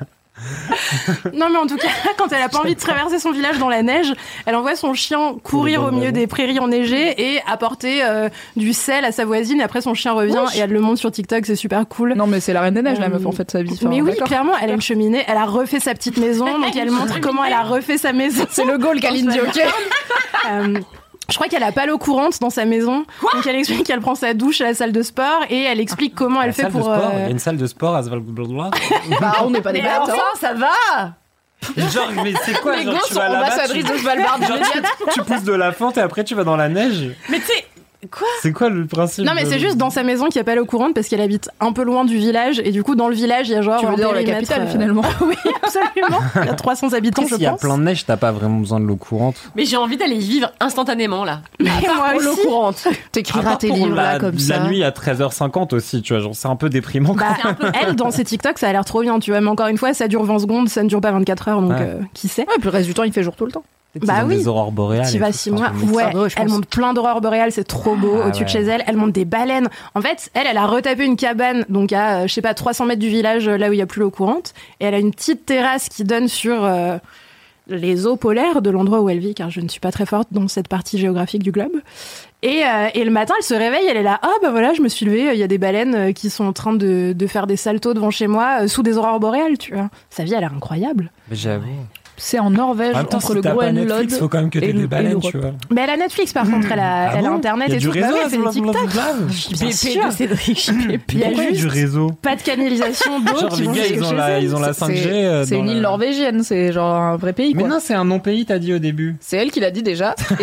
Non, mais en tout cas, quand elle a pas envie de traverser son village dans la neige, elle envoie son chien courir au milieu des prairies enneigées et apporter euh, du sel à sa voisine. Et après, son chien revient et elle le montre sur TikTok, c'est super cool. Non, mais c'est la reine des neiges, la meuf, en fait, sa vie. Enfin, mais oui, clairement, elle a une cheminée, elle a refait sa petite maison, donc elle montre comment elle a refait sa maison. C'est le goal Kalindi, ok Euh, je crois qu'elle a pas l'eau courante dans sa maison, donc elle explique qu'elle prend sa douche à la salle de sport et elle explique comment elle La fait salle de pour. sport, Il y euh, a une salle de sport à Svalbard. Bah, on n'est pas des bêtes. hein. ça va Genre, mais c'est quoi Les genre, gosses tu vas là-bas, ambassadrices tu- de Svalbard tu pousses de la fente et après tu vas dans la neige. Mais tu sais, C'est quoi le principe Non mais de- c'est juste dans sa maison qu'il n'y a pas l'eau courante parce qu'elle habite un peu loin du village et du coup dans le village il y a genre Tu veux dire la capitale, euh, finalement oui absolument il y a 300 habitants Après, je s'il y a pense plein de neige, t'as pas vraiment besoin de l'eau courante. mais j'ai envie d'aller y vivre instantanément là. mais moi Pour l'eau aussi courante. À T'écriras tes livres la, là, comme la ça. nuit à 13h50 aussi, tu vois, genre c'est un peu déprimant. quoi. bah, elle dans ses TikTok ça a l'air trop bien tu vois mais encore une fois ça dure 20 secondes ça ne dure pas 24 heures donc Ouais. euh, qui sait Ouais, puis le reste du temps, il fait jour tout le temps. Bah oui. Des aurores boréales. Tu vas six mois. Ouais, Ah elle monte plein d'aurores boréales, c'est trop beau Ah au-dessus de chez elle. Elle monte des baleines. En fait, elle, elle a retapé une cabane, donc à, euh, je sais pas, 300 mètres du village, euh, là où il y a plus l'eau courante. Et elle a une petite terrasse qui donne sur euh, les eaux polaires de l'endroit où elle vit, car je ne suis pas très forte dans cette partie géographique du globe. Et, euh, et le matin, elle se réveille, elle est là, ah bah voilà, je me suis levée, il y a des baleines euh, qui sont en train de, de faire des saltos devant chez moi, euh, sous des aurores boréales, tu vois. Sa vie, elle a l'air incroyable. Mais j'avoue. C'est en Norvège, En entre si le Groenland. Netflix, faut quand même que et des baleines, tu vois. Mais elle a Netflix par contre, elle a, Ah elle a bon internet Il y a et du tout. Bah réseau oui, elle fait des TikTok. Il y a a du réseau pas de canalisation d'eau Genre les gars, ils ont la, elle. ils ont la C'est- 5G. euh, C'est dans une île norvégienne, c'est genre un vrai pays, Mais non, c'est un non-pays, t'as dit au début. C'est elle qui l'a dit déjà. C'est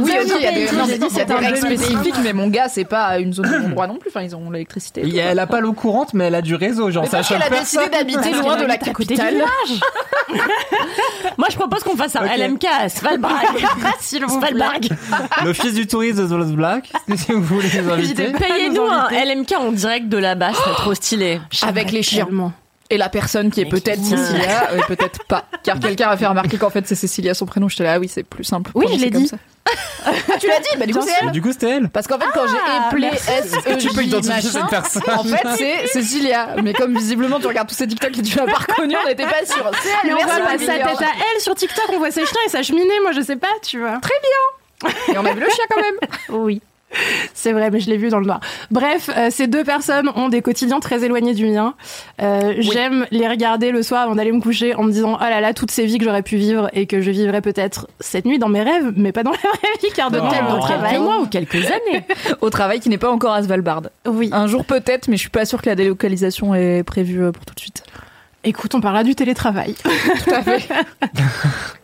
oui, a J'ai dit a c'est des un règles demi-pays. spécifiques, mais mon gars, c'est pas une zone de non-droit non plus. Enfin, ils ont l'électricité. elle a pas l'eau courante, mais elle a du réseau. Genre, ça choque a décidé d'habiter loin de la capitale. Moi, je propose qu'on fasse un Ok. LMK à Svalbard. Svalbard. L'office du tourisme de Svalbard, si vous voulez les inviter. Payez-nous un LMK en direct de là-bas, ce serait trop stylé. Avec les chiens. Et la personne qui est peut-être Cécilia, euh, peut-être pas. Car quelqu'un a fait remarquer qu'en fait c'est Cécilia son prénom. J'étais là, ah oui, c'est plus simple. Oui, je l'ai comme dit. ça. Ah, tu l'as dit Bah du coup, c'est elle. du coup, c'était elle. Parce qu'en fait, quand j'ai appelé S Tu peux E identifier cette personne. en fait, c'est Cécilia. Mais comme visiblement tu regardes tous ces TikTok et tu l'as pas reconnue, on n'était pas sûr. C'est elle. Mais on merci, voit pas sa tête à elle sur TikTok, on voit ses chiens et sa cheminée, moi je sais pas, tu vois. Et on a vu le chien quand même. Oui. C'est vrai, mais je l'ai vu dans le noir. Bref, euh, ces deux personnes ont des quotidiens très éloignés du mien. Euh, J'aime les regarder le soir avant d'aller me coucher en me disant oh là là toutes ces vies que j'aurais pu vivre et que je vivrais peut-être cette nuit dans mes rêves, mais pas dans la vraie vie car de Oh. Dans travail. Quelques mois ou quelques années. Au travail qui n'est pas encore à Svalbard. Oui. Un jour peut-être, mais je suis pas sûre que la délocalisation est prévue euh, pour tout de suite. Écoute, on parlera du télétravail. Tout à fait.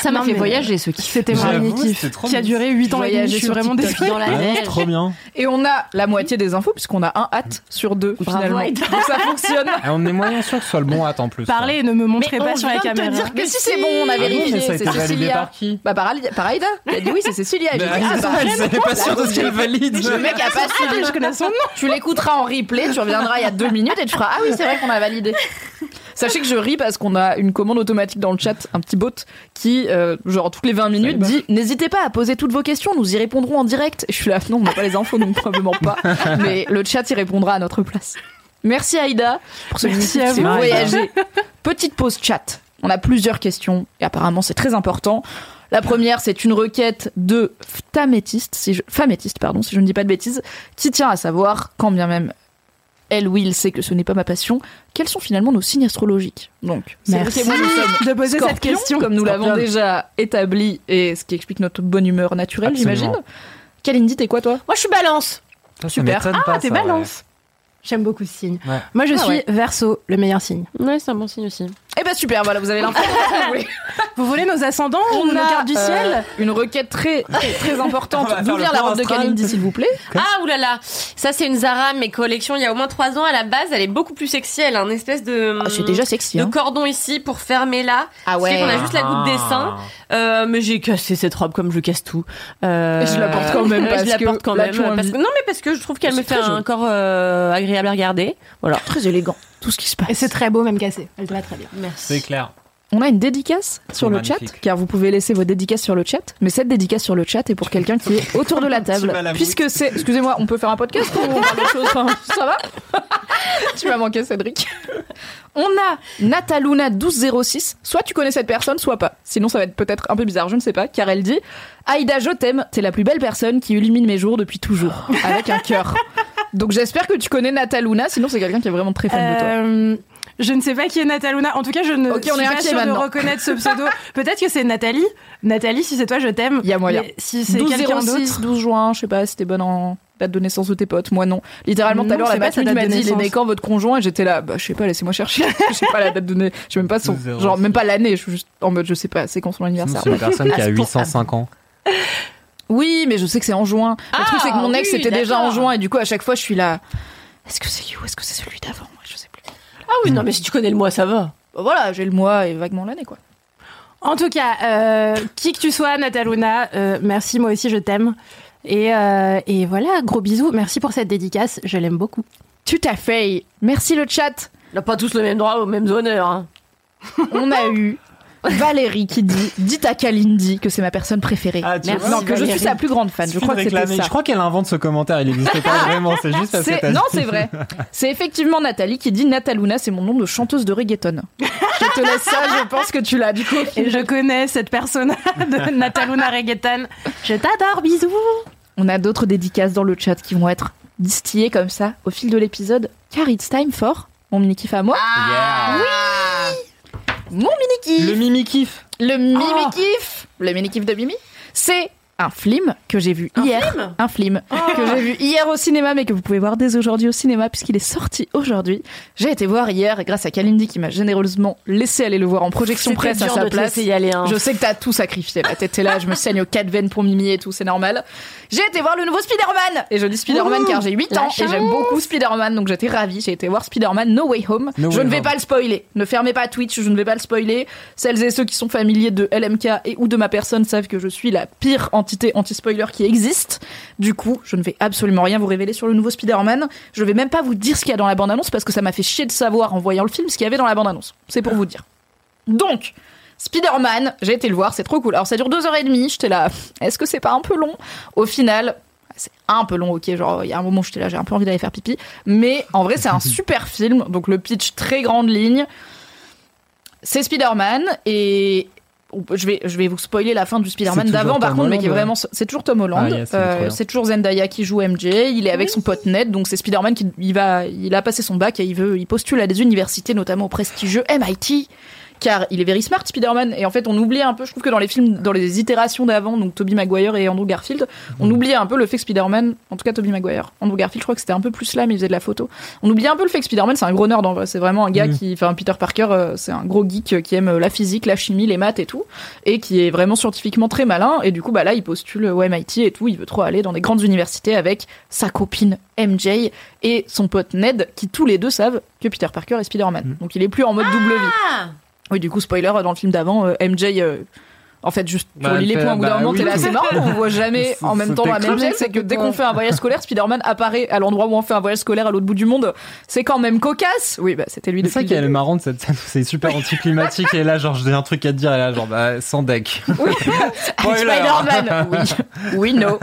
Ça m'a fait voyager ce kiff. C'était mon kiff qui a duré 8 ans et Je suis vraiment désolée. Dans la Ouais, neige. trop bien. Et on a la moitié des infos puisqu'on a un hâte sur deux Bravo, finalement. Donc ça fonctionne. Et on est moyen sûr que ce soit le bon hâte en plus. Parlez et ne me montrez Mais pas sur la caméra. dire Mais si c'est bon, on a Ah bon, vérifié. a c'est Cécilia. par qui Bah par, Aïda. Elle a dit oui, c'est Cécilia. J'ai dit, ah, bah, elle savait pas sûr de ce qu'elle valide. Le mec a pas suivi. Je connais son nom. Tu l'écouteras en replay, tu reviendras il y a deux minutes et tu feras Ah oui, c'est vrai qu'on a validé. Sachez que je ris parce qu'on a une commande automatique dans le chat, un petit bot qui, euh, genre toutes les 20 minutes, dit N'hésitez pas à poser toutes vos questions, nous y répondrons en direct. Je suis là, non, on n'a pas les infos, donc probablement pas. Mais le chat y répondra à notre place. Merci Aïda pour ce Merci à vous, voyager. Petite pause chat. On a plusieurs questions et apparemment c'est très important. La première, c'est une requête de Phthamétiste, si je, Phamétiste, pardon, si je ne dis pas de bêtises, qui tient à savoir, quand bien même elle, Will, sait que ce n'est pas ma passion, quels sont finalement nos signes astrologiques. Donc, Merci et moi, nous sommes de poser cette question. comme nous l'avons déjà établi, et ce qui explique notre bonne humeur naturelle, j'imagine. Kalindi, t'es quoi toi Moi, je suis balance. Ça, ça Super. Ah, pas, t'es ouais. balance. J'aime beaucoup ce signe. Ouais. Moi, je Ah suis ouais. verso, le meilleur signe. Ouais, c'est un bon signe aussi. Super, voilà, vous avez l'info. Vous voulez nos ascendants ou nos cartes du euh, ciel une requête très, très, très importante. On le la robe de. Kalindi, s'il vous plaît Ah oulala, ça c'est une Zara, mes collections il y a au moins 3 ans à la base, elle est beaucoup plus sexy, elle a un espèce de Ah, C'est déjà sexy. de Hein. cordon ici pour fermer là. Ah fait qu'on a juste la goutte des seins. Euh, mais j'ai cassé cette robe comme je casse tout. Euh, je la porte quand même je parce la que porte quand même. parce que- non mais parce que je trouve qu'elle me fait un joli. corps euh, agréable à regarder. Voilà. Très élégant, tout ce qui se passe. Et c'est très beau, même cassé. Elle te va très bien. Merci. C'est clair. On a une dédicace sur le magnifique. chat, car vous pouvez laisser vos dédicaces sur le chat. Mais cette dédicace sur le chat est pour quelqu'un qui est autour de la table. Puisque c'est. Excusez-moi, on peut faire un podcast ou on parle choses Ça va Tu m'as manqué, Cédric. On a Nataluna1206. Soit tu connais cette personne, soit pas. Sinon, ça va être peut-être un peu bizarre, je ne sais pas. Car elle dit Aïda, je t'aime. T'es la plus belle personne qui illumine mes jours depuis toujours. Avec un cœur. Donc j'espère que tu connais Nataluna. Sinon, c'est quelqu'un qui est vraiment très fan de toi. Euh, je ne sais pas qui est Nataluna. En tout cas, je ne Ok, on suis est pas sûre de maintenant. reconnaître ce pseudo. Peut-être que c'est Nathalie. Nathalie, si c'est toi, je t'aime. Il y a moyen. Mais si c'est quelqu'un 12 06, d'autre. 12 juin, je sais pas si t'es bonne en date de naissance de tes potes, moi non. Littéralement, tout à l'heure, la date m'a de dit, il est naissance. né quand votre conjoint Et j'étais là, bah je sais pas, laissez-moi chercher. Je sais pas la date de né, je sais même pas son, 12 genre même pas l'année, je suis juste en mode, je sais pas, c'est quand son anniversaire. C'est une personne qui a À ce point- 805 ans. Oui, mais je sais que c'est en juin. Le Ah, truc, c'est que mon ex oui, était déjà en juin, et du coup, à chaque fois, je suis là, est-ce que c'est You? Est-ce que c'est celui d'avant? Je sais plus. Ah oui, non mais si tu connais le mois, ça va. Bah, voilà, j'ai le mois et vaguement l'année, quoi. En tout cas, euh, qui que tu sois, Nataluna, euh, merci, moi aussi, je t'aime. Et, euh, et voilà, gros bisous. Merci pour cette dédicace. Je l'aime beaucoup. Tout à fait. Merci le chat. On n'a pas tous le même droit aux mêmes honneurs. hein. On a eu Valérie qui dit Dites à Kalindi que c'est ma personne préférée. Ah, tu Merci. vois, non, que je suis sa plus grande fan. Je crois de que c'était réclamer. ça. Je crois qu'elle invente ce commentaire, il n'existe pas vraiment, c'est juste parce que Non, c'est vrai. C'est effectivement Nathalie qui dit Nataluna, c'est mon nom de chanteuse de reggaeton. Je te laisse ça, je pense que tu l'as du coup. Et je connais cette personne de Nataluna Reggaeton. Je t'adore, bisous. On a d'autres dédicaces dans le chat qui vont être distillées comme ça au fil de l'épisode, car it's time for mon mini kiff à moi. Mon mini kiff. Le mimi kiff. Le mimi Oh. kiff, le mini kiff de Mimi, c'est un film que j'ai vu hier. un film que j'ai vu hier au cinéma, mais que vous pouvez voir dès aujourd'hui au cinéma puisqu'il est sorti aujourd'hui. J'ai été voir hier et grâce à Kalindi qui m'a généreusement laissé aller le voir en projection presse à sa place. laisser y aller. hein. Je sais que t'as tout sacrifié là, t'étais là, je me saigne aux quatre veines pour Mimi et tout, c'est normal. J'ai été voir le nouveau Spider-Man Et je dis Spider-Man car j'ai 8 la ans et j'aime beaucoup Spider-Man, donc j'étais ravie. J'ai été voir Spider-Man No Way Home. No je Way ne vais Home. pas le spoiler. Ne fermez pas Twitch, je ne vais pas le spoiler. Celles et ceux qui sont familiers de LMK et ou de ma personne savent que je suis la pire anti-spoiler qui existe. Du coup, je ne vais absolument rien vous révéler sur le nouveau Spider-Man. Je vais même pas vous dire ce qu'il y a dans la bande-annonce parce que ça m'a fait chier de savoir en voyant le film ce qu'il y avait dans la bande-annonce. C'est pour vous dire. Donc, Spider-Man, j'ai été le voir, c'est trop cool. Alors ça dure deux heures et demie, j'étais là, est-ce que c'est pas un peu long? Au final, c'est un peu long, ok, genre il y a un moment où j'étais là, j'ai un peu envie d'aller faire pipi, mais en vrai c'est un super film, donc le pitch très grande ligne, c'est Spider-Man et je vais, je vais vous spoiler la fin du Spider-Man d'avant par Tom contre, mais qui est vraiment, c'est toujours Tom Holland, Ah, yes, Euh, c'est toujours Zendaya qui joue MJ, il est avec son pote Ned, donc c'est Spider-Man qui il va, il a passé son bac et il veut, il postule à des universités, notamment au prestigieux MIT car il est very smart Spider-Man. Et en fait on oublie un peu je trouve que dans les films dans les itérations d'avant donc Tobey Maguire et Andrew Garfield on oubliait un peu le fait que Spider-Man en tout cas Tobey Maguire Andrew Garfield je crois que c'était un peu plus là mais il faisait de la photo. On oubliait un peu le fait que Spider-Man c'est un gros nerd en vrai. C'est vraiment un gars Mhm. qui enfin Peter Parker euh, c'est un gros geek euh, qui aime euh, la physique la chimie les maths et tout et qui est vraiment scientifiquement très malin. Et du coup bah là il postule au MIT et tout. Il veut trop aller dans des grandes universités avec sa copine MJ et son pote Ned qui tous les deux savent que Peter Parker est Spider-Man. Donc il est plus en mode double vie. Ah oui, du coup, spoiler, dans le film d'avant, euh, MJ, euh, en fait, juste Bah, pour elle les points, au bout d'un bah moment, t'es là, c'est marrant, on voit jamais en même temps la même chose, c'est que dès qu'on fait un voyage scolaire, Spider-Man apparaît à l'endroit où on fait un voyage scolaire à l'autre bout du monde. C'est quand même cocasse. Oui, bah, c'était lui C'est ça qui est marrant de cette scène, c'est super anticlimatique et là genre j'ai un truc à te dire et là genre bah sans deck. Oui. Spider-Man, oui, oui, no.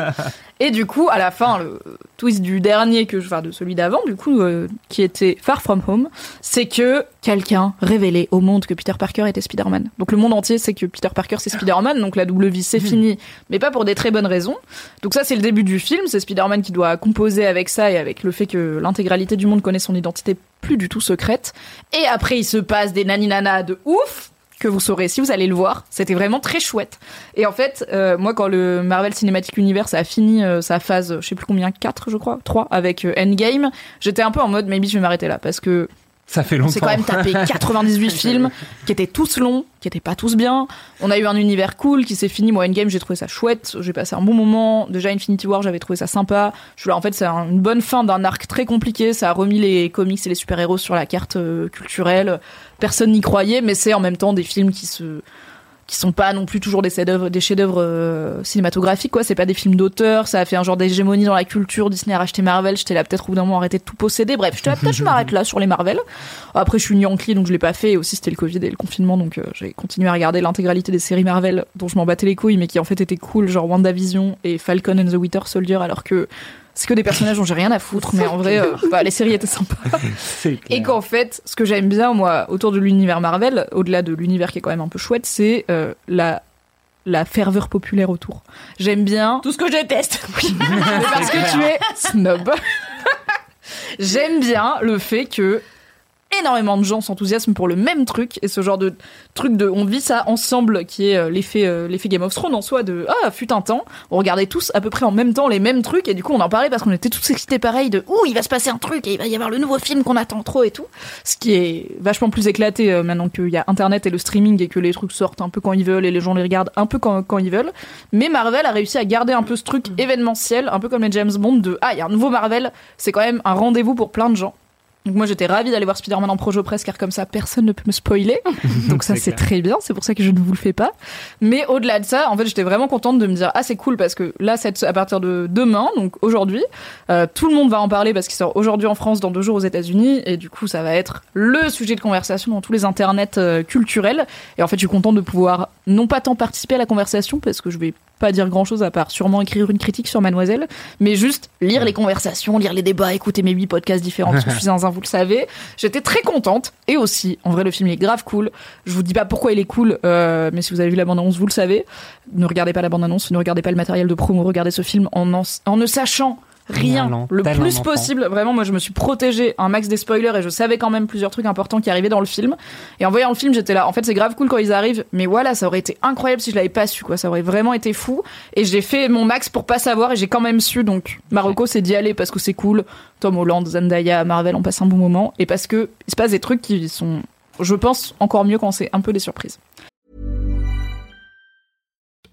Et du coup, à la fin, le twist du dernier que je, enfin, de celui d'avant, du coup, euh, qui était Far From Home, c'est que quelqu'un révélait au monde que Peter Parker était Spider-Man. Donc le monde entier sait que Peter Parker c'est Spider-Man, donc la double vie c'est fini, mais pas pour des très bonnes raisons. Donc ça c'est le début du film, c'est Spider-Man qui doit composer avec ça et avec le fait que l'intégralité du monde connaît son identité plus du tout secrète. Et après il se passe des naninana de ouf que vous saurez si vous allez le voir. C'était vraiment très chouette. Et en fait, euh, moi, quand le Marvel Cinematic Universe a fini euh, sa phase, je sais plus combien, 4 je crois, 3 avec euh, Endgame, j'étais un peu en mode, maybe je vais m'arrêter là parce que Ça fait on longtemps. s'est quand même tapé 98 films qui étaient tous longs, qui étaient pas tous bien. On a eu un univers cool qui s'est fini. Moi, Endgame, j'ai trouvé ça chouette. J'ai passé un bon moment. Déjà, Infinity War, j'avais trouvé ça sympa. Je suis là, en fait, c'est un- une bonne fin d'un arc très compliqué. Ça a remis les comics et les super-héros sur la carte culturelle. Personne n'y croyait, mais c'est en même temps des films qui se qui sont pas non plus toujours des chefs-d'œuvre des chefs-d'œuvre euh, cinématographiques quoi. C'est pas des films d'auteur ça a fait un genre d'hégémonie dans la culture Disney a racheté Marvel j'étais là peut-être au bout d'un moment arrêter de tout posséder. Bref j'étais là peut-être je m'arrête là sur les Marvel. Après je suis Yankee donc je l'ai pas fait. Et aussi c'était le Covid et le confinement donc euh, j'ai continué à regarder l'intégralité des séries Marvel dont je m'en battais les couilles mais qui en fait étaient cool genre WandaVision et Falcon and the Winter Soldier alors que c'est que des personnages dont j'ai rien à foutre mais en vrai euh, bah, les séries étaient sympas et qu'en fait, ce que j'aime bien, moi, autour de l'univers Marvel, au-delà de l'univers qui est quand même un peu chouette, c'est euh, la la ferveur populaire autour. J'aime bien Tout ce que je déteste. mais parce que tu es snob. J'aime bien le fait que énormément de gens s'enthousiasment pour le même truc et ce genre de truc de on vit ça ensemble qui est euh, l'effet euh, l'effet Game of Thrones en soi de ah fut un temps on regardait tous à peu près en même temps les mêmes trucs et du coup on en parlait parce qu'on était tous excités pareil de ouh il va se passer un truc et il va y avoir le nouveau film qu'on attend trop et tout. Ce qui est vachement plus éclaté euh, maintenant qu'il y a internet et le streaming et que les trucs sortent un peu quand ils veulent et les gens les regardent un peu quand, quand ils veulent. Mais Marvel a réussi à garder un peu ce truc événementiel un peu comme les James Bond de ah il y a un nouveau Marvel c'est quand même un rendez-vous pour plein de gens donc moi j'étais ravie d'aller voir Spider-Man en Projo Press car comme ça personne ne peut me spoiler. Donc ça C'est très bien, c'est pour ça que je ne vous le fais pas. Mais au-delà de ça, en fait j'étais vraiment contente de me dire ah c'est cool parce que là cette, à partir de demain, donc aujourd'hui, euh, tout le monde va en parler parce qu'il sort aujourd'hui en France, dans deux jours aux États-Unis et du coup ça va être le sujet de conversation dans tous les internets euh, culturels. Et en fait je suis contente de pouvoir non pas tant participer à la conversation parce que je vais pas dire grand chose à part sûrement écrire une critique sur Mademoiselle, mais juste lire les conversations, lire les débats, écouter mes huit podcasts différents parce que je suis vous le savez. J'étais très contente et aussi, en vrai, le film il est grave cool. Je vous dis pas pourquoi il est cool, euh, mais si vous avez vu la bande-annonce, vous le savez. Ne regardez pas la bande-annonce, ne regardez pas le matériel de promo, regardez ce film en ne sachant rien le plus possible. Vraiment, moi, je me suis protégée un max des spoilers et je savais quand même plusieurs trucs importants qui arrivaient dans le film. Et en voyant le film, j'étais là. En fait, c'est grave cool quand ils arrivent, mais voilà, ça aurait été incroyable si je l'avais pas su, quoi. Ça aurait vraiment été fou. Et j'ai fait mon max pour pas savoir et j'ai quand même su. Donc, Marocco, c'est d'y aller parce que c'est cool. Tom Holland, Zendaya, Marvel, on passe un bon moment. Et parce que il se passe des trucs qui sont, je pense, encore mieux quand c'est un peu des surprises.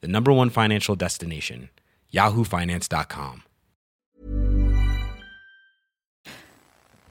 the number one financial destination, yahoofinance.com.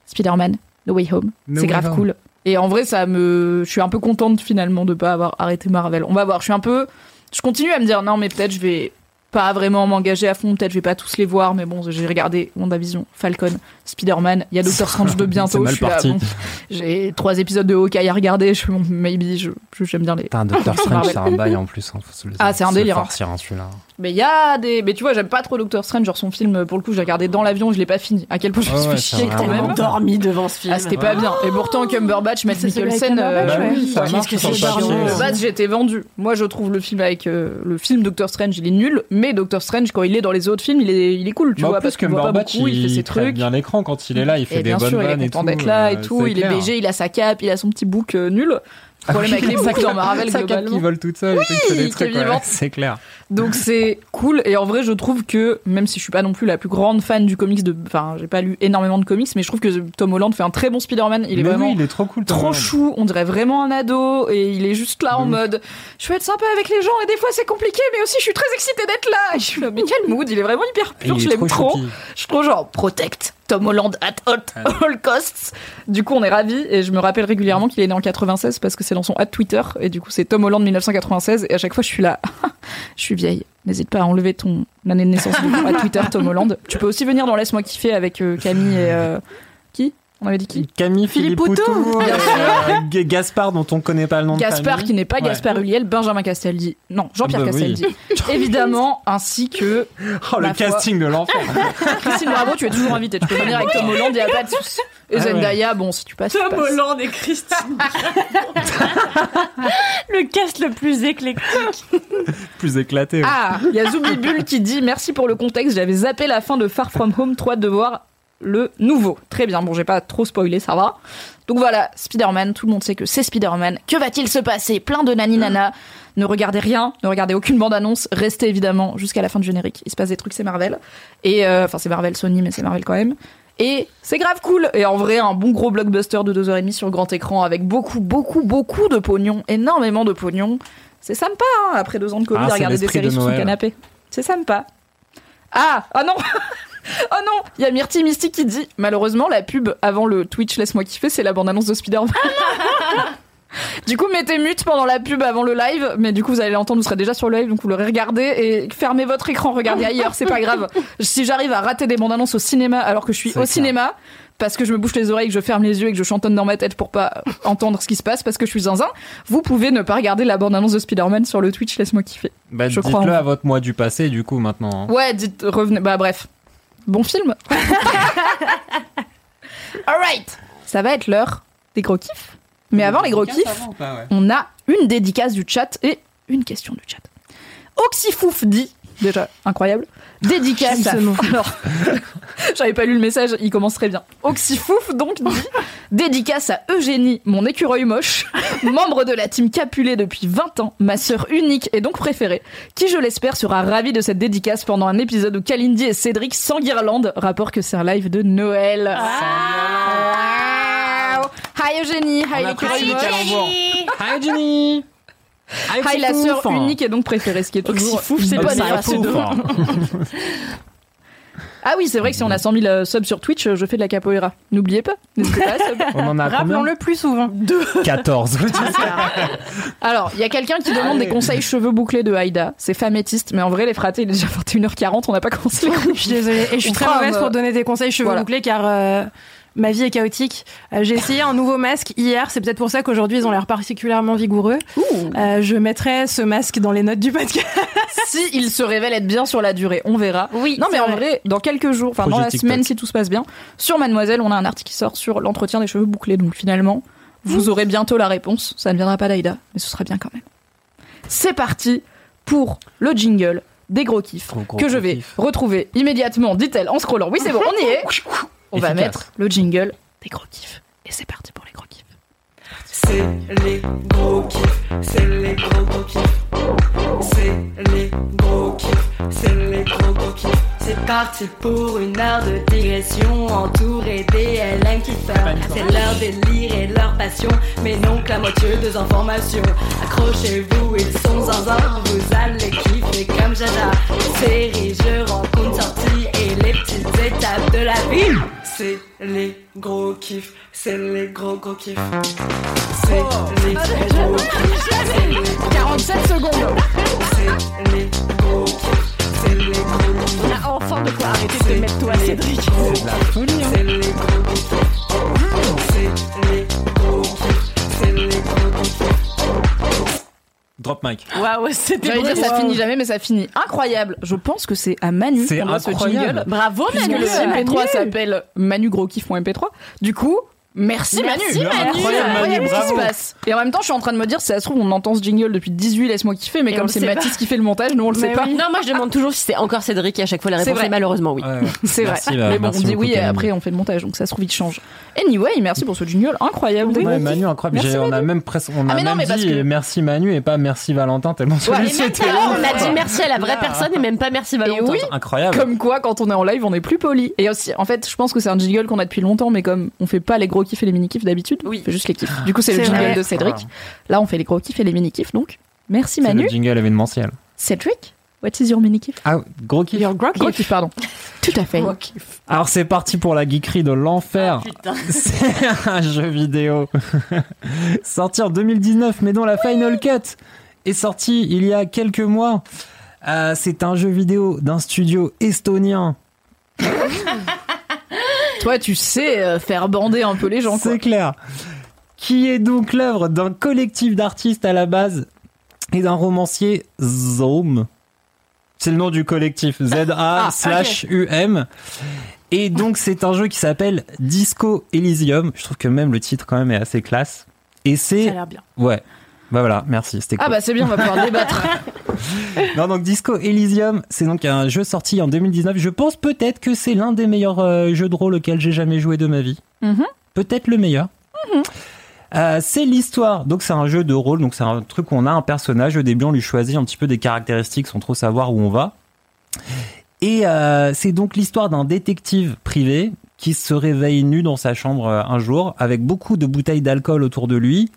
Spider-Man, No Way Home. No c'est grave Home. cool. Et en vrai, ça me, je suis un peu contente finalement de pas avoir arrêté Marvel. On va voir. Je suis un peu, je continue à me dire non, mais peut-être je vais pas vraiment m'engager à fond. Peut-être je vais pas tous les voir, mais bon, j'ai regardé WandaVision, Falcon, Spider-Man. Il y a Doctor Strange de bientôt. C'est mal je suis là, parti. bon, j'ai trois épisodes de Hawkeye à regarder. Je suis bon, maybe, je je- j'aime bien les. Putain, Doctor Strange, c'est un bail en plus. hein, faut se le- Ah, c'est un délire, hein. farcir, hein, celui-là. Mais il y a des. Mais tu vois, j'aime pas trop Doctor Strange. Genre son film, pour le coup, j'ai regardé dans l'avion, je l'ai pas fini. À quel point je me suis ouais, chier quand même. Dormi devant ce film. Ah, c'était pas bien. Et pourtant, Cumberbatch, Matt Mikkelsen. Cumberbatch, euh, que j'ai été vendu. Moi, je trouve le film avec euh, le film Doctor Strange, il est nul. Mais Doctor Strange, quand il est dans les autres films, il est, il est cool, tu en vois, plus, parce qu'on voit pas Cumberbatch, beaucoup, il, fait ses trucs. bien l'écran quand il est là, il fait Et des bonnes sûr, il est vannes et tout. d'être là et euh, tout. Il est. BG, il a sa cape, il a son petit bouc euh, nul. Ah Problème oui, avec les sa boucs dans cape- Marvel Sa cape qui vole toute seule, Oui, c'est clair. Donc c'est cool et en vrai je trouve que même si je suis pas non plus la plus grande fan du comics de enfin j'ai pas lu énormément de comics mais je trouve que Tom Holland fait un très bon Spider-Man, il est Mais vraiment oui, il est trop cool. Tom trop Holland. chou, on dirait vraiment un ado et il est juste là en ouf. mode je veux être sympa avec les gens et des fois c'est compliqué mais aussi je suis très excitée d'être là. Et je suis là mais quel mood, il est vraiment hyper pur, je l'aime trop. choupi. Je suis trop genre protect Tom Holland at all, all costs. Du coup, on est ravis et je me rappelle régulièrement qu'il est né en 96 parce que c'est dans son ad Twitter et du coup, c'est Tom Holland 1996 et à chaque fois, je suis là. je suis vieille. N'hésite pas à enlever ton année de naissance à Twitter Tom Holland. Tu peux aussi venir dans Laisse-moi kiffer avec euh, Camille et euh, qui? On avait dit qui Camille Philippe Philippe Poutou, Poutou, et, euh, Gaspard dont on connaît pas le nom de Gaspard famille. qui n'est pas Ouais. Gaspard Huliel, Benjamin Castaldi. Non, Jean-Pierre Ah bah oui. Castaldi. Évidemment, ainsi que Oh, le foi. casting de l'enfant. Christine Bravo, tu es toujours invitée. Tu peux venir avec Tom Holland, il n'y a pas de. Et Ah ouais. Bon, si tu passes. tu Tom passes. Holland et Christine. le cast le plus éclectique. Plus éclaté. ouais. Ah, il y a Zoubibul qui dit merci pour le contexte. J'avais zappé la fin de Far From Home, trop hâte de voir le nouveau. Très bien, bon, j'ai pas trop spoilé, ça va. Donc voilà, Spider-Man, tout le monde sait que c'est Spider-Man. Que va-t-il se passer? Plein de nani nana. Ne regardez rien, ne regardez aucune bande-annonce, restez évidemment jusqu'à la fin du générique. Il se passe des trucs, c'est Marvel. Et euh, enfin, c'est Marvel Sony, mais c'est Marvel quand même. Et c'est grave cool. Et en vrai, un bon gros blockbuster de 2h30 sur grand écran avec beaucoup, beaucoup, beaucoup de pognon, énormément de pognon. C'est sympa, hein, après deux ans de Covid, Ah, à regarder des séries de sur son canapé. C'est sympa. Ah, oh non Oh non Il y a Myrtille Mystique qui dit Malheureusement, la pub avant le Twitch Laisse-moi kiffer, c'est la bande-annonce de Spider-Man. du coup, mettez mute pendant la pub avant le live, mais du coup, vous allez l'entendre, vous serez déjà sur le live, donc vous l'aurez regardé et fermez votre écran, regardez ailleurs, c'est pas grave. Si j'arrive à rater des bandes-annonces au cinéma alors que je suis au cinéma, parce que je me bouche les oreilles, que je ferme les yeux et que je chantonne dans ma tête pour pas entendre ce qui se passe, parce que je suis zinzin, vous pouvez ne pas regarder la bande-annonce de Spider-Man sur le Twitch Laisse-moi kiffer. Bah, je crois en dites-le à votre moi du passé, du coup, maintenant. hein. Ouais, dites, revenez. Bah, bref. Bon film. Alright. Ça va être l'heure des gros kiffs. Mais avant les gros kiffs, on a une dédicace du chat et une question du chat. Oxyfouf dit, déjà incroyable, dédicace à... Alors, j'avais pas lu le message, il commence très bien. Oxyfouf donc dit, dédicace à Eugénie, mon écureuil moche, membre de la team Capulet depuis 20 ans, ma sœur unique et donc préférée, qui je l'espère sera ravie de cette dédicace pendant un épisode où Kalindi et Cédric sans guirlande, rapport que c'est un live de Noël. Wow. Hi Eugénie, hi l'écureuil moche. Hi Jenny Hi la sœur unique et donc préférée, ce qui est toujours Oxyfouf, c'est pas Ah oui, c'est vrai que si on a 100 000 euh, subs sur Twitch, euh, je fais de la capoeira. N'oubliez pas, n'hésitez pas à sub. On en a Rappelons-le plus souvent. 14. Alors, il y a quelqu'un qui demande des conseils cheveux bouclés de Haïda. C'est famétiste, mais en vrai, les fratés, il est déjà 21h40, on n'a pas commencé Je suis désolée. Et je suis très mauvaise un, pour donner des conseils cheveux voilà. bouclés car euh, ma vie est chaotique. Euh, J'ai essayé un nouveau masque hier. C'est peut-être pour ça qu'aujourd'hui ils ont l'air particulièrement vigoureux. Euh, je mettrai ce masque dans les notes du podcast. Si il se révèle être bien sur la durée, on verra. Oui. Non, mais en vrai, dans quelques jours, enfin dans la TikTok. semaine, si tout se passe bien, sur Mademoiselle, on a un article qui sort sur l'entretien des cheveux bouclés. Donc finalement, vous aurez bientôt la réponse. Ça ne viendra pas d'Aïda, mais ce sera bien quand même. C'est parti pour le jingle des gros kiffs Gros, gros, que je vais kiff. retrouver immédiatement, dit-elle en scrollant. Oui, c'est bon, on y est. On va mettre le jingle des gros kiffs. Et c'est parti pour les gros kiffs. C'est les gros kiffs, c'est les gros gros kiffs. C'est les gros kiffs, c'est les gros gros kiffs. C'est parti pour une heure de digression entourée des LM kiffeurs. C'est leur délire et leur passion, mais non que la moitié des informations. Accrochez-vous, ils sont zinzin, vous allez kiffer comme Jaja. Série, jeux, rencontres, sorties et les petites étapes de la vie. C'est les gros kiffs, c'est les gros gros kiffs. C'est les gros kiffs, c'est les gros 47 secondes. C'est les gros kiffs, c'est les gros gros On a enfin de quoi arrêter de mettre toi, Cédric. C'est la folie. C'est les gros gros kiffs. C'est les gros kiffs. C'est les gros gros kiffs. Drop mic. Waouh, c'était J'allais dire ça finit jamais, mais ça finit incroyable. Je pense que c'est à Manu C'est ce incroyable. jingle. Bravo, Puisque Manu. le MP3 s'appelle Manu Gros Kiff.mp3. Du coup, merci, Merci, Manu. Manu. Incroyable, Manu, ce qui bravo. se passe. Et en même temps, je suis en train de me dire, si ça se trouve, on entend ce jingle depuis 18, laisse-moi kiffer, mais Et comme c'est Mathis qui fait le montage, nous on le sait Mais pas. oui. Non, moi je demande toujours si c'est encore Cédric et à chaque fois la réponse est malheureusement oui. Ouais. C'est vrai. Merci, bah, mais bon, merci on dit beaucoup, oui et après on fait le montage, donc ça se trouve, il change. Anyway, merci pour ce jingle incroyable. Ouais, Manu, incroyable. Merci, on a même presque, on a Ah, mais non, même mais parce dit que- merci Manu et pas merci Valentin tellement Ouais, celui-ci et même était pas, on a dit merci à la vraie personne et même pas merci Valentin. Et oui, incroyable. Comme quoi, quand on est en live, on est plus poli. Et aussi, en fait, je pense que c'est un jingle qu'on a depuis longtemps, mais comme on fait pas les gros kiffs et les mini kiffs d'habitude, Oui. on fait juste les kiffs. Du coup, c'est le jingle vrai. de Cédric. Là, on fait les gros kiffs et les mini kiffs, donc merci C'est Manu. le jingle événementiel. Cédric, what is your mini kiff Ah, gros kiff. Your gros kiff, pardon. Tout à fait. Alors c'est parti pour la geekerie de l'enfer. Putain. C'est un jeu vidéo sorti en 2019, mais dont la Final Cut est sortie il y a quelques mois. Euh, c'est un jeu vidéo d'un studio estonien. Toi, tu sais euh, faire bander un peu les gens. C'est clair. Qui est donc l'œuvre d'un collectif d'artistes à la base et d'un romancier Zome. C'est le nom du collectif. Z-A slash U-M. Et donc, c'est un jeu qui s'appelle Disco Elysium. Je trouve que même le titre, quand même, est assez classe. Et c'est. l'air bien. Ouais. Bah voilà, merci. C'était Ah cool. bah c'est bien, on va pouvoir débattre. Non, donc Disco Elysium, c'est donc un jeu sorti en 2019. Je pense peut-être que c'est l'un des meilleurs euh, jeux de rôle auxquels j'ai jamais joué de ma vie. Mhm. Peut-être le meilleur. Euh, c'est l'histoire, donc c'est un jeu de rôle, donc c'est un truc où on a un personnage. Au début, on lui choisit un petit peu des caractéristiques sans trop savoir où on va. Et euh, c'est donc l'histoire d'un détective privé qui se réveille nu dans sa chambre un jour avec beaucoup de bouteilles d'alcool autour de lui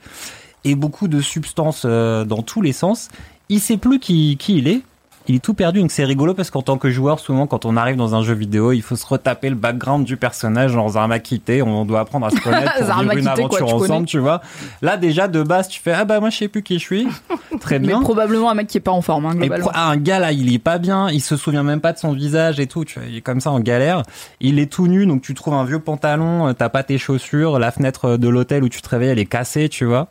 et beaucoup de substances euh, dans tous les sens. Il sait plus qui, qui il est. Il est tout perdu, donc c'est rigolo parce qu'en tant que joueur, souvent quand on arrive dans un jeu vidéo, il faut se retaper le background du personnage dans Zarma quitté, on doit apprendre à se connaître pour vivre une quoi, aventure tu ensemble, tu vois. Là déjà de base, tu fais ah bah moi je sais plus qui je suis. Très Mais bien. probablement un mec qui est pas en forme, hein, Et globalement. ah, un gars là, il est pas bien, il se souvient même pas de son visage et tout, tu vois, il est comme ça en galère. Il est tout nu, donc tu trouves un vieux pantalon, euh, t'as pas tes chaussures, la fenêtre de l'hôtel où tu te réveilles, elle est cassée, tu vois.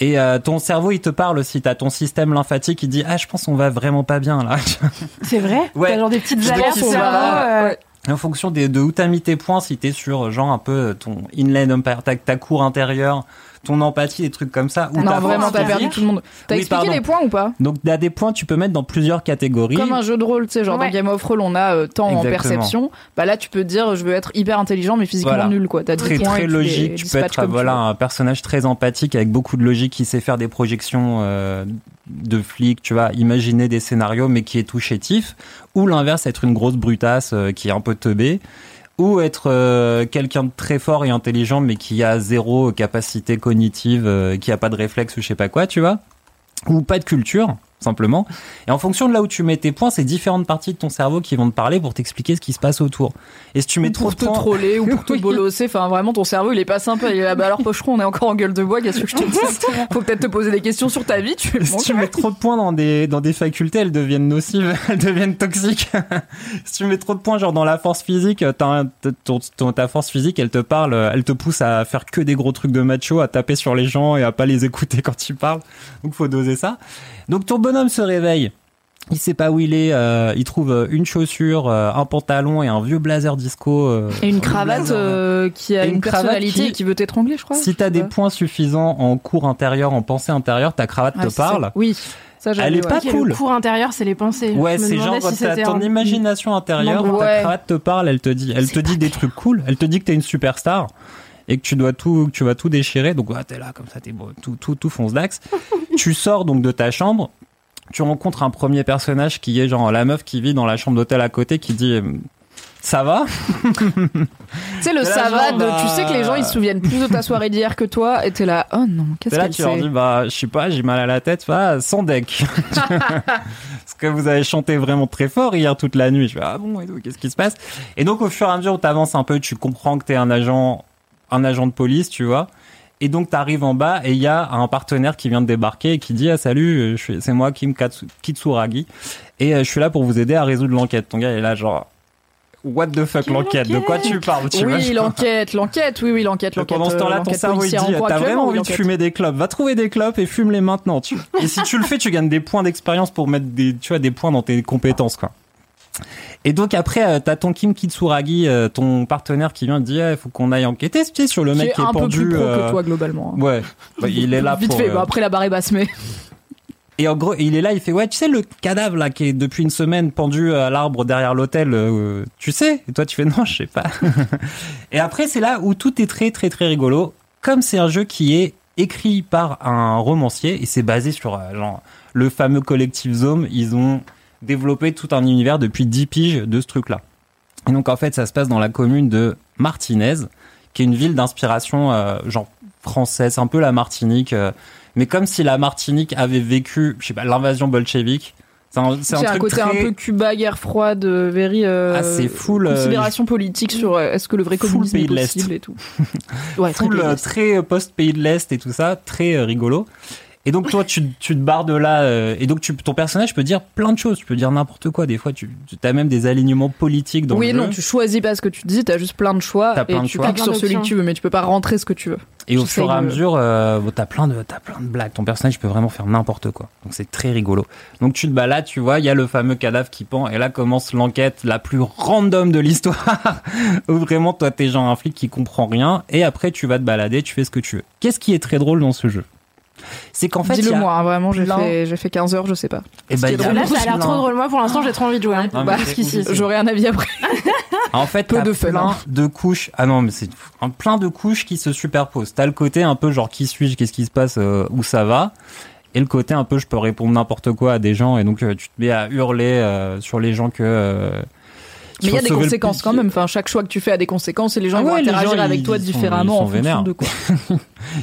Et euh, ton cerveau, il te parle aussi. T'as ton système lymphatique qui dit ah je pense on va vraiment pas bien là. C'est vrai? Ouais. T'as genre des petites alertes cerveau. va- euh, En fonction des, de où t'as mis tes points, si t'es sur genre un peu ton inland ta, ta cour intérieure, ton empathie, des trucs comme ça. Ou ta Non, vraiment, t'as perdu tout le monde. T'as Oui, expliqué pardon. les points ou pas Donc t'as des points, tu peux mettre dans plusieurs catégories. Comme un jeu de rôle, tu sais, genre Ouais. dans Game of Thrones, on a euh, temps en perception. Bah là, tu peux dire, je veux être hyper intelligent, mais physiquement Voilà. nul, quoi. T'as des très points très tu logique. Tu peux être tu voilà un personnage très empathique avec beaucoup de logique qui sait faire des projections euh, de flics, tu vois, imaginer des scénarios mais qui est tout chétif. Ou l'inverse, être une grosse brutasse euh, qui est un peu teubée. Ou être euh, quelqu'un de très fort et intelligent mais qui a zéro capacité cognitive, euh, qui a pas de réflexe ou je sais pas quoi, tu vois. Ou pas de culture, simplement. Et en fonction de là où tu mets tes points, c'est différentes parties de ton cerveau qui vont te parler pour t'expliquer ce qui se passe autour. Et si tu mets Ou trop pour de te points, troller ou pour te bolosser. Enfin, vraiment, ton cerveau, il est pas sympa. Il est là, bah alors, pocheron, on est encore en gueule de bois. Qu'est-ce que je te dis Faut peut-être te poser des questions sur ta vie. Tu Si tu mets trop de points dans des, dans des facultés, elles deviennent nocives, elles deviennent toxiques. si tu mets trop de points, genre dans la force physique, t'as un- t- ton- ton- ta force physique, elle te parle, elle te pousse à faire que des gros trucs de macho, à taper sur les gens et à pas les écouter quand tu parles. Donc faut doser ça. Donc ton bonhomme se réveille. Il sait pas où il est, euh, il trouve euh, une chaussure, euh, un pantalon et un vieux blazer disco. euh, Et une un cravate euh, qui a Et une, une cravate personnalité qui- et qui veut t'étrangler, je crois. Si t'as des points suffisants en cours intérieur, en pensée intérieure, ta cravate Ah, te ça. parle. Oui, ça Elle est ouais. pas cool. Le cours intérieur, c'est les pensées. Ouais, c'est genre si t'as c'était ton un- imagination intérieure, Non, ta ouais. cravate te parle, elle te dit, elle te dit des trucs cool, elle te dit que t'es une superstar et que tu dois tout, que tu vas tout déchirer. Donc ouais, t'es là comme ça, t'es beau, tout, tout, tout fonce d'axe. tu sors donc de ta chambre, tu rencontres un premier personnage qui est genre la meuf qui vit dans la chambre d'hôtel à côté qui dit euh, ça va? Tu sais, le ça va de. bah- Tu sais que les gens ils se souviennent plus de ta soirée d'hier que toi et t'es là, oh non, qu'est-ce Et là, qu'elle tu leur dis, bah, je sais pas, j'ai mal à la tête, bah, sans deck. Parce que vous avez chanté vraiment très fort hier toute la nuit. Je fais, ah bon, et tout, qu'est-ce qui se passe? Et donc, au fur et à mesure où t'avances un peu, tu comprends que t'es un agent, un agent de police, tu vois. Et donc, tu arrives en bas et il y a un partenaire qui vient de débarquer et qui dit ah, Salut, euh, c'est moi, Kim Kitsuragi. Et euh, je suis là pour vous aider à résoudre l'enquête. Ton gars est là, genre, What the fuck, l'enquête? De quoi tu parles tu Oui, l'enquête, l'enquête, oui, oui, l'enquête, l'enquête. pendant ce euh, temps-là, ton l'enquête cerveau il dit T'as vraiment envie de fumer des clopes? Va trouver des clopes et fume-les maintenant. Tu... Et si tu le fais, tu gagnes des points d'expérience pour mettre des, tu vois, des points dans tes compétences, quoi. Et donc après, euh, t'as ton Kim Kitsuragi, euh, ton partenaire qui vient te dire, il faut qu'on aille enquêter sur le mec qui est un peu pendu. plus pro euh, que toi, globalement. hein. Ouais, Bah, il est là Vite pour. fait, euh, bah, après la barre est basse, mais. Et en gros, il est là, il fait ouais, tu sais le cadavre là qui est depuis une semaine pendu à l'arbre derrière l'hôtel, euh, tu sais? Et toi tu fais non, je sais pas. et après c'est là où tout est très très très rigolo. Comme c'est un jeu qui est écrit par un romancier et c'est basé sur euh, genre le fameux collectif Zome, ils ont développé tout un univers depuis 10 piges de ce truc-là. Et donc en fait, ça se passe dans la commune de Martinez, qui est une ville d'inspiration euh, genre française, un peu la Martinique, euh, mais comme si la Martinique avait vécu, je sais pas, l'invasion bolchevique. C'est un, c'est C'est un côté très... un peu Cuba, guerre froide, euh, very. euh, Ah, c'est full, Considération politique sur est-ce que le vrai communisme pays est de possible et tout. Ouais, très full, pays de très euh, post-pays de l'Est et tout ça, très rigolo. Et donc toi, tu, tu te barres de là, euh, et donc tu, ton personnage peut dire plein de choses, tu peux dire n'importe quoi. Des fois, tu, tu as même des alignements politiques dans Oui, le et jeu. non, tu choisis pas ce que tu dis, t'as juste plein de choix T'as plein et de tu choix. cliques sur celui que tu veux, mais tu peux pas rentrer ce que tu veux. Et au fur et à de- mesure, euh, t'as plein de t'as plein de blagues. Ton personnage peut vraiment faire n'importe quoi. Donc c'est très rigolo. Donc tu te balades, tu vois, il y a le fameux cadavre qui pend, et là commence l'enquête la plus random de l'histoire, où vraiment toi t'es genre un flic qui comprend rien, et après tu vas te balader, tu fais ce que tu veux. Qu'est-ce qui est très drôle dans ce jeu? C'est qu'en fait, Dis-le a- moi, hein, vraiment, j'ai fait, j'ai fait 15 heures, je sais pas. Y a drôle. Là, ça a l'air trop drôle. Moi, pour l'instant, j'ai trop envie de jouer. hein. Bah. J'aurai un avis après. En fait, Peu de fun, plein hein. de couches. Ah non, mais c'est un plein de couches qui se superposent. T'as le côté un peu genre qui suis-je, qu'est-ce qui se passe, euh, où ça va, et le côté un peu je peux répondre n'importe quoi à des gens et donc euh, tu te mets à hurler euh, sur les gens que. euh, Mais il y a des le conséquences quand même. Enfin, chaque choix que tu fais a des conséquences et les gens Ah vont les interagir gens, avec ils- toi ils sont- différemment ils sont en fonction de quoi.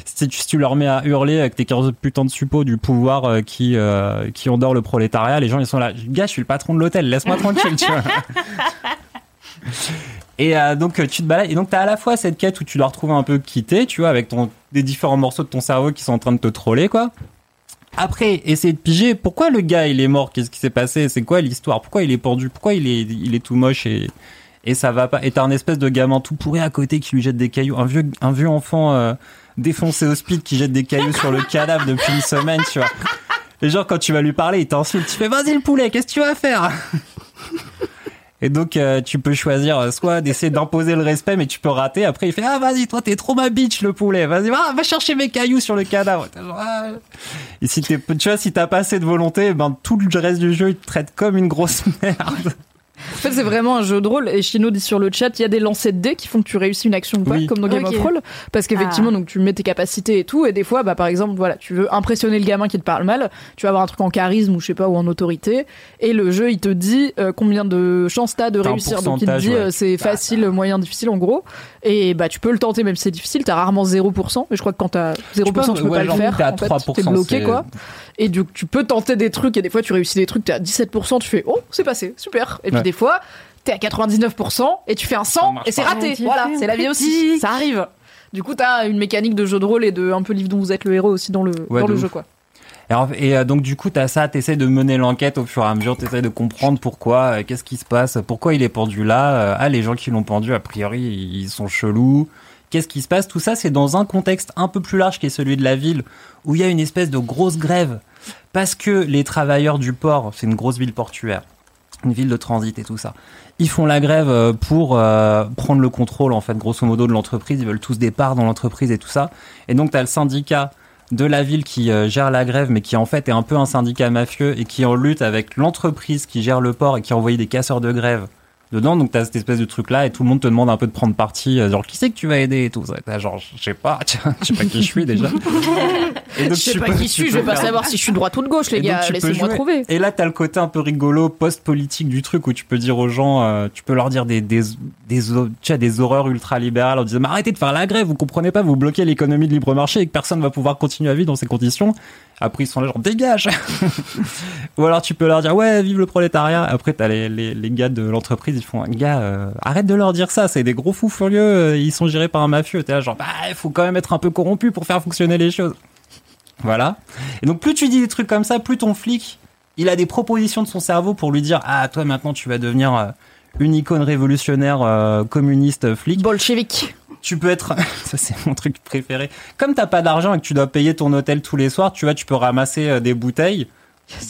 Si tu, si tu leur mets à hurler avec tes 15 putains de suppôts du pouvoir euh, qui euh, qui endort le prolétariat, les gens ils sont là. Gars, je suis le patron de l'hôtel, laisse-moi tranquille, tu vois. Et euh, donc tu te balades et donc t'as à la fois cette quête où tu dois retrouver un peu quitté, tu vois, avec ton des différents morceaux de ton cerveau qui sont en train de te troller quoi. Après, essayer de piger pourquoi le gars il est mort, qu'est-ce qui s'est passé, c'est quoi l'histoire, pourquoi il est pendu, pourquoi il est il est tout moche et et ça va pas? Et t'as un espèce de gamin tout pourri à côté qui lui jette des cailloux, un vieux un vieux enfant euh, défoncé au speed qui jette des cailloux sur le cadavre depuis une semaine, tu vois. Et genre quand tu vas lui parler, il t'insulte, tu fais vas-y le poulet, qu'est-ce que tu vas faire? Et donc euh, tu peux choisir euh, soit d'essayer d'imposer le respect, mais tu peux rater. Après il fait ah vas-y toi t'es trop ma bitch le poulet, vas-y va, chercher mes cailloux sur le cadavre. Ah. Et si t'es tu vois si t'as pas assez de volonté, ben tout le reste du jeu il te traite comme une grosse merde. En fait, c'est vraiment un jeu de rôle. Et Chino dit sur le chat, il y a des lancers de dés qui font que tu réussis une action ou pas, Oui. comme dans Game of Thrones. Parce qu'effectivement, donc tu mets tes capacités et tout. Et des fois, bah, par exemple, voilà, tu veux impressionner le gamin qui te parle mal. Tu vas avoir un truc en charisme ou je sais pas, ou en autorité. Et le jeu, il te dit euh, combien de chances t'as de réussir. Donc il te dit ouais. euh, c'est Bah, facile, moyen, difficile en gros. Et bah, tu peux le tenter même si c'est difficile. T'as rarement 0%. Mais je crois que quand t'as 0%, tu peux, peux- ouais, pas genre, le faire. t'es à en fait, 3%, t'es bloqué quoi. Et du coup, tu peux tenter des trucs et des fois tu réussis des trucs, t'es à 17%, tu fais oh, c'est passé, super. Et puis Ouais. des fois, t'es à 99% et tu fais un 100 marche et c'est raté. Voilà, c'est la vie aussi. Ça arrive. Du coup, t'as une mécanique de jeu de rôle et de un peu livre dont vous êtes le héros aussi dans le, Ouais, dans le ouf. jeu quoi. Et, euh, donc du coup, t'as ça, t'essaies de mener l'enquête au fur et à mesure, t'essaies de comprendre pourquoi, euh, qu'est-ce qui se passe, pourquoi il est pendu là. euh, ah, les gens qui l'ont pendu, a priori, ils sont chelous. Qu'est-ce qui se passe? Tout ça, c'est dans un contexte un peu plus large qui est celui de la ville, où il y a une espèce de grosse grève, parce que les travailleurs du port, c'est une grosse ville portuaire, une ville de transit et tout ça, ils font la grève euh, pour euh, prendre le contrôle, en fait, grosso modo, de l'entreprise. Ils veulent tous des parts dans l'entreprise et tout ça. Et donc, t'as le syndicat de la ville qui euh, gère la grève, mais qui en fait est un peu un syndicat mafieux et qui en lutte avec l'entreprise qui gère le port et qui a envoyé des casseurs de grève dedans. Donc t'as cette espèce de truc là et tout le monde te demande un peu de prendre parti, euh, genre qui c'est que tu vas aider et tout. T'as genre je sais pas, je sais pas qui je suis déjà. Et Je sais pas peux- qui je suis, je vais pas savoir si je suis de droite ou de gauche les et gars, laissez-moi trouver. Et là, t'as le côté un peu rigolo post-politique du truc où tu peux dire aux gens, euh, tu peux leur dire des des des, tu vois, des horreurs ultra libérales en disant mais arrêtez de faire la grève, vous comprenez pas, vous bloquez l'économie de libre marché et que personne va pouvoir continuer à vivre dans ces conditions. Après ils sont là genre dégage. Ou alors tu peux leur dire ouais vive le prolétariat. Après t'as les les les gars de l'entreprise ils font, gars, euh, arrête de leur dire ça, c'est des gros fous furieux, euh, ils sont gérés par un mafieux. T'es là, genre, bah, il faut quand même être un peu corrompu pour faire fonctionner les choses. Voilà. Et donc, plus tu dis des trucs comme ça, plus ton flic, il a des propositions de son cerveau pour lui dire, ah, toi, maintenant, tu vas devenir euh, une icône révolutionnaire euh, communiste flic. Bolchevique. Tu peux être, ça c'est mon truc préféré. Comme t'as pas d'argent et que tu dois payer ton hôtel tous les soirs, tu vois, tu peux ramasser euh, des bouteilles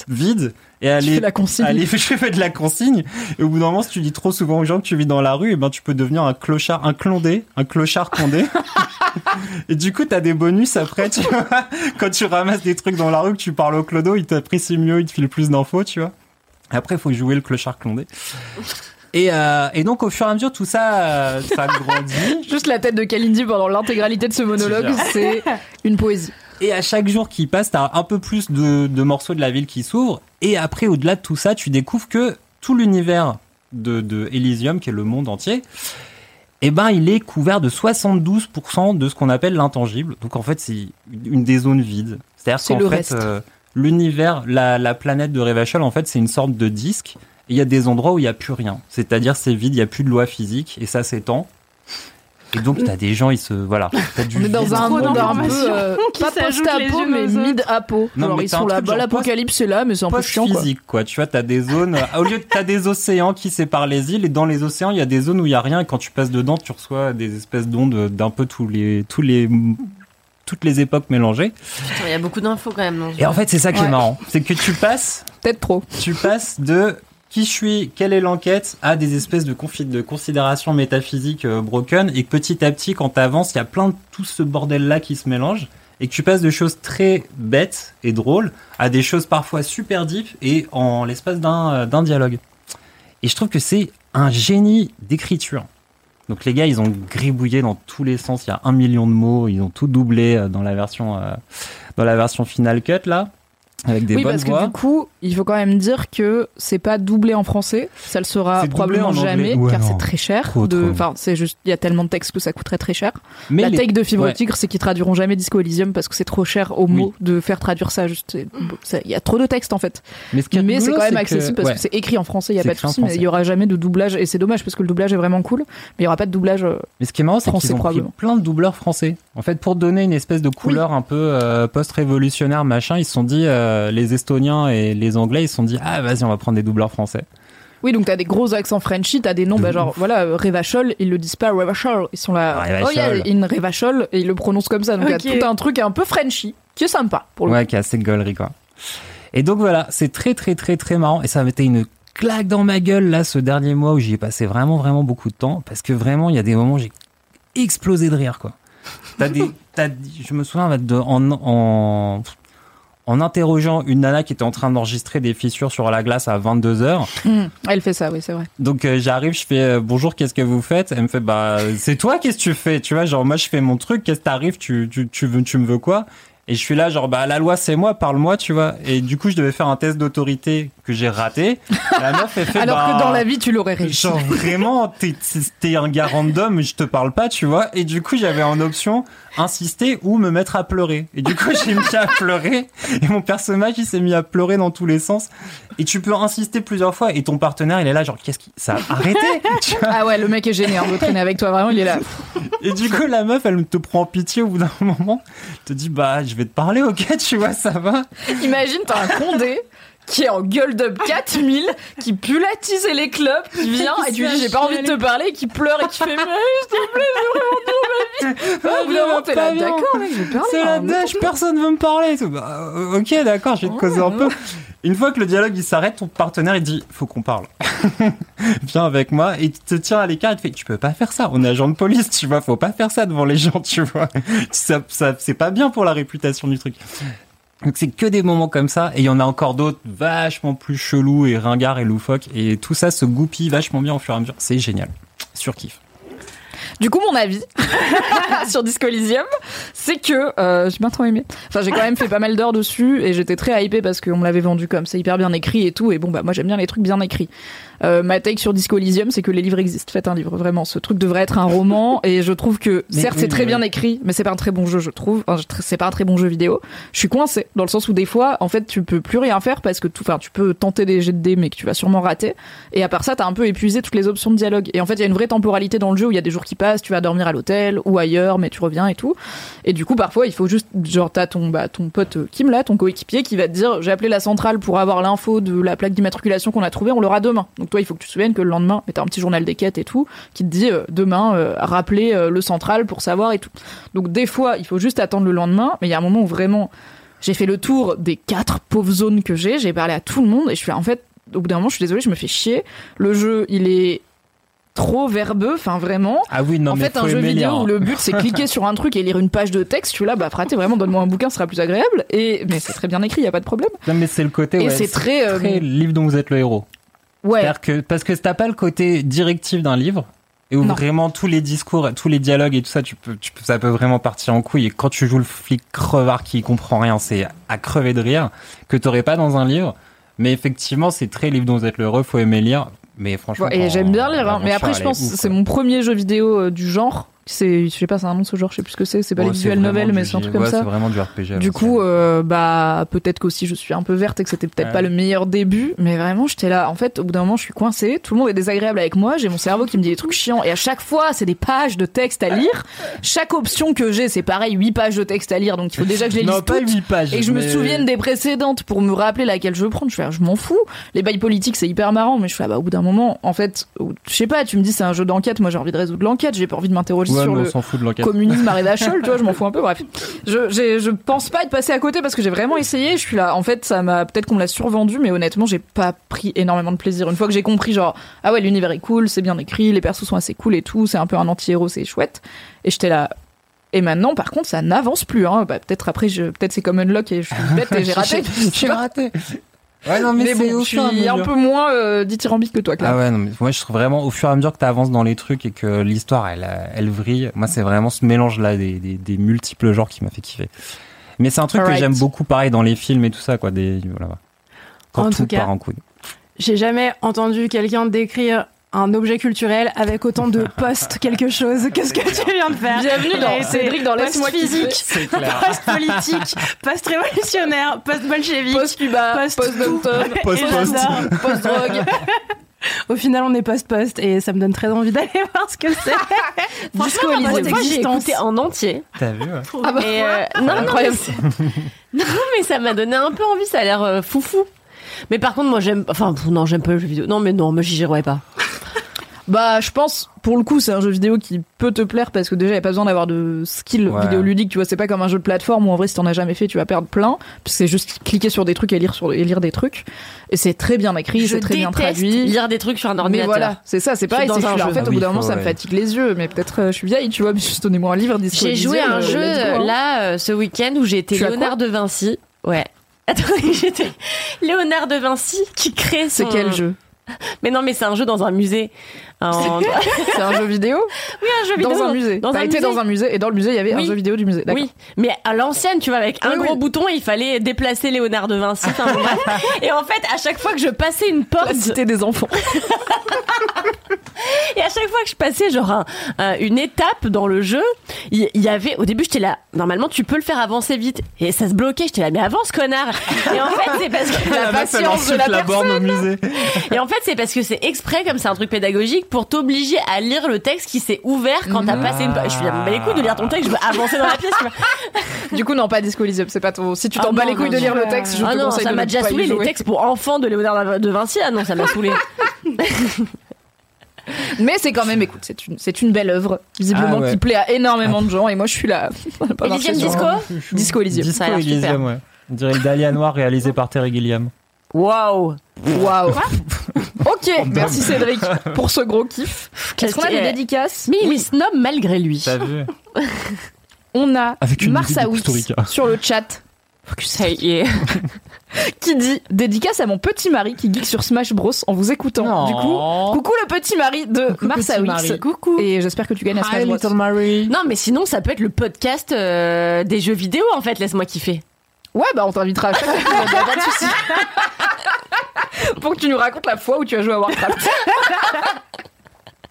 vides et aller fais la consigne. aller je fais de la consigne. Et au bout d'un moment si tu dis trop souvent aux gens que tu vis dans la rue et ben tu peux devenir un clochard un clondé un clochard condé. Et du coup t'as des bonus après tu vois. Quand tu ramasses des trucs dans la rue que tu parles au clodo il t'apprécie mieux il te file plus d'infos tu vois. Après il faut jouer le clochard clondé et, euh, et donc au fur et à mesure tout ça euh, ça grandit Juste la tête de Kalindi pendant l'intégralité de ce monologue, c'est une poésie. Et à chaque jour qui passe, t'as un peu plus de, de morceaux de la ville qui s'ouvrent. Et après, au-delà de tout ça, tu découvres que tout l'univers de, de Elysium, qui est le monde entier, eh ben, il est couvert de 72% de ce qu'on appelle l'intangible. Donc en fait, c'est une des zones vides. C'est-à-dire C'est qu'en fait, euh, l'univers, la, la planète de Revachol, en fait, c'est une sorte de disque. Et il y a des endroits où il n'y a plus rien. C'est-à-dire, c'est vide, il n'y a plus de loi physique, et ça s'étend. Et donc, t'as des gens, ils se, voilà. T'as du On est dans un monde un peu, euh, pas post-apo, mais mid-apo. Non, Genre, mais ils t'as un sont là, truc bah, l'apocalypse est là, mais c'est un peu chiant, quoi. physique quoi. Tu vois, t'as des zones. euh, Au lieu de t'as des océans qui séparent les îles et dans les océans il y a des zones où il y a rien et quand tu passes dedans tu reçois des espèces d'ondes d'un peu tous les tous les toutes les époques mélangées. Putain, Il y a beaucoup d'infos quand même. dans Et en fait c'est ça qui Ouais. est marrant, c'est que tu passes Peut-être trop. tu passes de qui je suis, quelle est l'enquête, à des espèces de, de considérations métaphysiques euh, broken, et que petit à petit, quand t'avances, il y a plein de tout ce bordel-là qui se mélange, et que tu passes de choses très bêtes et drôles à des choses parfois super deep et en l'espace d'un euh, d'un dialogue. Et je trouve que c'est un génie d'écriture. Donc les gars, ils ont gribouillé dans tous les sens. Il y a un million de mots. Ils ont tout doublé euh, dans la version euh, dans la version Final Cut là, avec des oui, bonnes parce que voix. du coup, il faut quand même dire que c'est pas doublé en français. Ça le sera probablement jamais, Ouais, car c'est très cher. Enfin, c'est juste, il y a tellement de textes que ça coûterait très cher. Mais la les- take de Fibre ouais. Tigre, c'est qu'ils traduiront jamais Disco Elysium parce que c'est trop cher aux mots de faire traduire ça. Juste, il y a trop de textes en fait. Mais, ce c'est rigolo, quand même que- accessible parce ouais. que c'est écrit en français. Il y a pas de souci, mais il y aura jamais de doublage et c'est dommage parce que le doublage est vraiment cool. Mais il y aura pas de doublage. euh, Mais ce qui est marrant, c'est qu'ils ont pris plein de doubleurs français. En fait, pour donner une espèce de couleur un peu euh, post-révolutionnaire, machin, ils se sont dit, euh, les Estoniens et les Anglais, ils se sont dit, ah vas-y, on va prendre des doubleurs français. Oui, donc t'as des gros accents Frenchy, t'as des noms, De bah, genre, voilà, euh, Revachol, ils le disent pas Revachol, ils sont là, Revachol. oh yeah, in Revachol, et ils le prononcent comme ça, donc il Ok. y a tout un truc un peu Frenchy, qui est sympa, pour le Ouais, qui est assez gaulerie, quoi. Et donc voilà, c'est très très très très marrant et ça m'a été une claque dans ma gueule là ce dernier mois où j'y ai passé vraiment vraiment beaucoup de temps parce que vraiment il y a des moments où j'ai explosé de rire quoi. T'as des, t'as- je me souviens en, en en interrogeant une nana qui était en train d'enregistrer des fissures sur la glace à 22 heures. Hum, Elle fait ça, oui, c'est vrai. Donc euh, j'arrive, je fais euh, bonjour, qu'est-ce que vous faites? Elle me fait bah c'est toi, qu'est-ce que tu fais? Tu vois, genre moi je fais mon truc, qu'est-ce que t'arrives? Tu tu tu veux tu me veux quoi? Et je suis là genre bah la loi c'est moi, parle-moi, tu vois. Et du coup je devais faire un test d'autorité que j'ai raté. La meuf elle fait Alors bah, que dans la vie, tu l'aurais réussi. Genre vraiment, t'es, t'es un gars random, je te parle pas, tu vois. Et du coup, j'avais en option insister ou me mettre à pleurer. Et du coup, j'ai mis à pleurer. Et mon personnage, il s'est mis à pleurer dans tous les sens. Et tu peux insister plusieurs fois. Et ton partenaire, il est là, genre, qu'est-ce qui, ça a arrêté, tu vois. Ah ouais, le mec est génial de traîner avec toi, vraiment, il est là. Et du coup, la meuf, elle te prend pitié au bout d'un moment. Te dit, bah, je vais te parler, ok, tu vois, ça va. Imagine, t'as un condé qui est en gueule d'up 4000, qui pue la tise et les clubs, qui vient et tu lui dis j'ai pas envie de te parler, qui pleure et qui fait mais s'il te plaît, j'ai vraiment dit ma vie. D'un moment, t'es là, d'accord, mec, je. C'est la hein, dèche, personne veut me parler. et tout. Bah, euh, ok, d'accord, je vais te causer un peu. Une fois que le dialogue il s'arrête, ton partenaire il dit faut qu'on parle. Viens avec moi et il te tient à l'écart. Il te fait tu peux pas faire ça. On est agent de police, tu vois. Faut pas faire ça devant les gens, tu vois. Ça, ça c'est pas bien pour la réputation du truc. Donc c'est que des moments comme ça et il y en a encore d'autres vachement plus chelous et ringards et loufoques et tout ça se goupille vachement bien au fur et à mesure. C'est génial. Surkiff. Du coup, mon avis sur Disco Elysium, c'est que euh, j'ai bien trop aimé. Enfin, j'ai quand même fait pas mal d'heures dessus et j'étais très hypée parce qu'on me l'avait vendu comme c'est hyper bien écrit et tout. Et bon, bah moi j'aime bien les trucs bien écrits. Euh, ma take sur Disco Elysium, c'est que les livres existent. Faites un livre, vraiment. Ce truc devrait être un roman et je trouve que Mais certes oui, c'est très bien oui. écrit, mais c'est pas un très bon jeu, je trouve. Enfin, c'est pas un très bon jeu vidéo. Je suis coincée dans le sens où des fois, en fait, tu peux plus rien faire parce que tout, enfin, tu peux tenter des jets de dés, mais que tu vas sûrement rater. Et à part ça, t'as un peu épuisé toutes les options de dialogue. Et en fait, il y a une vraie temporalité dans le jeu où il y a des jours qui passent, tu vas dormir à l'hôtel ou ailleurs, mais tu reviens et tout. Et du coup, parfois, il faut juste, genre, t'as ton, bah, ton pote euh, Kim là, ton coéquipier, qui va te dire, j'ai appelé la centrale pour avoir l'info de la plaque d'immatriculation qu'on a trouvée, on l'aura demain. Donc toi, il faut que tu te souviennes que le lendemain, t'as un petit journal des quêtes et tout, qui te dit, euh, demain, euh, rappeler euh, le central pour savoir et tout. Donc des fois, il faut juste attendre le lendemain, mais il y a un moment où vraiment, j'ai fait le tour des quatre pauvres zones que j'ai, j'ai parlé à tout le monde, et je suis en fait, au bout d'un moment, je suis désolée, je me fais chier. Le jeu, il est trop verbeux, enfin vraiment Ah oui, non, en mais fait, un jeu vidéo où le but c'est cliquer sur un truc et lire une page de texte, suis là, bah fraté, vraiment, donne-moi un bouquin, ce sera plus agréable. Et mais c'est très bien écrit, y a pas de problème. Non, mais c'est le côté. Et ouais, c'est très, euh, livre dont vous êtes le héros. Ouais. Que parce que t'as pas le côté directif d'un livre et où Non. vraiment tous les discours, tous les dialogues et tout ça, tu peux, tu ça peut vraiment partir en couille. Et quand tu joues le flic crevard qui comprend rien, c'est à crever de rire que t'aurais pas dans un livre. Mais effectivement, c'est très livre dont vous êtes le héros, faut aimer lire. Mais franchement, Ouais, et j'aime bien lire, hein. mais après je pense que c'est mon premier jeu vidéo euh, du genre. C'est, je sais pas, c'est un nom de ce genre, je sais plus ce que c'est. C'est pas Ouais, les visual novels, mais c'est un truc comme ça. C'est vraiment du RPG. Du coup, euh, bah peut-être qu'aussi je suis un peu verte et que c'était peut-être Ouais. pas le meilleur début, mais vraiment j'étais là. En fait, au bout d'un moment, je suis coincée. Tout le monde est désagréable avec moi. J'ai mon cerveau qui me dit des trucs chiants et à chaque fois, c'est des pages de texte à lire. Chaque option que j'ai, c'est pareil, 8 pages de texte à lire. Donc il faut déjà que je les lise non, pas toutes 8 pages. et que je me souvienne des précédentes pour me rappeler laquelle je veux prendre. Je fais, ah, je m'en fous. Les bails politiques, c'est hyper marrant, mais je fais, ah, bah, au bout d'un moment, en fait, je sais pas, tu me dis c'est un jeu d'enquête. Moi, j'ai envie de résoudre l'enquête. J'ai pas envie de m'interroger Sur on le s'en fout de l'enquête. communisme à Scholl, tu vois, je m'en fous un peu, bref. Je, j'ai- je pense pas être passé à côté parce que j'ai vraiment essayé, je suis là. En fait, ça m'a, peut-être qu'on me l'a survendu, mais honnêtement, j'ai pas pris énormément de plaisir. Une fois que j'ai compris, genre, ah ouais, l'univers est cool, c'est bien écrit, les persos sont assez cool et tout, c'est un peu un anti-héros, c'est chouette. Et j'étais là. Et maintenant, par contre, ça n'avance plus, hein. Bah, peut-être après, je, peut-être c'est comme Unlock et je suis bête et j'ai raté. J'ai raté. Ouais, non, mais, Mais bon, au je fur et à suis un peu moins euh, dithyrambique que toi, Claire. Ah ouais, non, mais moi je trouve vraiment au fur et à mesure que tu avances dans les trucs et que l'histoire elle, elle vrille, moi c'est vraiment ce mélange là des, des, des multiples genres qui m'a fait kiffer. Mais c'est un truc que j'aime beaucoup pareil dans les films et tout ça quoi, des voilà. Quand En tout, tout cas, part en couille. J'ai jamais entendu quelqu'un décrire un objet culturel avec autant de post quelque chose que ce que tu viens de faire. Bienvenue dans Cédric dans Laisse-moi post physique, post politique, post révolutionnaire, post bolchevique, Post-Cuba, Post- post-Dom-Tom, Post-post. post-drogue. Au final, on est post-post et ça me donne très envie d'aller voir ce que c'est. Disco post j'ai écouté en entier. T'as vu ouais. Ah bah, Et euh, non, non, mais, incroyable. c'est- non, mais ça m'a donné un peu envie. Ça a l'air euh, foufou. Mais par contre, moi, j'aime. Enfin, pff, non, j'aime pas le jeu vidéo. Non, mais non, moi, j'y jouerais pas. Bah, je pense, pour le coup, c'est un jeu vidéo qui peut te plaire parce que déjà, il n'y a pas besoin d'avoir de skill Ouais. vidéoludique. Tu vois, c'est pas comme un jeu de plateforme où en vrai, si t'en as jamais fait, tu vas perdre plein. Parce que c'est juste cliquer sur des trucs et lire, sur, et lire des trucs. Et c'est très bien écrit, je c'est très bien déteste traduit. lire des trucs sur un Mais ordinateur. voilà, c'est ça, c'est pareil. dans c'est que je un suis là, en jeu. fait, Ah au oui, bout d'un moment, faut, ça me ouais. fatigue les yeux. Mais peut-être, euh, je suis vieille, tu vois, mais juste donnez-moi un livre. J'ai joué à un euh, jeu let's go, hein. là euh, ce week-end où j'ai été Tu as Léonard de Vinci. Ouais. Attendez, j'étais Léonard de Vinci qui crée C'est son... quel jeu? Mais non, mais c'est un jeu dans un musée. C'est un jeu vidéo Oui, un jeu vidéo. Dans un musée. Dans T'as un été musée. dans un musée et dans le musée, il y avait un jeu vidéo du musée. D'accord. Oui, mais à l'ancienne, tu vois, avec un Oui, gros oui. bouton, il fallait déplacer Léonard de Vinci. enfin, et en fait, à chaque fois que je passais une porte, La cité des enfants. et à chaque fois que je passais genre un- un- une étape dans le jeu, il y, avait, au début, j'étais là, normalement, tu peux le faire avancer vite. Et ça se bloquait, j'étais là, mais avance, connard! Et en fait, c'est parce que La elle patience de la la borne au musée. Et en fait, c'est parce que c'est exprès, comme c'est un truc pédagogique, pour t'obliger à lire le texte qui s'est ouvert quand t'as passé une. Je suis là, mais les couilles de lire ton texte, je veux avancer dans la pièce. Du coup, non, pas Disco Elysium, c'est pas ton. Si tu t'en Ah bats les couilles non, de lire le texte, je ah te non, conseille ça m'a déjà saoulé les textes pour enfants de Léonard de Vinci. Ah non, ça m'a saoulé. Mais c'est quand même, écoute, c'est une, c'est une belle œuvre, visiblement, Ah ouais. qui plaît à énormément de gens, et moi je suis là. pas Elysium Disco. Disco Elysium. Disco Ça a super. Elysium, ouais. On dirait le Dahlia Noir réalisé par Terry Gilliam. Waouh! Waouh. Ok, merci Cédric pour ce gros kiff. Est-ce qu'on a des dédicaces? Mais il est snob malgré lui. T'as vu? On a Marsawix sur le chat. Focus Hey, yeah. qui dit dédicace à mon petit mari qui geek sur Smash Bros en vous écoutant. Non. Du coup, coucou le petit mari de Coucou, Mars petit Awix. mari. Coucou. Et j'espère que tu gagnes à Smash Hi, Bros. little Mary. Non, mais sinon, ça peut être le podcast euh, des jeux vidéo, en fait. Laisse-moi kiffer. Ouais, bah on t'invitera à chaque y pas de souci. Pour que tu nous racontes la fois où tu as joué à Warcraft.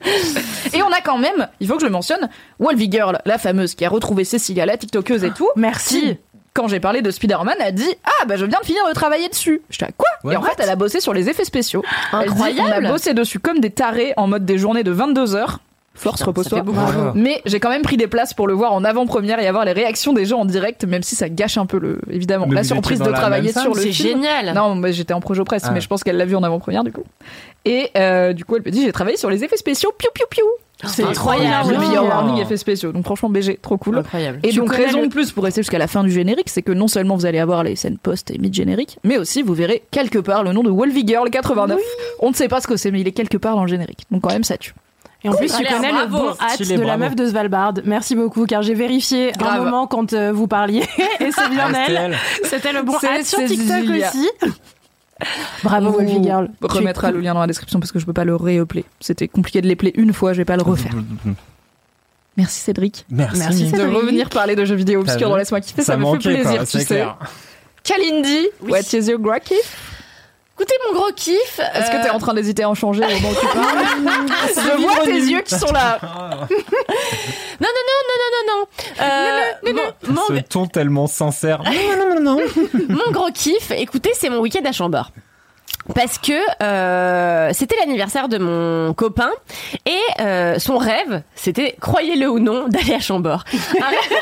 Et on a quand même, il faut que je le mentionne, Wolvie Girl, la fameuse qui a retrouvé Cécilia, la TikTokeuse et tout. Merci. qui, quand j'ai parlé de Spider-Man, a dit Ah, bah je viens de finir de travailler dessus. J'étais à quoi? Ouais. Et en fait, elle a bossé sur les effets spéciaux. Elle dit, Incroyable. on a bossé dessus comme des tarés en mode des journées de 22 heures. Force, repose-toi. Mais j'ai quand même pris des places pour le voir en avant-première et avoir les réactions des gens en direct, même si ça gâche un peu le, évidemment, Mais la surprise de la travailler sur le C'est film. génial. Non, moi j'étais en projet presse, Ah. mais je pense qu'elle l'a vu en avant-première du coup. Et euh, du coup, elle me dit j'ai travaillé sur les effets spéciaux, piou piou piou. C'est Incroyable. incroyable. Le Oh. warning effets spéciaux. Donc franchement, BG, trop cool. Incroyable. Et Tu donc raison le- de plus pour rester jusqu'à la fin du générique, c'est que non seulement vous allez avoir les scènes post et mid générique, mais aussi vous verrez quelque part le nom de Wolvie Girl 89. On ne sait pas ce que c'est, mais il est quelque part dans le générique. Donc quand même ça tue. Et en plus, tu connais le bravo. bon hâte de la meuf de Svalbard. Merci beaucoup, car j'ai vérifié Grave. un moment quand euh, vous parliez, et c'est bien c'était elle. C'était le bon hâte sur TikTok aussi. Bravo, Wolfie Girl. remettra le lien dans la description parce que je peux pas le réappeler. C'était compliqué de les player une fois, je vais pas le refaire. Merci Cédric. Merci. Merci, De Cédric. revenir parler de jeux vidéo obscurs dans Laisse-moi kiffer, ça, Ça me fait manquait, plaisir, quoi, tu sais. clair. Kalindi, what is your kiff Écoutez, mon gros kiff. Est-ce que euh, t'es en train d'hésiter à en changer au moment où tu parles Je vois tes yeux qui sont là. Non, non, non, non, non, non, non. Euh, mon- Ce ton tellement sincère. Non, non, non, non. Mon gros kiff, écoutez, c'est mon week-end à Chambord. Parce que euh, c'était l'anniversaire de mon copain et euh, son rêve, c'était, croyez-le ou non, d'aller à Chambord. Un rêve,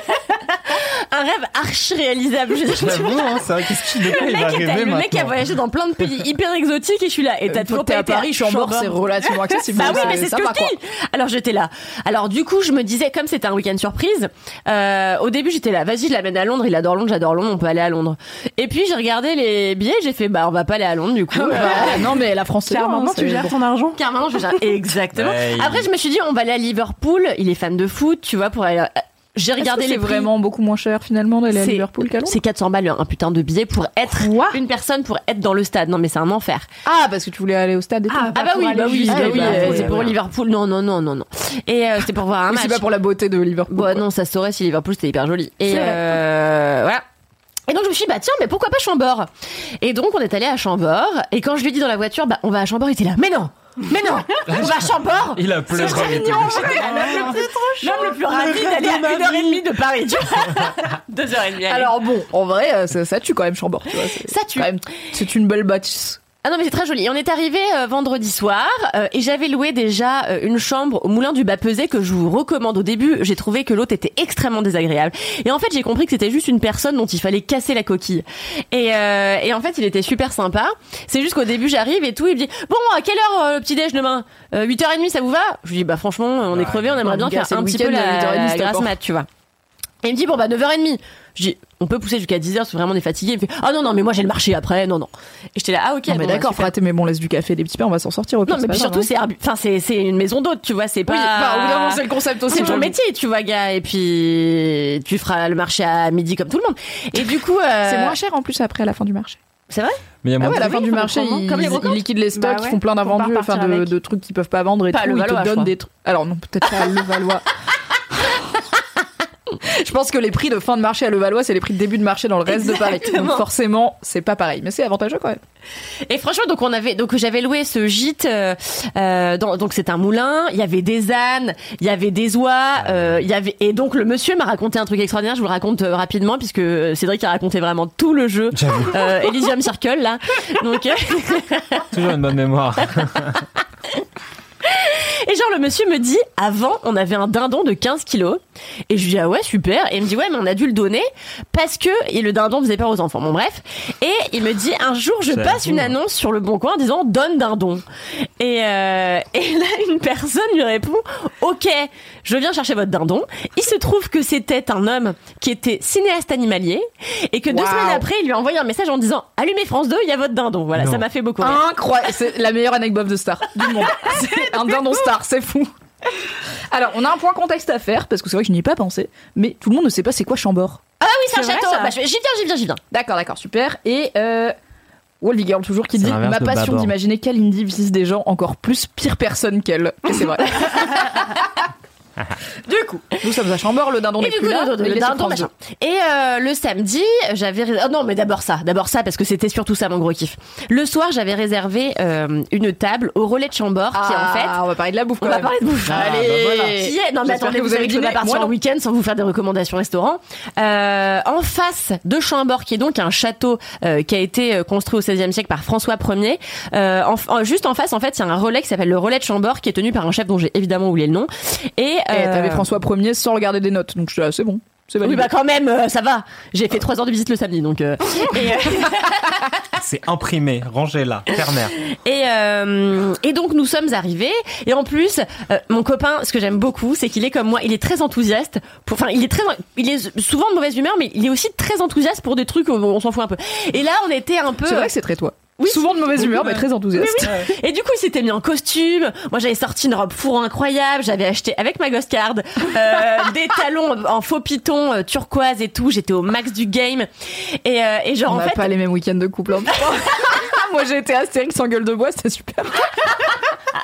un rêve archi réalisable. Je J'avoue, hein, c'est vrai, qu'est-ce qu'il le il mec, va rêver le mec a voyagé dans plein de pays hyper exotiques et je suis là. Et t'as toujours pas à été Paris, Chambord, c'est relativement accessible. Bah oui, mais c'est ce que je dis. Alors j'étais là. Alors du coup, je me disais, comme c'était un week-end surprise, euh, au début j'étais là, vas-y, je l'amène à Londres, il adore Londres, j'adore Londres, on peut aller à Londres. Et puis j'ai regardé les billets, j'ai fait, bah on va pas aller à Londres du coup. Bah, non, mais la France, c'est Car maintenant, hein, tu gères bon. ton argent. Car maintenant je gère exactement. Ouais, il- Après je me suis dit, on va aller à Liverpool, il est fan de foot, tu vois, pour aller. euh, J'ai regardé c'est les prix. vraiment beaucoup moins cher finalement d'aller à C'est- Liverpool qu'à Londres C'est 400 balles un putain de billet pour être Quoi une personne pour être dans le stade. Non mais c'est un enfer. Ah, parce que tu voulais aller au stade et tout. Ah, Ah bah oui, aller bah oui, bah Ah, oui, euh, c'est pour. Liverpool. Non non non non non. Et euh, c'était pour voir un Mais match. c'est pas pour la beauté de Liverpool. Bah quoi. non, ça saurait si Liverpool c'était hyper joli. Et euh, voilà. Et donc je me suis dit bah tiens mais pourquoi pas Chambord? Et donc on est allé à Chambord et quand je lui ai dit dans la voiture bah on va à Chambord il était là mais non mais non on va à Chambord Il a pleuré. il était L'homme le plus rapide d'aller à une heure et demie de Paris tu vois Deux heures et demie aller. Alors bon, en vrai, euh, ça, ça tue quand même Chambord. Tu vois, c'est- Ça tue. C'est une belle bâtisse. Ah non mais c'est très joli. Et on est arrivé euh, vendredi soir euh, et j'avais loué déjà euh, une chambre au Moulin du Bas Pesé que je vous recommande. Au début, j'ai trouvé que l'hôte était extrêmement désagréable. Et en fait, j'ai compris que c'était juste une personne dont il fallait casser la coquille. Et, euh, et en fait, il était super sympa. C'est juste qu'au début, j'arrive et tout, il me dit "Bon, à quelle heure euh, le petit déj demain? Euh, 8h30, ça vous va? Je lui dis "Bah franchement, on est crevé, on aimerait bien faire un petit peu la, 8h30, la grasse pas. mat, tu vois." Et il me dit bon bah 9h30. Je dis on peut pousser jusqu'à 10h parce que vraiment on est fatigué. Il me fait ah non non mais moi j'ai le marché après non non. Et j'étais là ah ok Non, mais bon, bah, d'accord, frate, mais bon, laisse du café, des petits pains, on va s'en sortir au pire. Non, mais puis surtout, grave, c'est enfin, c'est, c'est une maison d'hôte, tu vois, c'est hein. pas. Oui, bah, moment, c'est le concept aussi. C'est ton j'avoue. métier, tu vois, gars, et puis tu feras le marché à midi comme tout le monde. Et du coup, euh, C'est moins cher en plus après à la fin du marché. C'est vrai? Mais il y a Ah moins ouais, à la de- fin du marché, ils, Comme les ils- brocantes ils liquident les stocks, Bah ils font plein d'invendus, enfin de, trucs qu'ils peuvent pas vendre et Pas tout. à Ils te donnent des trucs. Alors non, peut-être pas à Levallois. Je pense que les prix de fin de marché à Levallois, c'est les prix de début de marché dans le reste de Paris. Donc forcément, c'est pas pareil. Mais c'est avantageux quand même. Et franchement, donc on avait, donc j'avais loué ce gîte. euh, euh, dans- donc c'est un moulin. Il y avait des ânes, il y avait des oies, euh, il y avait et donc le monsieur m'a raconté un truc extraordinaire. Je vous le raconte euh, rapidement puisque Cédric a raconté vraiment tout le jeu. J'avoue, Euh, Elysium Circle là. Donc euh, toujours une bonne mémoire. Le monsieur me dit, avant, on avait un dindon de 15 kilos. Et je lui dis, ah ouais, super. Et il me dit, ouais, mais on a dû le donner parce que et le dindon faisait peur aux enfants. Bon, bref. Et il me dit, un jour, je passe une annonce sur le bon coin en disant, donne dindon. Et, euh, et là, une personne lui répond, ok, je viens chercher votre dindon. Il se trouve que c'était un homme qui était cinéaste animalier et que deux semaines après, il lui a envoyé un message en disant, allumez France 2, il y a votre dindon. Voilà, Non. ça m'a fait beaucoup rire. Incroyable. C'est la meilleure anecdote de star du monde. C'est un dindon star, c'est fou. Alors, on a un point contexte à faire, parce que c'est vrai que je n'y ai pas pensé, mais tout le monde ne sait pas c'est quoi Chambord. Ah oui, c'est un vrai, château. ça Bah, je- j'y viens, j'y viens, j'y viens. D'accord, d'accord, super. Et euh, Wolvie Girl toujours qui C'est dit l'inverse ma de passion Babor. d'imaginer qu'Alindy vise des gens encore plus pires personnes qu'elle. Et c'est vrai. Du coup. Nous sommes à Chambord, le dindon n'est plus coup, là. le est dindon, machin. Et euh, le samedi, j'avais. oh non, mais d'abord ça, d'abord ça, parce que c'était surtout ça mon gros kiff. Le soir, j'avais réservé euh, une table au relais de Chambord, qui en fait. Ah, on va parler de la bouffe On quand va même. parler de bouffe. Ah, Allez. bah voilà. Qui est Non, mais attendez, vous, vous avez dîné. partir Moi, en week-end sans vous faire des recommandations restaurants. Euh, en face de Chambord, qui est donc un château euh, qui a été construit au XVIe siècle par François Ier. En- juste en face, en fait, il y a un relais qui s'appelle le relais de Chambord, qui est tenu par un chef dont j'ai évidemment oublié le nom. Et Et euh, t'avais François 1er sans regarder des notes, donc je suis là, c'est bon. C'est Oui, bah quand même, euh, ça va. J'ai fait trois heures de visite le samedi, donc. euh, euh, C'est imprimé, rangé là, terre-mère. Et, euh, et donc nous sommes arrivés. Et en plus, euh, mon copain, ce que j'aime beaucoup, c'est qu'il est comme moi. Il est très enthousiaste. Pour, enfin, il est très, il est souvent de mauvaise humeur, mais il est aussi très enthousiaste pour des trucs où on s'en fout un peu. Et là, on était un peu. C'est vrai que c'est très toi. Oui, Souvent de mauvaise humeur, mais très enthousiaste. Et du coup, il s'était mis en costume. Moi, j'avais sorti une robe fourre incroyable. J'avais acheté avec ma ghost card euh, des talons en faux piton euh, turquoise et tout. J'étais au max du game. Et, euh, et genre On en fait, pas les mêmes week-ends de couple. hein. Moi j'ai été Astérix en gueule de bois, c'était super.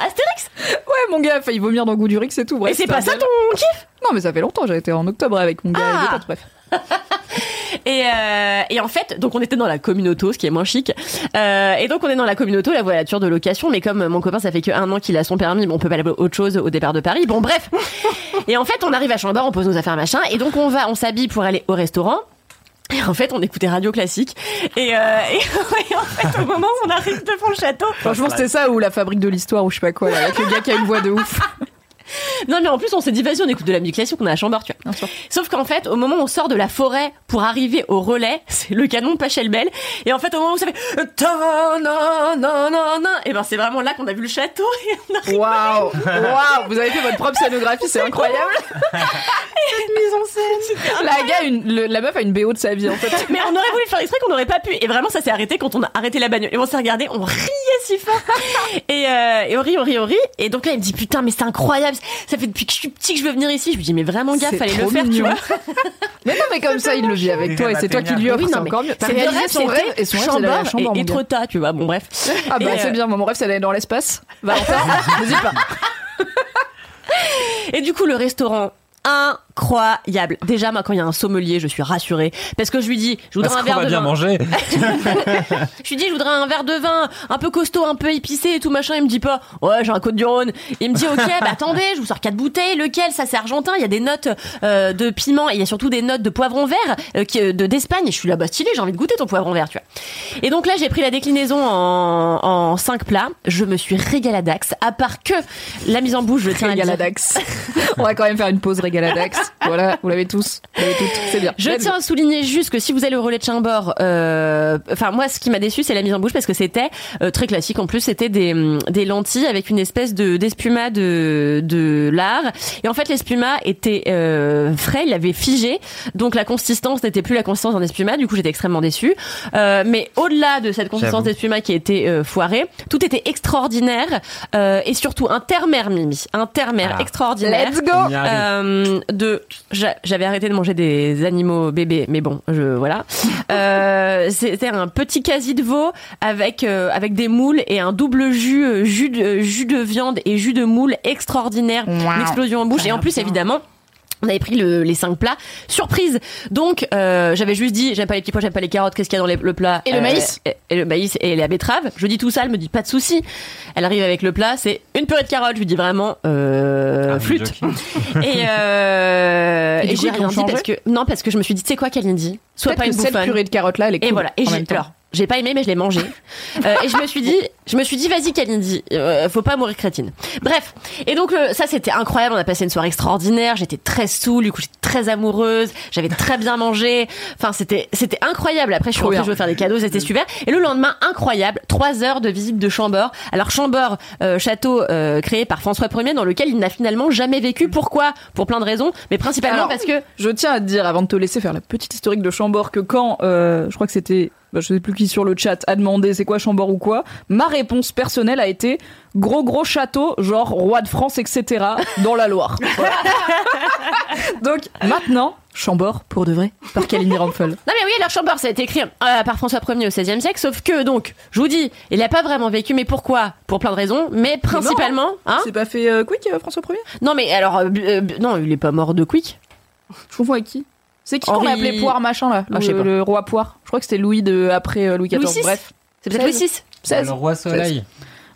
Astérix? Ouais, mon gars failli vomir dans Goût du Rix et tout. Bref, Et c'est pas ça ton kiff? Non, mais ça fait longtemps, j'ai été en octobre avec mon gars et Ah. des potes, bref. Et, euh, et en fait, donc on était dans la communauto, ce qui est moins chic. Euh, et donc on est dans la communauto, la voiture de location. Mais comme mon copain, ça fait que un an qu'il a son permis, bon, on peut pas aller autre chose au départ de Paris. Bon, bref. Et en fait, on arrive à Chambord, on pose nos affaires, machin. Et donc on va, on s'habille pour aller au restaurant. Et en fait, on écoutait Radio Classique. Et, euh, et, en fait, au moment où on arrive devant le château, Franchement, c'était ça ou la fabrique de l'histoire ou je sais pas quoi, avec le gars qui a une voix de ouf. Non, mais en plus, on s'est dit, vas-y, on écoute de la musique classique, on est à Chambord, tu vois. Sauf qu'en fait, au moment où on sort de la forêt pour arriver au relais, c'est le canon de Pachelbel. Et en fait, au moment où ça fait, et ben, c'est vraiment là qu'on a vu le château. Et on a Waouh, waouh, vous avez fait votre propre scénographie, c'est incroyable. mise en scène. La gars, une- le- la meuf a une BO de sa vie en fait. Mais on aurait voulu faire exprès qu'on n'aurait pas pu. Et vraiment, ça s'est arrêté quand on a arrêté la bagnole. Et on s'est regardé, on riait si fort. Et, euh, et on rit, on rit, on rit. Et donc là, il me dit, putain, mais c'est incroyable. Ça fait depuis que je suis petit que je veux venir ici. Je lui dis, mais vraiment, gars, C'est fallait le trop faire, tu vois. Mais non, mais comme ça, il le vit avec toi et c'est toi qui lui offre, c'est encore mieux. C'est réalisé son rêve et son rêve, c'est et, gars. Trotta, tu vois. Bon, bref. Ah bah c'est euh, bien, mon rêve c'est d'aller dans l'espace. Valentin, n'hésite pas. Et du coup, le restaurant incroyable. Déjà, moi, quand il y a un sommelier, je suis rassurée parce que je lui dis, je voudrais Parce un qu'on verre va de bien vin. manger. Je lui dis, je voudrais un verre de vin, un peu costaud, un peu épicé et tout machin. Il me dit pas, ouais, j'ai un côte du Rhône. Il me dit, ok, bah attendez, je vous sors quatre bouteilles. Lequel? Ça, c'est argentin. Il y a des notes euh, de piment et il y a surtout des notes de poivron vert euh, qui, euh, de d'Espagne. Et je suis là, bah stylé, j'ai envie de goûter ton poivron vert, tu vois. Et donc là, j'ai pris la déclinaison en, en cinq plats. Je me suis régaladax. À part que la mise en bouche, je tiens à dire. Régaladax. On va quand même faire une pause Régaladax. Voilà, vous l'avez tous, vous l'avez toutes, c'est bien. Je tiens à souligner juste que si vous allez au relais de Chambord, euh, enfin moi ce qui m'a déçu c'est la mise en bouche parce que c'était euh, très classique. En plus c'était des, hum, des lentilles avec une espèce de d'espuma de de lard et en fait l'espuma était euh, frais, il avait figé donc la consistance n'était plus la consistance d'un espuma. Du coup j'étais extrêmement déçue. Euh, mais au-delà de cette consistance J'avoue. d'espuma qui était euh, foirée, tout était extraordinaire euh, et surtout un terre-mer Mimi, un terre-mer Ah. extraordinaire. Let's go de j'avais arrêté de manger des animaux bébés mais bon je voilà. Euh, c'était un petit quasi de veau avec euh, avec des moules et un double jus euh, jus de jus de viande et jus de moule extraordinaire. Une explosion en bouche. Et en plus évidemment on avait pris le- les cinq plats. Surprise. Donc, euh, j'avais juste dit, j'aime pas les petits pois, j'aime pas les carottes. Qu'est-ce qu'il y a dans les- le plat? Et le Euh, maïs? et, et le maïs et la betterave. Je dis tout ça, elle me dit pas de souci. Elle arrive avec le plat, c'est une purée de carottes. Je lui dis vraiment euh, Ah, flûte. Et, euh, Et j'ai rien dit parce que non parce que je me suis dit, tu sais quoi, Kalindi, sois Peut-être pas que une cette bouffonne. purée de carottes là, elle est cool. Et voilà. Et j'ai alors j'ai pas aimé mais je l'ai mangé. Euh, et je me suis dit, je me suis dit vas-y Kalindi, euh, faut pas mourir crétine. Bref. Et donc euh, ça c'était incroyable, on a passé une soirée extraordinaire, j'étais très saoule, du coup j'étais très amoureuse, j'avais très bien mangé. Enfin c'était c'était incroyable. Après je suis rentrée, je veux faire des cadeaux, c'était super. Et le lendemain incroyable, trois heures de visite de Chambord. Alors Chambord, euh, château euh, créé par François Ier dans lequel il n'a finalement jamais vécu. Pourquoi? Pour plein de raisons, mais principalement Alors, parce que Je tiens à te dire, avant de te laisser faire la petite historique de Chambord, que quand, euh, je crois que c'était, bah, je sais plus qui sur le chat a demandé c'est quoi Chambord ou quoi, ma réponse personnelle a été gros gros château, genre roi de France, etc., dans la Loire. Voilà. Donc maintenant, Chambord, pour de vrai, par Kalindi Rampfel. Non mais oui, alors Chambord, ça a été écrit euh, par François Ier au XVIe siècle, sauf que donc, je vous dis, il n'a pas vraiment vécu, mais pourquoi? Pour plein de raisons, mais principalement, hein C'est pas fait euh, quick, euh, François 1er Non mais alors, non, il est pas mort de quick. Je confonds avec qui? C'est qui qu'on a appelé Poire machin là Ah, le, je sais pas. le roi Poire. Je crois que c'était Louis de après euh, Louis XIV. Louis VI Bref. C'est peut-être Louis VI. 16. Le roi soleil.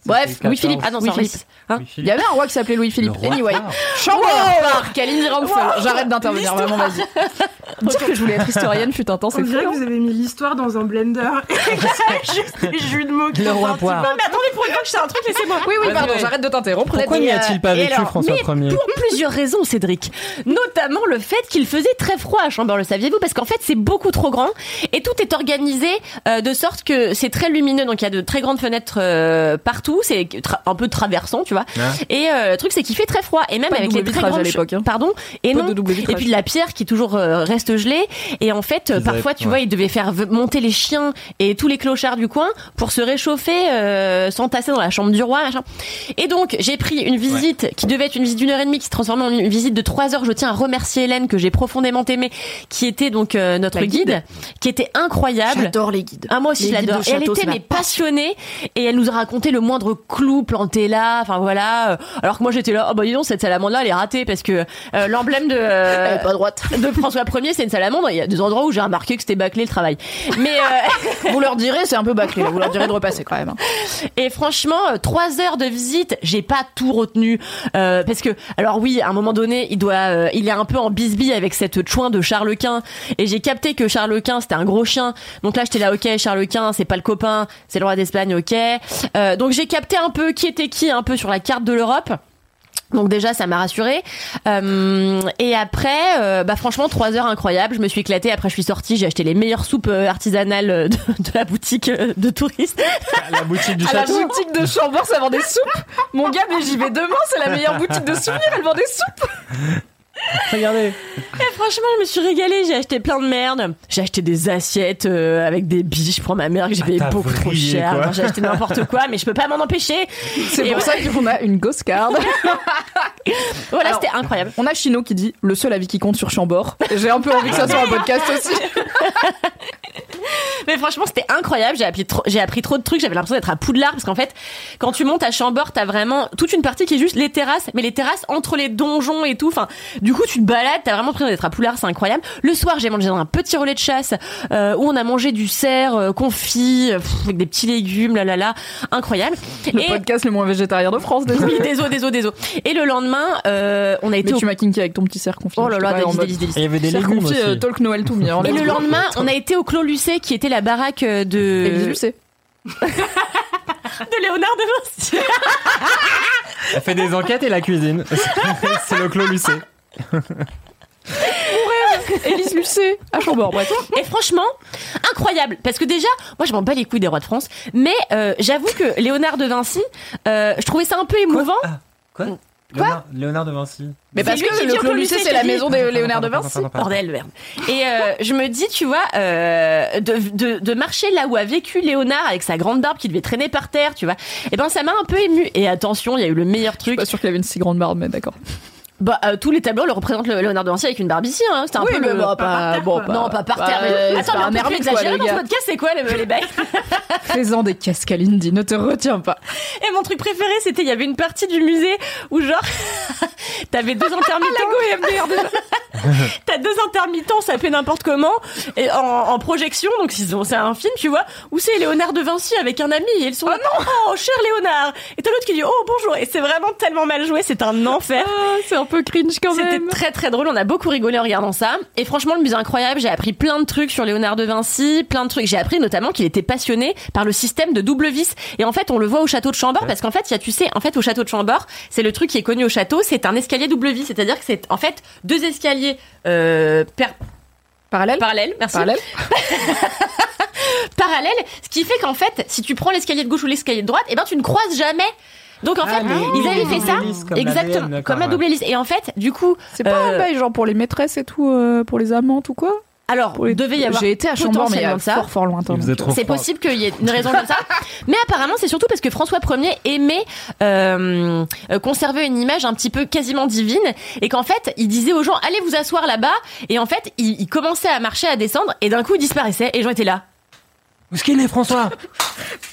Bref, Louis-Philippe. 14. Ah non, Louis c'est. VI. Hein Louis Il y avait un roi qui s'appelait Louis-Philippe. Anyway. Chambord par Kalindi Rampfel. J'arrête d'intervenir, vraiment, vas-y. Dire que je voulais être historienne fut un temps, On c'est dirait fou. que vous avez mis l'histoire dans un blender. Juste des jus de mots qui Le roi poire. Non mais attendez, pour une fois que je sais un truc, laissez-moi. Oui, oui, pardon, j'arrête de t'interrompre. Pourquoi n'y a-t-il pas Et vécu François Ier Pour plusieurs raisons, Cédric. Notamment le fait qu'il faisait très froid à Chambord, le saviez-vous? Parce qu'en fait, c'est beaucoup trop grand et tout est organisé euh, de sorte que c'est très lumineux. Donc il y a de très grandes fenêtres euh, C'est un peu traversant, tu vois. Ah. Et euh, le truc, c'est qu'il fait très froid. Et même Pas avec les très vitrage à grandes l'époque, hein. Pardon. Et Pas non. de double Et puis la pierre qui toujours euh, reste gelée. Et en fait, euh, Ils parfois, tu ouais. vois, il devait faire monter les chiens et tous les clochards du coin pour se réchauffer, euh, s'entasser dans la chambre du roi, machin. Et donc, j'ai pris une visite qui devait être une visite d'une heure et demie, qui se transformait en une visite de trois heures. Je tiens à remercier Hélène, que j'ai profondément aimée, qui était donc euh, notre guide. guide. qui était incroyable. J'adore les guides. Ah moi aussi Les je guides l'adore. elle était mais passionnée et elle nous a raconté le moindre clou planté là. Enfin voilà. Euh, Alors que moi j'étais là. Oh bah dis donc cette salamandre là elle est ratée parce que euh, l'emblème de euh, Elle est pas droite. de François 1er c'est une salamandre. Il y a des endroits où j'ai remarqué que c'était bâclé le travail. Mais euh, Vous leur direz, c'est un peu bâclé, vous leur direz de repasser quand même. hein. Et franchement, trois heures de visite, j'ai pas tout retenu parce que alors oui, à un moment donné, il doit, il est un peu en bisbille avec cette chouin de Charles Quint et j'ai capté que Charles Quint c'était un gros chien. Donc là, j'étais là, ok, Charles Quint, c'est pas le copain, c'est le roi d'Espagne, ok. Donc j'ai capté un peu qui était qui un peu sur la carte de l'Europe. Donc déjà ça m'a rassuré Euh, et après euh, bah franchement trois heures incroyables. Je me suis éclatée. Après je suis sortie. J'ai acheté les meilleures soupes euh, artisanales euh, de, de la boutique de touristes. La boutique du À la boutique de Chambord, ça vend des soupes. Mon gars, mais j'y vais demain, c'est la meilleure boutique de souvenirs, elle vend des soupes. Regardez. Et franchement, je me suis régalée. J'ai acheté plein de merde. J'ai acheté des assiettes euh, avec des biches pour ma mère que j'ai payé t'as beaucoup trop cher. J'ai acheté n'importe quoi, mais je peux pas m'en empêcher. C'est pour ouais. ça qu'on a une ghost card. Voilà, c'était incroyable. On a Chino qui dit le seul avis qui compte sur Chambord. J'ai un peu envie que ça soit un podcast aussi. Mais franchement, c'était incroyable. J'ai appris trop, j'ai appris trop de trucs. J'avais l'impression d'être à Poudlard parce qu'en fait, quand tu montes à Chambord, t'as vraiment toute une partie qui est juste les terrasses, mais les terrasses entre les donjons et tout. Enfin, du coup, tu te balades. T'as vraiment l'impression d'être à Poudlard. C'est incroyable. Le soir, j'ai mangé dans un petit relais de chasse euh, où on a mangé du cerf euh, confit euh, pff, avec des petits légumes, là là là, incroyable. Le Et- podcast le moins végétarien de France, désolé. Oui, désolé, désolé, désolé. Et le lendemain, euh, on a été Mais au... tu m'as kinké avec ton petit cerf confit. Oh là là, délice, délice, délice. Et il y avait des cerf légumes confit, aussi. euh, talk Noël tout mis. hein, Et le lendemain, on a été au Clos Lucé, qui était la baraque euh, Et de, Lise Lucet. de Léonard de Vinci. Elle fait des enquêtes et la cuisine. C'est le Clos Lucé. Élise Lucet à Chambord, bref. Et franchement, incroyable. Parce que déjà, moi, je m'en bats les couilles des rois de France. Mais euh, j'avoue que Léonard de Vinci, euh, je trouvais ça un peu émouvant. Ah, quoi Léonard, Léonard de Vinci. Mais parce que le Clos Lucé, c'est la maison de Léonard de Vinci. pardon, pardon, pardon. Bordel, merde. Et euh, je me dis, tu vois, euh, de, de, de marcher là où a vécu Léonard avec sa grande barbe qui devait traîner par terre, tu vois. Et ben, ça m'a un peu ému. Et attention, il y a eu le meilleur Je suis truc. pas sûr qu'il avait une si grande barbe, mais d'accord. Bah, euh, tous les tableaux le représentent le Léonard de Vinci avec une barbe ici, hein. C'était un peu le... bon, pas, bon, non, pas par bah, terre. mais... euh, c'est Attends, pas mais un quoi, le dans ce gars. podcast, c'est quoi les, les bails Présent des Cascalindi, ne te retiens pas. Et mon truc préféré, c'était il y avait une partie du musée où genre t'avais deux intermittents. T'as deux intermittents, ça fait n'importe comment et en, en projection. Donc ils ont- c'est un film, tu vois, où c'est Léonard de Vinci avec un ami et ils sont là, oh cher Léonard. Et t'as l'autre qui dit oh bonjour. Et c'est vraiment tellement mal joué, c'est un enfer. Un peu cringe quand C'était même. très très drôle, on a beaucoup rigolé en regardant ça. Et franchement, le musée incroyable, j'ai appris plein de trucs sur Léonard de Vinci, plein de trucs. J'ai appris notamment qu'il était passionné par le système de double vis. Et en fait, on le voit au château de Chambord parce qu'en fait, il y a, tu sais, en fait, au château de Chambord, c'est le truc qui est connu au château, c'est un escalier double vis. C'est-à-dire que c'est en fait deux escaliers euh, per- Parallèle parallèles, merci, Parallèle parallèles. Ce qui fait qu'en fait, si tu prends l'escalier de gauche ou l'escalier de droite, eh ben tu ne croises jamais. Donc en Ah, fait, mais ils oui, avaient fait ça comme exactement comme la double hélice. Et en fait, du coup, C'est pas Euh, un bail genre pour les maîtresses et tout, euh, pour les amantes ou quoi Alors, il devait y avoir J'ai été à Chambord, mais il y a potentiellement ça. fort fort lointain. C'est possible qu'il y ait une raison comme ça. Mais apparemment, c'est surtout parce que François Ier aimait euh, euh, conserver une image un petit peu quasiment divine et qu'en fait, il disait aux gens allez vous asseoir là-bas et en fait, il, il commençait à marcher, à descendre et d'un coup, il disparaissait et les gens étaient là. Où est-ce qu'il est, François?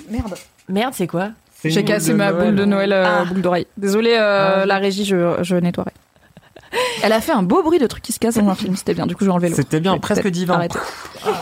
Merde. Merde, c'est quoi? J'ai cassé ma boule de Noël, euh, Ah. boule d'oreille. Désolée, euh, la régie, je, je nettoierai. Elle a fait un beau bruit de truc qui se casse dans un film, c'était bien. Du coup, j'ai enlevé l'autre. C'était bien, presque divin. arrêter.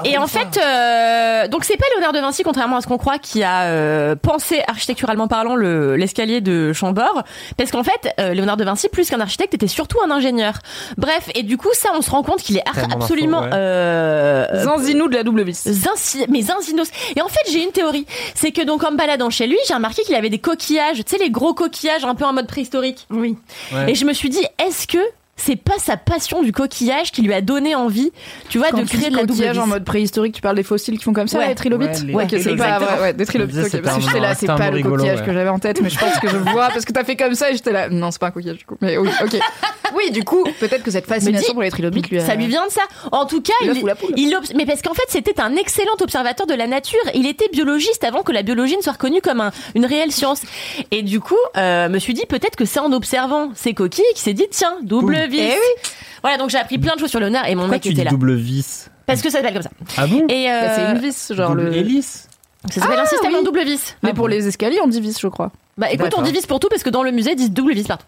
Et en fait, euh, donc c'est pas Léonard de Vinci, contrairement à ce qu'on croit, qui a euh, pensé architecturalement parlant le- l'escalier de Chambord, parce qu'en fait, euh, Léonard de Vinci, plus qu'un architecte, était surtout un ingénieur. Bref, et du coup, ça, on se rend compte qu'il est Tellement absolument ouais. euh, Zanzinou de la double vis. Zinci- mais zinzinos. Et en fait, j'ai une théorie. C'est que donc, en me baladant chez lui, j'ai remarqué qu'il avait des coquillages, tu sais, les gros coquillages un peu en mode préhistorique. Oui. Ouais. Et je me suis dit, est-ce que c'est pas sa passion du coquillage qui lui a donné envie, tu vois, Quand de créer de la double coquillage en mode préhistorique, tu parles des fossiles qui font comme ça, Ouais. les trilobites Ouais, les- Ouais, ok, c'est pas, ouais, ouais, des trilobites. Je me disais, ok, c'était parce que j'étais là, c'est pas le coquillage ouais. que j'avais en tête, mais je pense que je vois, parce que t'as fait comme ça et j'étais là, non, c'est pas un coquillage du coup. Mais oui, ok. Oui, du coup, peut-être que cette fascination dis, pour les trilobites lui a. Ça lui vient de ça. En tout cas, Il il, mais parce qu'en fait, c'était un excellent observateur de la nature. Il était biologiste avant que la biologie ne soit reconnue comme un- une réelle science. Et du coup, euh, me suis dit peut-être que c'est en observant ces coquilles qu'il s'est dit tiens, double Boum. Vis. Eh oui. Voilà, donc j'ai appris plein de choses sur Léonard et mon Pourquoi mec tu était dis là. double vis Parce que ça s'appelle comme ça. Ah bon Et euh, Bah, c'est une vis, genre Double le. hélice ça s'appelle un système oui. en double vis. Mais pour les escaliers, on dit vis, je crois. Bah écoute, on D'accord. divise pour tout parce que dans le musée, ils disent double vis partout.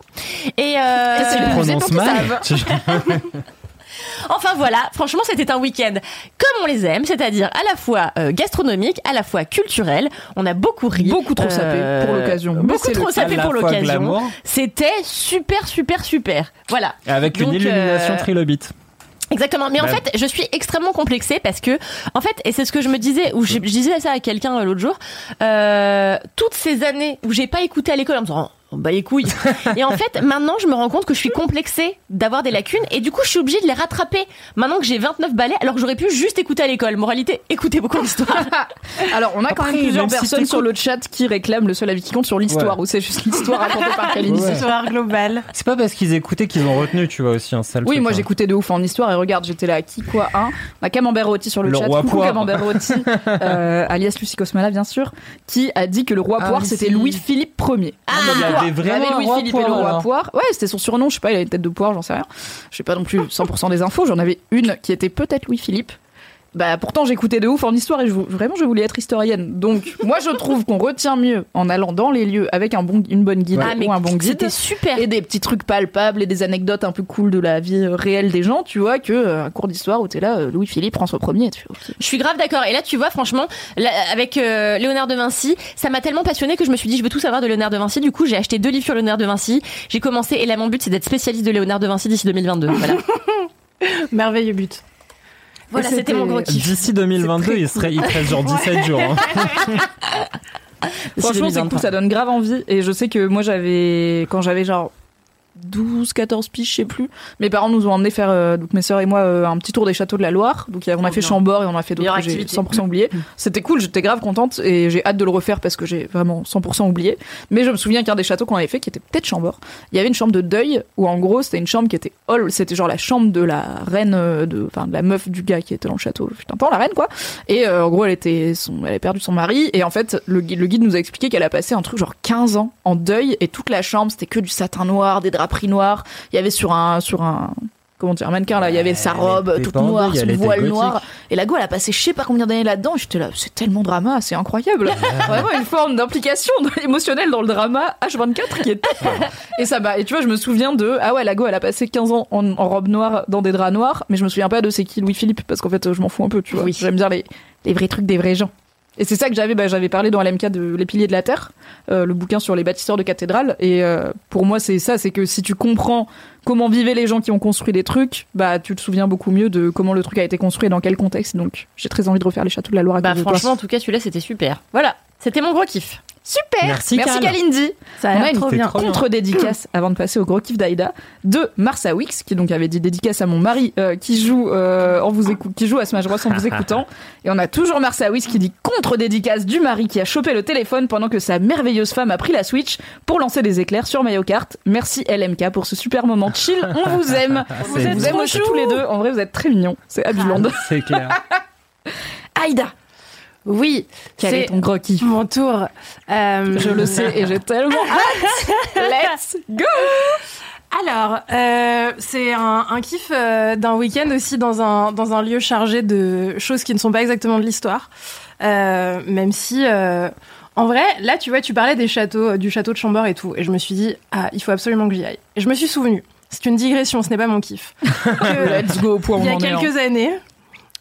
Et euh, c'est Tu le prononces mal. Tu- Enfin voilà, franchement c'était un week-end comme on les aime, c'est-à-dire à la fois euh, gastronomique, à la fois culturel. On a beaucoup ri, Beaucoup trop sapé Euh, pour l'occasion. Mais Beaucoup trop sapé pour l'occasion. C'était super super super. Voilà. Avec une illumination euh, trilobite. Exactement. Mais en Bah. fait, je suis extrêmement complexée parce que, en fait, et c'est ce que je me disais, ou je, je disais ça à quelqu'un euh, l'autre jour, euh, toutes ces années où j'ai pas écouté à l'école en me disant, oh, bah les couilles. et en fait, maintenant, je me rends compte que je suis complexée d'avoir des lacunes et du coup, je suis obligée de les rattraper. Maintenant que j'ai 29 balais, alors que j'aurais pu juste écouter à l'école. Moralité, écoutez beaucoup l'histoire. Alors, on a quand Après, même plusieurs si personnes sur le chat qui réclament le seul avis qui compte sur l'histoire, Ouais. ou c'est juste l'histoire racontée par Kalindi. Ouais. Histoire globale. C'est pas parce qu'ils écoutaient qu'ils ont retenu, tu vois aussi un sale Oui, truc, moi hein. j'écoutais de ouf en histoire et regarde, j'étais là, qui quoi un On a Camembert Rôti sur le, Le chat, roi coucou. Camembert Rôti, euh, alias Lucie Cosmala bien sûr, qui a dit que le roi Ah, poire c'était si. Louis-Philippe Ier. Ah, avait vraiment un Louis Philippe et le roi poire. Ouais, c'était son surnom, je sais pas, il avait une tête de poire, j'en sais rien. Je sais pas non plus 100% des infos, j'en avais une qui était peut-être Louis-Philippe. Bah pourtant j'écoutais de ouf en histoire et je, vraiment je voulais être historienne. Donc moi je trouve qu'on retient mieux en allant dans les lieux avec un bon, une bonne guide Ah, ou un bon guide C'était super. et des petits trucs palpables et des anecdotes un peu cool de la vie euh, réelle des gens, tu vois, que euh, un cours d'histoire où t'es là, euh, Louis-Philippe, François 1er, tu ok. Je suis grave d'accord. Et là, tu vois, franchement, là, avec euh, Léonard de Vinci, ça m'a tellement passionné que je me suis dit, je veux tout savoir de Léonard de Vinci. Du coup, j'ai acheté deux livres sur Léonard de Vinci. J'ai commencé, et là, mon but, c'est d'être spécialiste de Léonard de Vinci d'ici 2022. Voilà. Merveilleux but. Voilà, c'était mon gros kiff. D'ici 2022, il serait, il reste genre 17 jours. hein. Franchement, c'est 2023. cool, ça donne grave envie. Et je sais que moi, j'avais, quand j'avais genre 12, 14 piges, je sais plus. Mes parents nous ont emmené faire, euh, donc mes sœurs et moi, euh, un petit tour des châteaux de la Loire. Donc on a Trop fait bien. Chambord et on a fait d'autres que j'ai activité. 100% oublié. C'était cool, j'étais grave contente et j'ai hâte de le refaire parce que j'ai vraiment 100% oublié. Mais je me souviens qu'un des châteaux qu'on avait fait, qui était peut-être Chambord, il y avait une chambre de deuil où en gros c'était une chambre qui était hall, c'était genre la chambre de la reine, euh, de, enfin de la meuf du gars qui était dans le château, putain, temps, la reine quoi. Et euh, en gros elle était, son, elle avait perdu son mari et en fait le guide, le guide nous a expliqué qu'elle a passé un truc genre 15 ans en deuil et toute la chambre c'était que du satin noir, des draperies noirs. Il y avait sur un, sur un, comment dire, un mannequin là, il y avait sa robe toute noire, son voile noir. Et la go elle a passé je sais pas combien d'années là-dedans. J'étais là, c'est tellement drama, c'est incroyable. Vraiment une forme d'implication émotionnelle dans le drama H24 qui est top. Et ça m'a, et tu vois, je me souviens de, ah ouais, la go elle a passé 15 ans en, en robe noire dans des draps noirs, mais je me souviens pas de c'est qui Louis-Philippe parce qu'en fait je m'en fous un peu, tu vois. Oui. J'aime bien les, les vrais trucs des vrais gens. Et c'est ça que j'avais, bah, j'avais parlé dans LMK de Les Piliers de la Terre, euh, le bouquin sur les bâtisseurs de cathédrales. Et euh, pour moi, c'est ça, c'est que si tu comprends comment vivaient les gens qui ont construit des trucs, bah tu te souviens beaucoup mieux de comment le truc a été construit et dans quel contexte. Donc j'ai très envie de refaire les châteaux de la Loire à Bah, toi. franchement, en tout cas, celui-là, c'était super. Voilà. C'était mon gros kiff. Super Merci, Cal. Kalindi Ça a l'air trop bien. trop bien. contre-dédicace avant de passer au gros kiff d'Aïda de Marsa Wix qui donc avait dit dédicace à mon mari euh, qui joue euh, en vous qui joue à Smash Bros en vous écoutant et on a toujours Marsa Wix qui dit contre-dédicace du mari qui a chopé le téléphone pendant que sa merveilleuse femme a pris la Switch pour lancer des éclairs sur Mario Kart. Merci LMK pour ce super moment chill. On vous aime. vous êtes beau. vous aime aussi tous les deux. En vrai, vous êtes très mignons. C'est Abiland. C'est clair. Aïda, Oui, quel est c'est ton gros kiff mon tour. Euh, Je le sais et j'ai tellement hâte. Let's go. Alors, euh, c'est un, un kiff euh, d'un week-end aussi dans un, dans un lieu chargé de choses qui ne sont pas exactement de l'histoire. Euh, même si, en vrai, là, tu vois, tu parlais des châteaux, du château de Chambord et tout. Et je me suis dit, ah, il faut absolument que j'y aille. Et je me suis souvenu. C'est une digression, ce n'est pas mon kiff. que- Let's go il y a hein. quelques années,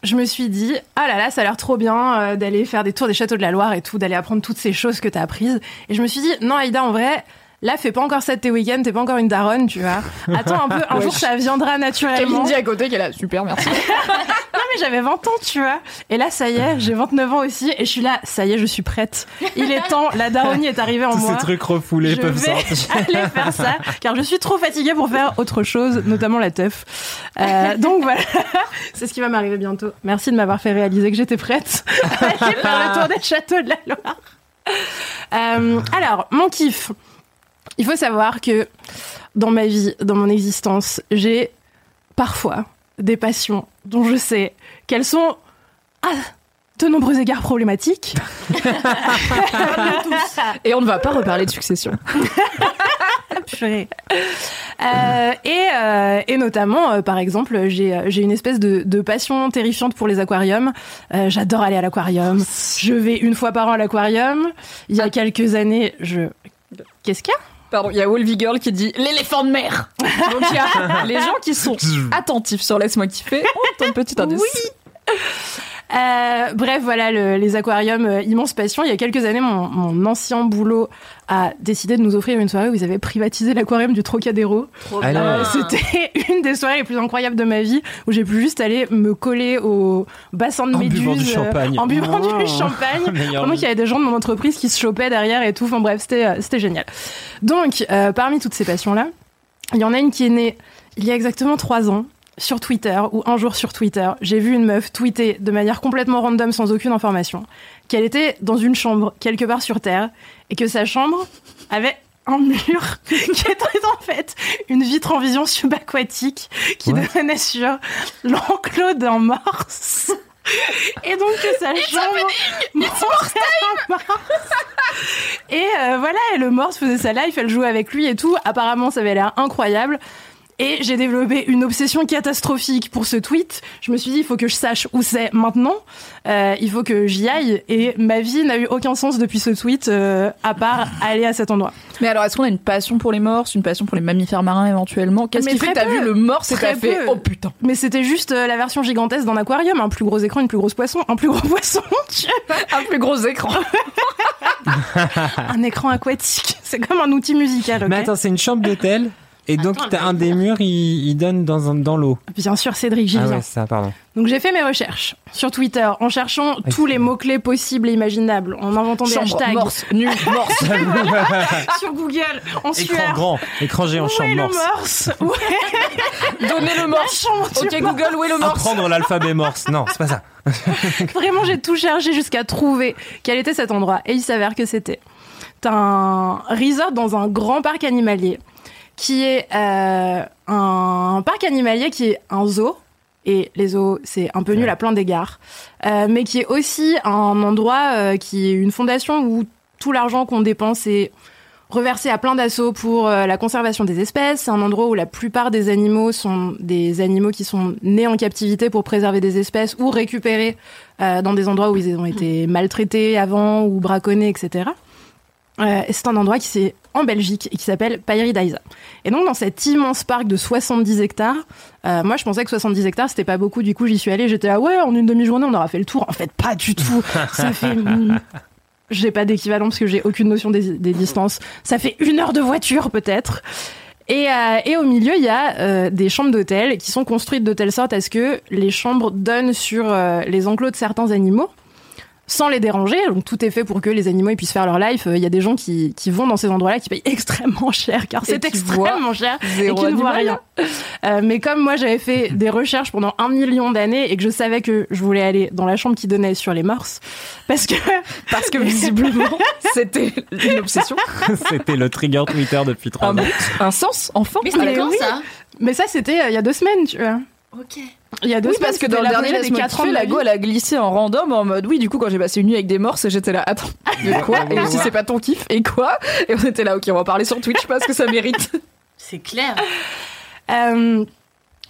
je me suis dit, ah là là, ça a l'air trop bien euh, d'aller faire des tours des châteaux de la Loire et tout, d'aller apprendre toutes ces choses que t'as apprises. Et je me suis dit, non, Aïda, en vrai, là, fais pas encore ça de tes week-ends, t'es pas encore une daronne, tu vois. Attends un peu, un jour, ça viendra naturellement. Kalindi à côté est là. Super, merci. Non, mais j'avais 20 ans, tu vois. Et là, ça y est, j'ai 29 ans aussi, et je suis là, ça y est, je suis prête. Il est temps, la daronnie est arrivée en Tous moi. ces trucs refoulés je peuvent vais sortir. aller faire ça, car je suis trop fatiguée pour faire autre chose, notamment la teuf. Euh, donc voilà, c'est ce qui va m'arriver bientôt. Merci de m'avoir fait réaliser que j'étais prête à aller faire le tour des châteaux de la Loire. Euh, alors, mon kiff. Il faut savoir que dans ma vie, dans mon existence, j'ai parfois des passions dont je sais qu'elles sont à de nombreux égards problématiques. Et on ne va pas reparler de succession. Euh, et, euh, et notamment, euh, par exemple, j'ai une espèce de, de passion terrifiante pour les aquariums. Euh, J'adore aller à l'aquarium. Je vais une fois par an à l'aquarium. Il y a quelques années, je... Qu'est-ce qu'il y a? Pardon, il y a Wolvie Girl qui dit l'éléphant de mer. Donc il y a les gens qui sont attentifs sur Laisse-moi kiffer. Oh, un petit indice. Euh, bref, voilà, le- les aquariums, euh, immense passion. Il y a quelques années, mon, mon ancien boulot a décidé de nous offrir une soirée où ils avaient privatisé l'aquarium du Trocadéro. Euh, C'était une des soirées les plus incroyables de ma vie où j'ai pu juste aller me coller au bassin de En méduses buvant du champagne. en buvant Oh. du champagne pendant qu'il y avait des gens de mon entreprise qui se chopaient derrière et tout enfin bref c'était euh, génial donc euh, parmi toutes ces passions là il y en a une qui est née il y a exactement trois ans sur Twitter ou un jour sur Twitter j'ai vu une meuf tweeter de manière complètement random sans aucune information qu'elle était dans une chambre quelque part sur Terre et que sa chambre avait un mur qui était en fait une vitre en vision subaquatique qui What donnait sur l'enclos d'un morse. Et donc que sa chambre morse. Et euh, voilà, et le morse faisait sa life, elle jouait avec lui et tout. Apparemment, ça avait l'air incroyable. Et j'ai développé une obsession catastrophique pour ce tweet. Je me suis dit, il faut que je sache où c'est maintenant. Euh, il faut que j'y aille. Et ma vie n'a eu aucun sens depuis ce tweet, euh, à part aller à cet endroit. Mais alors, est-ce qu'on a une passion pour les morses, une passion pour les mammifères marins éventuellement? Qu'est-ce Mais qui fait que t'as vu le morse et t'as fait peu. oh putain Mais c'était juste euh, la version gigantesque d'un aquarium, un plus gros écran, une plus grosse poisson, un plus gros poisson, un plus gros écran un écran aquatique. C'est comme un outil musical, Mais attends, c'est une chambre d'hôtel. Et donc, t'as un des murs, il, il donne dans, un- dans l'eau. Bien sûr, Cédric, j'y Ah viens. ouais, ça, pardon. Donc j'ai fait mes recherches sur Twitter en cherchant tous les mots-clés possibles et imaginables, en inventant des Chambre, hashtags morse, nu, morse. sur Google, en Écran sueur. grand, écran géant, Où chambre est le morse. morse? Ouais, Donnez le morse. Ok Google, où est le morse? Apprendre l'alphabet morse. Non, c'est pas ça. Vraiment, j'ai tout cherché jusqu'à trouver quel était cet endroit. Et il s'avère que c'était un resort dans un grand parc animalier, qui est euh, un parc animalier qui est un zoo. Et les zoos, c'est un peu nul à plein d'égards. Euh, mais qui est aussi un endroit euh, qui est une fondation où tout l'argent qu'on dépense est reversé à plein d'assauts pour la conservation des espèces. C'est un endroit où la plupart des animaux sont des animaux qui sont nés en captivité pour préserver des espèces ou récupérés dans des endroits où ils ont été maltraités avant ou braconnés, etc. Euh, c'est un endroit qui c'est en Belgique et qui s'appelle Pairidaisa. Et donc dans cet immense parc de 70 hectares, euh, moi je pensais que 70 hectares c'était pas beaucoup, du coup j'y suis allée, j'étais là ouais en une demi-journée on aura fait le tour. En fait pas du tout, ça fait... J'ai pas d'équivalent parce que j'ai aucune notion des, des distances. Ça fait une heure de voiture peut-être. Et, euh, et au milieu, il y a des chambres d'hôtel qui sont construites de telle sorte à ce que les chambres donnent sur les enclos de certains animaux sans les déranger. Donc tout est fait pour que les animaux ils puissent faire leur life. Euh, Il y a des gens qui, qui vont dans ces endroits-là qui payent extrêmement cher car c'est extrêmement cher et qui ne voient rien. Euh, mais comme moi j'avais fait des recherches pendant un million d'années et que je savais que je voulais aller dans la chambre qui donnait sur les morses parce que Parce que visiblement, c'était une obsession. C'était le trigger Twitter depuis trois Un ans. but, un sens, enfant. Mais c'était Mais quand oui. ça? Mais ça c'était euh, il y a deux semaines tu vois. Ok. Il y a deux Oui, parce que dans le la dernier Laisse-moi quatre ans kiffer, de la go, elle a glissé en random en mode oui, du coup, quand j'ai passé une nuit avec des morses, j'étais là, attends, mais quoi Et aussi, c'est pas ton kiff, et quoi Et on était là, ok, on va en parler sur Twitch parce que ça mérite. C'est clair. Euh,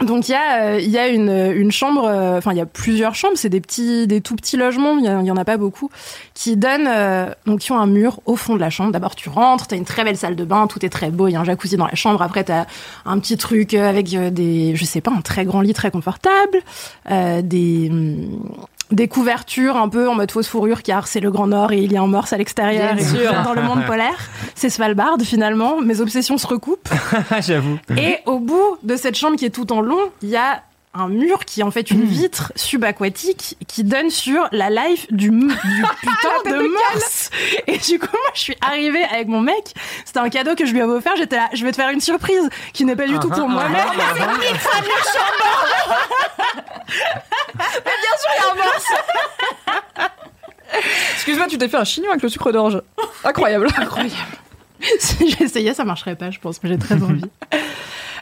donc il y a, euh, il une, chambre, euh, enfin il y a plusieurs chambres, c'est des petits, des tout petits logements, il y, en a pas beaucoup, qui donnent, euh, donc qui ont un mur au fond de la chambre. D'abord tu rentres, t'as une très belle salle de bain, tout est très beau, il y a un jacuzzi dans la chambre. Après t'as un petit truc euh, avec des, je sais pas, un très grand lit très confortable, des hum, des couvertures un peu en mode fausse fourrure car c'est le Grand Nord et il y a un morse à l'extérieur et sûr. dans le monde polaire. C'est Svalbard finalement. Mes obsessions se recoupent. J'avoue. Et au bout de cette chambre qui est tout en long, il y a un mur qui est en fait une vitre subaquatique qui donne sur la life du, du putain de morse. Et du coup, moi, je suis arrivée avec mon mec. C'était un cadeau que je lui avais offert. J'étais là, je vais te faire une surprise qui n'est pas du tout pour moi-même. Excuse-moi, tu t'es fait un chignon avec le sucre d'orge. Incroyable. Incroyable. si j'essayais, ça marcherait pas, je pense, mais j'ai très envie.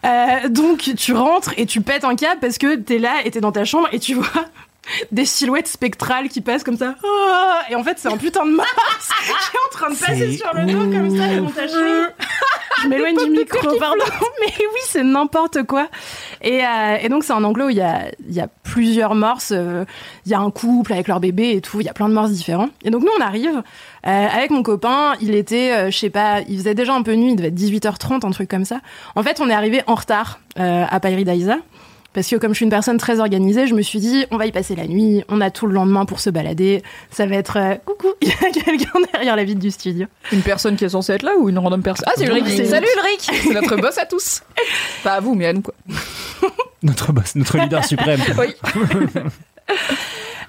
Euh, donc tu rentres et tu pètes un câble parce que t'es là et t'es dans ta chambre et tu vois des silhouettes spectrales qui passent comme ça. Ah Et en fait, c'est un putain de Mars qui est en train de passer sur le dos comme ça mon tâcher. Je m'éloigne du micro, pardon. Mais oui, c'est n'importe quoi. Et, euh, et donc, c'est un enclos où il y a, il y a plusieurs morses. euh, Il y a un couple avec leur bébé et tout. Il y a plein de morses différents. Et donc, nous, on arrive euh, avec mon copain. Il était, euh, je sais pas, il faisait déjà un peu nuit. Il devait être 18h30, un truc comme ça. En fait, on est arrivé en retard à Pairidaïsa. Parce que comme je suis une personne très organisée, je me suis dit, on va y passer la nuit, on a tout le lendemain pour se balader. Ça va être... euh, coucou, il y a quelqu'un derrière la vitre du studio. Une personne qui est censée être là ou une random personne? Ah, c'est Ulrich. Salut Ulrich C'est notre boss à tous. Pas à vous, mais à nous, quoi. Notre boss, notre leader suprême. Oui.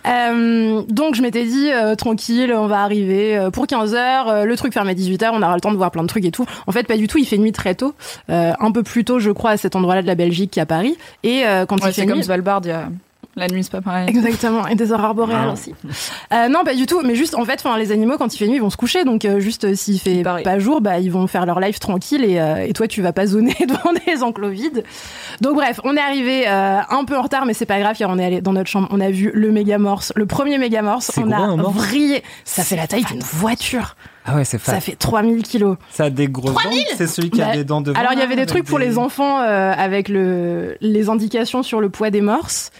Euh, donc je m'étais dit euh, tranquille, on va arriver euh, pour 15 heures. le truc ferme à 18 heures, on aura le temps de voir plein de trucs et tout. En fait, pas du tout. Il fait nuit très tôt, euh, un peu plus tôt, je crois, à cet endroit-là de la Belgique qu'à Paris. Et euh, quand Ouais, il fait c'est comme nuit, Svalbard, il y a... la nuit, c'est pas pareil. Exactement, et des aurores boréales Ah. aussi. Euh, non, pas du tout, mais juste en fait, enfin, les animaux quand il fait nuit, ils vont se coucher, donc euh, juste euh, s'il fait Pareil. pas jour, bah ils vont faire leur life tranquille et, euh, et toi tu vas pas zoner devant des enclos vides. Donc bref, on est arrivé euh, un peu en retard, mais c'est pas grave, car on est allé dans notre chambre, on a vu le méga morse, le premier méga morse, on gros, a un morse vrillé, ça fait la taille d'une voiture, Ah ouais, c'est ça fat. fait 3000 kilos. Ça a des grosses dents. C'est celui qui a Bah, des dents devant. Alors il y avait des trucs pour les enfants euh, avec le, les indications sur le poids des morses.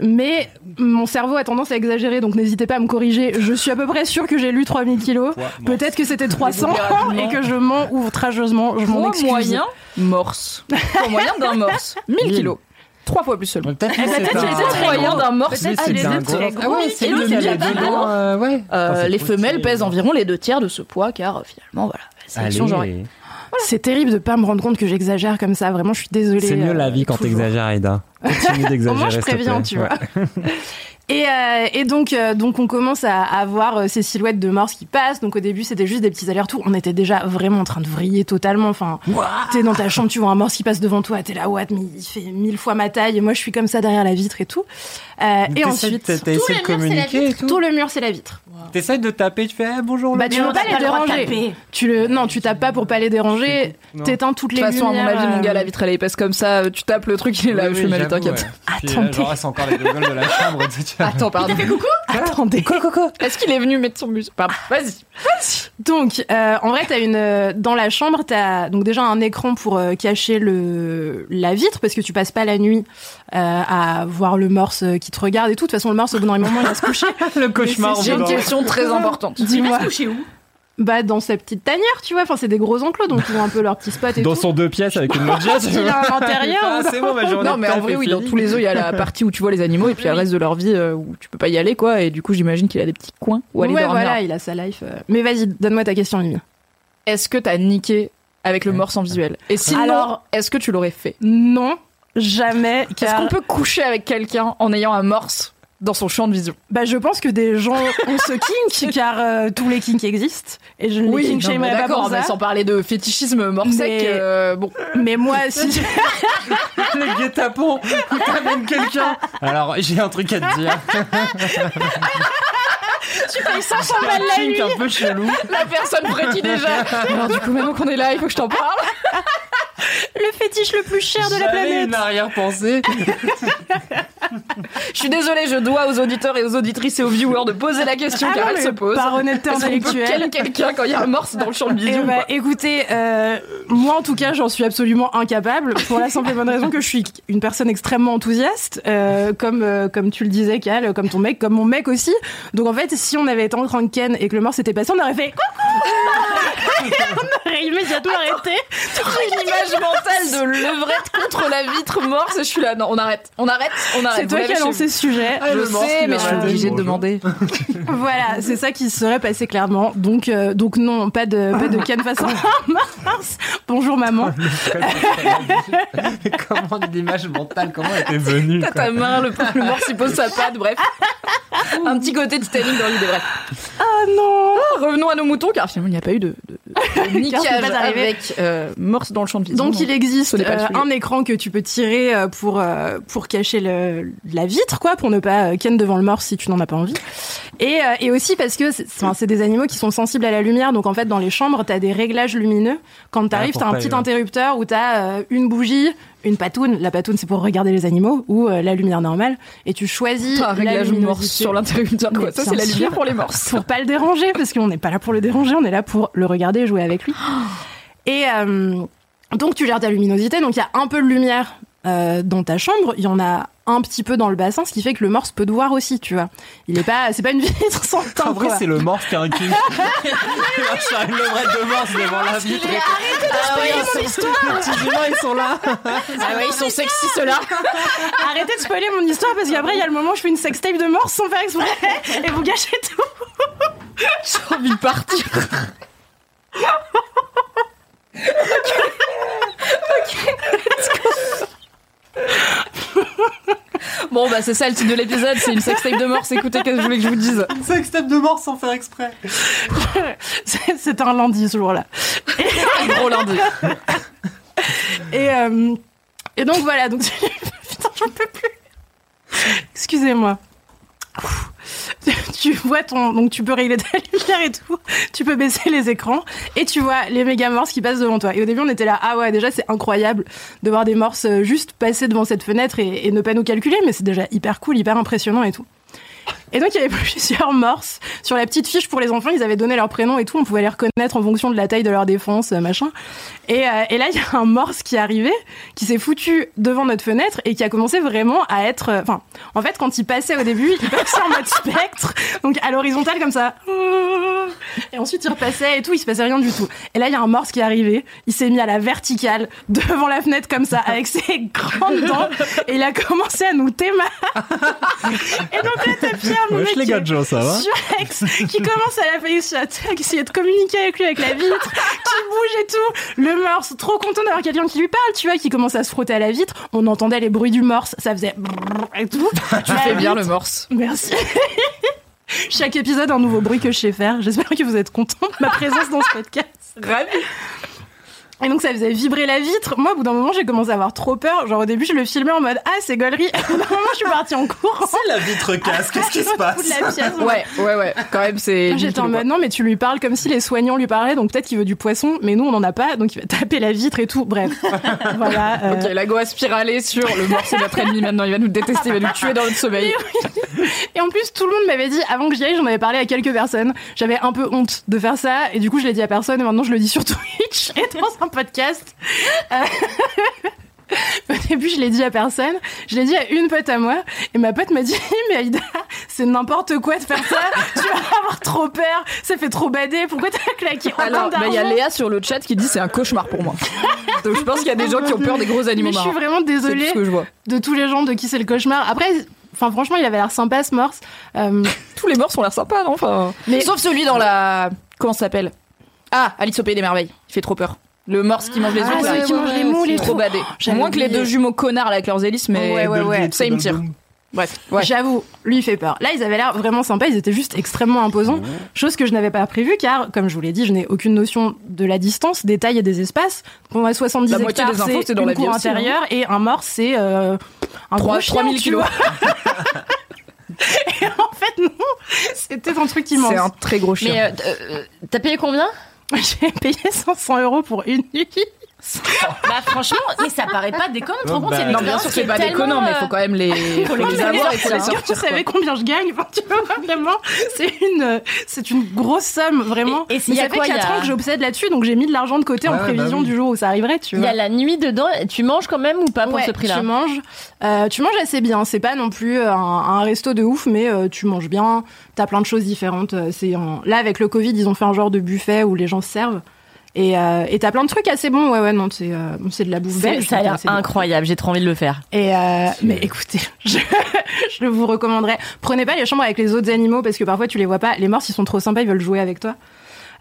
Mais mon cerveau a tendance à exagérer, donc n'hésitez pas à me corriger. Je suis à peu près sûre que j'ai lu 3000 kilos. Peut-être que c'était 300 Délibérément. et que je mens outrageusement. Je m'en excuse. moyen, morse. Poids moyen d'un morse. 1000 Mille. kilos. Trois fois plus seulement. Peut-être que très moyen d'un morse. Mais Peut-être Ah les deux euh. Euh, les femelles pèsent environ les deux tiers de ce poids, car euh, finalement, voilà, sélection genrée. C'est terrible de pas me rendre compte que j'exagère comme ça. Vraiment, je suis désolée. C'est mieux euh, la vie quand t'exagères, Aïda. Continue d'exagérer. Au moins, je préviens, tu vois. Et, euh, et donc, euh, donc, on commence à, à voir euh, ces silhouettes de morse qui passent. Donc, au début, c'était juste des petits allers-retours. On était déjà vraiment en train de vriller totalement. Enfin, t'es dans ta chambre, tu vois un morse qui passe devant toi. T'es là, what, mais il fait mille fois ma taille. Et moi, je suis comme ça derrière la vitre et tout. Euh, et ensuite, t'as- essayé de communiquer et tout. tout le mur, c'est la vitre. T'essayes de taper, tu fais eh, bonjour. Bah, le tu veux pas les déranger. Tu le, non, tu tapes pas pour pas les déranger. T'éteins toutes De les toute façon, à mon lumières, avis, mon euh, gars, la vitre elle est épaisse comme ça. Tu tapes le truc, il est là. Je suis mal, t'inquiète. Attendez. euh, Genre, c'est encore les gueules de la chambre. Attends, pardon. Attendez. Quoi, quoi, quoi Est-ce qu'il est venu mettre son bus Pardon, vas-y. Donc, euh, en vrai, t'as une euh, dans la chambre, t'as donc déjà un écran pour euh, cacher le la vitre parce que tu passes pas la nuit euh, à voir le morse euh, qui te regarde et tout. De toute façon, le morse au bout d'un moment, il va se coucher. Le cauchemar. J'ai une question très importante. Dis-moi. Couché où? Bah dans sa petite tanière, tu vois. Enfin, c'est des gros enclos, donc ils ont un peu leur petit spot et Dans tout. son deux pièces avec une loggia. tu Il vois. a un intérieur. Ah, c'est bon, ma journée Non, mais en vrai, oui, dans tous les zoos, il y a la partie où tu vois les animaux et puis il a le reste de leur vie euh, où tu peux pas y aller, quoi. Et du coup, j'imagine qu'il a des petits coins où aller ouais, dormir. voilà, il a sa life. euh. Mais vas-y, donne-moi ta question, Lily. Est-ce que t'as niqué avec le morse en visuel? Et sinon, Alors- est-ce que tu l'aurais fait? Non, jamais. Est-ce Car qu'on peut coucher avec quelqu'un en ayant un morse dans son champ de vision? Bah, je pense que des gens ont ce kink, car euh, tous les kinks existent. Et je ne les kink mais shamerai pas d'accord, pour ça. sans parler de fétichisme mort sec, Mais- euh, bon. Mais moi, si. Le guet-apens où t'amènes quelqu'un. Alors, j'ai un truc à te dire. tu payes 500 Un balles la nuit. un peu chelou. La personne frétille déjà. Alors du coup, maintenant qu'on est là, il faut que je t'en parle. Le fétiche le plus cher de la J'avais planète. une arrière-pensée. Je suis désolée, je dois aux auditeurs et aux auditrices et aux viewers de poser la question Ah car non, elle se pose. Par honnêteté intellectuelle. quelqu'un quand il y a un morse dans le champ de Eh vision bah, quoi écoutez, euh, moi en tout cas, j'en suis absolument incapable pour la simple et bonne raison que je suis une personne extrêmement enthousiaste, euh, comme euh, comme tu le disais, Cal, comme ton mec, comme mon mec aussi. Donc en fait, si on avait été en train de ken et que le mort s'était passé, on aurait fait coucou, on aurait immédiatement arrêté. J'ai une image mentale de levrette contre la vitre morse et je suis là. Non, on arrête, on arrête, on arrête. C'est toi qui as lancé ce sujet. Je morse sais, mais je suis obligée de demander. Voilà, c'est ça qui serait passé clairement. Donc euh, donc non, pas de pas de ken façon Mars. Bonjour maman. comment l'image mentale, comment elle était venue T'as ta main, le, le morse il pose sa patte, bref. Un petit côté Titanic dans l'idée, bref. Ah non. Revenons à nos moutons car finalement il n'y a pas eu de, de, de niquage avec euh, morse dans le champ de vision. Donc il existe pas le euh, un écran que tu peux tirer euh, pour euh, pour cacher le, la vitre quoi, pour ne pas ken devant le mort si tu n'en as pas envie. Et, et aussi parce que c'est des animaux qui sont sensibles à la lumière, donc en fait dans les chambres t'as des réglages lumineux. Quand t'arrives pour t'as un petit interrupteur où t'as une bougie, une patoune. La patoune c'est pour regarder les animaux ou euh, la lumière normale. Et tu choisis T'as un la réglage morse sur l'interrupteur quoi. Ça c'est la lumière pour les morses. pour pas le déranger parce qu'on n'est pas là pour le déranger, on est là pour le regarder et jouer avec lui. Et euh, donc tu gères ta luminosité, donc il y a un peu de lumière euh, dans ta chambre, il y en a un petit peu dans le bassin, ce qui fait que le morse peut te voir aussi, tu vois. Il est pas, c'est pas une vitre sans En teint, vrai, quoi. c'est le morse qui a un kink. Il lâche une levrette de morse devant la vitre. Ah ouais, mon histoire Les petits humains, ils sont là. Ah ouais, ils sont sexy ceux-là. Arrêtez de spoiler mon histoire parce qu'après il y a le moment où je fais une sextape de morse sans faire exprès et vous gâchez tout. J'ai envie de partir. Bon bah c'est ça le titre de l'épisode, c'est une sextape de morse. Écoutez, qu'est-ce que je voulais que je vous dise C'est un step de morse sans faire exprès. C'est- un lundi ce jour-là. Gros lundi. Et, euh, et donc voilà, donc putain, j'en peux plus. Excusez-moi. Tu vois ton, donc tu peux régler ta lumière et tout. Tu peux baisser les écrans et tu vois les méga morses qui passent devant toi. Et au début, on était là, ah ouais, déjà c'est incroyable de voir des morses euh, juste passer devant cette fenêtre et, et ne pas nous calculer, mais c'est déjà hyper cool, hyper impressionnant et tout. Et donc il y avait plusieurs morses sur la petite fiche pour les enfants. Ils avaient donné leur prénom et tout. On pouvait les reconnaître en fonction de la taille de leur défense, euh, machin. Et, euh, et là il y a un morse qui est arrivé, qui s'est foutu devant notre fenêtre et qui a commencé vraiment à être. euh, Enfin, en fait, quand il passait au début, il passait en mode spectre, donc à l'horizontale comme ça. Et ensuite il repassait et tout. Il se passait rien du tout. Et là il y a un morse qui est arrivé. Il s'est mis à la verticale devant la fenêtre comme ça avec ses grandes dents et il a commencé à nous téma. Et donc là mon Wesh mec, les gars Joe, ça va Surex qui commence à la féliciter, qui essayer de communiquer avec lui avec la vitre, qui bouge et tout. Le morse, trop content d'avoir quelqu'un qui lui parle, tu vois, qui commence à se frotter à la vitre. On entendait les bruits du morse, ça faisait et tout. Tu fais bien le morse. Merci. Chaque épisode, un nouveau bruit que je sais faire. J'espère que vous êtes contents de ma présence dans ce podcast. Ravi. Et donc ça faisait vibrer la vitre. Moi, au bout d'un moment, j'ai commencé à avoir trop peur. Genre au début, je le filmais en mode ah c'est gaulerie. Et au bout d'un moment, je suis partie en courant. C'est la vitre casse, qu'est-ce qui se passe de la pièce. Ouais, ouais, ouais. Quand même, c'est. J'étais en mode non mais tu lui parles comme si les soignants lui parlaient donc peut-être qu'il veut du poisson mais nous on en a pas donc il va taper la vitre et tout bref voilà euh, Ok, la go a spiralé sur le morse c'est notre ennemi maintenant. Il va nous détester, il va nous tuer dans notre sommeil. et en plus tout le monde m'avait dit avant que j'y aille j'en avais parlé à quelques personnes j'avais un peu honte de faire ça et du coup je l'ai dit à personne et maintenant je le dis sur Twitch et dans un podcast Euh, Au début, je l'ai dit à personne. Je l'ai dit à une pote à moi. Et ma pote m'a dit, mais Aïda, c'est n'importe quoi de faire ça. Tu vas avoir trop peur. Ça fait trop bader. Pourquoi t'as claqué Alors, bah, il y a Léa sur le chat qui dit c'est un cauchemar pour moi. Donc je pense qu'il y a des gens qui ont peur des gros animaux Mais je suis vraiment tout désolée ce que je vois. de tous les gens de qui c'est le cauchemar. Après, enfin franchement, il avait l'air sympa ce morse. Euh, Tous les morts ont l'air sympas, non enfin... Mais- Sauf celui dans la. Comment ça s'appelle? Ah, Alice au Pays des Merveilles. Il fait trop peur. Le morse qui mange les Ah, œufs. celui là. qui mange les moules et Trop tout. badé. j'avais Moins que les oublié. deux jumeaux connards là, avec leurs hélices, mais. Ouais, ouais, ouais. Ça, il me tire. Bref, ouais. J'avoue, lui il fait peur. Là, ils avaient l'air vraiment sympas, ils étaient juste extrêmement imposants, chose que je n'avais pas prévue car, comme je vous l'ai dit, je n'ai aucune notion de la distance, des tailles et des espaces. On a 70 La moitié hectares, des infos, c'est c'est dans une la vie cour aussi, hein. intérieure et un mort, c'est euh, un gros chien, 3000 tu kilos. vois. et en fait, non, c'était un truc immense. C'est un très gros chien. Mais euh, euh, t'as payé combien? J'ai payé 500 euros pour une nuit. Bah franchement, mais ça paraît pas déconnant. Tu te rends compte, Bah, c'est une non, bien expérience sûr, c'est est pas déconnant, mais il euh, faut quand même les, faut les Mais avoir et faut les sortir. Vous savez combien je gagne Enfin, tu vois, vraiment, c'est une, c'est une grosse somme, vraiment. Et- Mais y a ça fait quoi, il y 4 a- ans que j'obsède là-dessus, donc j'ai mis de l'argent de côté en bah prévision oui. du jour où ça arriverait, tu Il y vois. a la nuit dedans. Tu manges quand même ou pas pour Ouais, ce prix-là Tu manges, euh, tu manges assez bien. C'est pas non plus un, un resto de ouf, mais euh, tu manges bien. T'as plein de choses différentes. Euh, C'est là avec le Covid, ils ont fait un genre de buffet où les gens se servent. Et euh, et t'as plein de trucs assez bons. Ouais ouais non, c'est euh, c'est de la bouffe C'est- belge. Ça a l'air bon. incroyable. J'ai trop envie de le faire. Et euh, mais écoutez, je, je vous recommanderais, prenez pas les chambres avec les autres animaux parce que parfois tu les vois pas. Les morts, ils sont trop sympas, ils veulent jouer avec toi.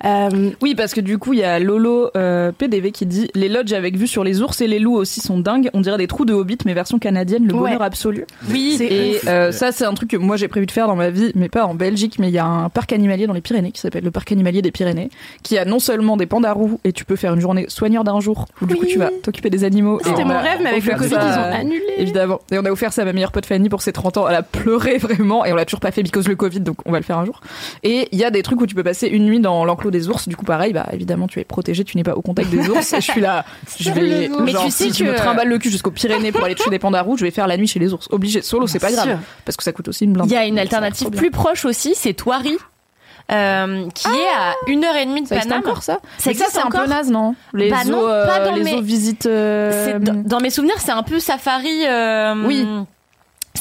Euh, Oui, parce que du coup, il y a Lolo euh, PDV qui dit Les lodges avec vue sur les ours et les loups aussi sont dingues. On dirait des trous de Hobbit, mais version canadienne, le Ouais. bonheur absolu. Oui. C'est Et euh, ça, c'est un truc que moi j'ai prévu de faire dans ma vie, mais pas en Belgique, mais il y a un parc animalier dans les Pyrénées qui s'appelle le parc animalier des Pyrénées, qui a non seulement des pandas roux et tu peux faire une journée soigneur d'un jour où du coup tu vas t'occuper des animaux. C'était on mon rêve, mais avec le Covid, ça, ils ont annulé. Évidemment. Et on a offert ça à ma meilleure pote Fanny pour ses 30 ans. Elle a pleuré vraiment et on l'a toujours pas fait because le Covid, donc on va le faire un jour. Et il y a des trucs où tu peux passer une nuit dans l'enclos des ours. Du coup, pareil, bah évidemment, tu es protégé, tu n'es pas au contact des ours. Et je suis là, je vais. Mais genre, tu sais si je me que- trimballe le cul jusqu'aux Pyrénées pour aller tuer des pandas roux, je vais faire la nuit chez les ours. Obligé. Solo, c'est pas Bien grave. sûr. Parce que ça coûte aussi une blinde. Il y a une alternative plus proche aussi, c'est Thoiry. euh, qui est à une heure et demie de Ça existe encore ça Ça Mais existe c'est un encore peu naze, non Les Bah zoos, euh, pas dans les mes- zoos visites. euh, dans, dans mes souvenirs, c'est un peu safari. euh, Oui.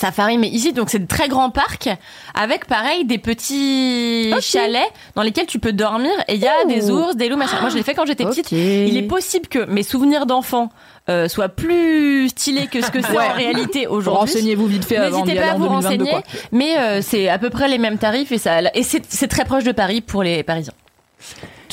Safari, mais ici, donc c'est de très grands parcs avec pareil des petits chalets dans lesquels tu peux dormir et il y a Oh. des ours, des loups, machin. Moi, je l'ai fait quand j'étais petite. Il est possible que mes souvenirs d'enfant euh, soient plus stylés que ce que c'est Ouais. en réalité aujourd'hui. Renseignez-vous vite fait avant N'hésitez pas à vous 2022. renseigner, quoi. mais euh, c'est à peu près les mêmes tarifs et ça et c'est très proche de Paris pour les Parisiens.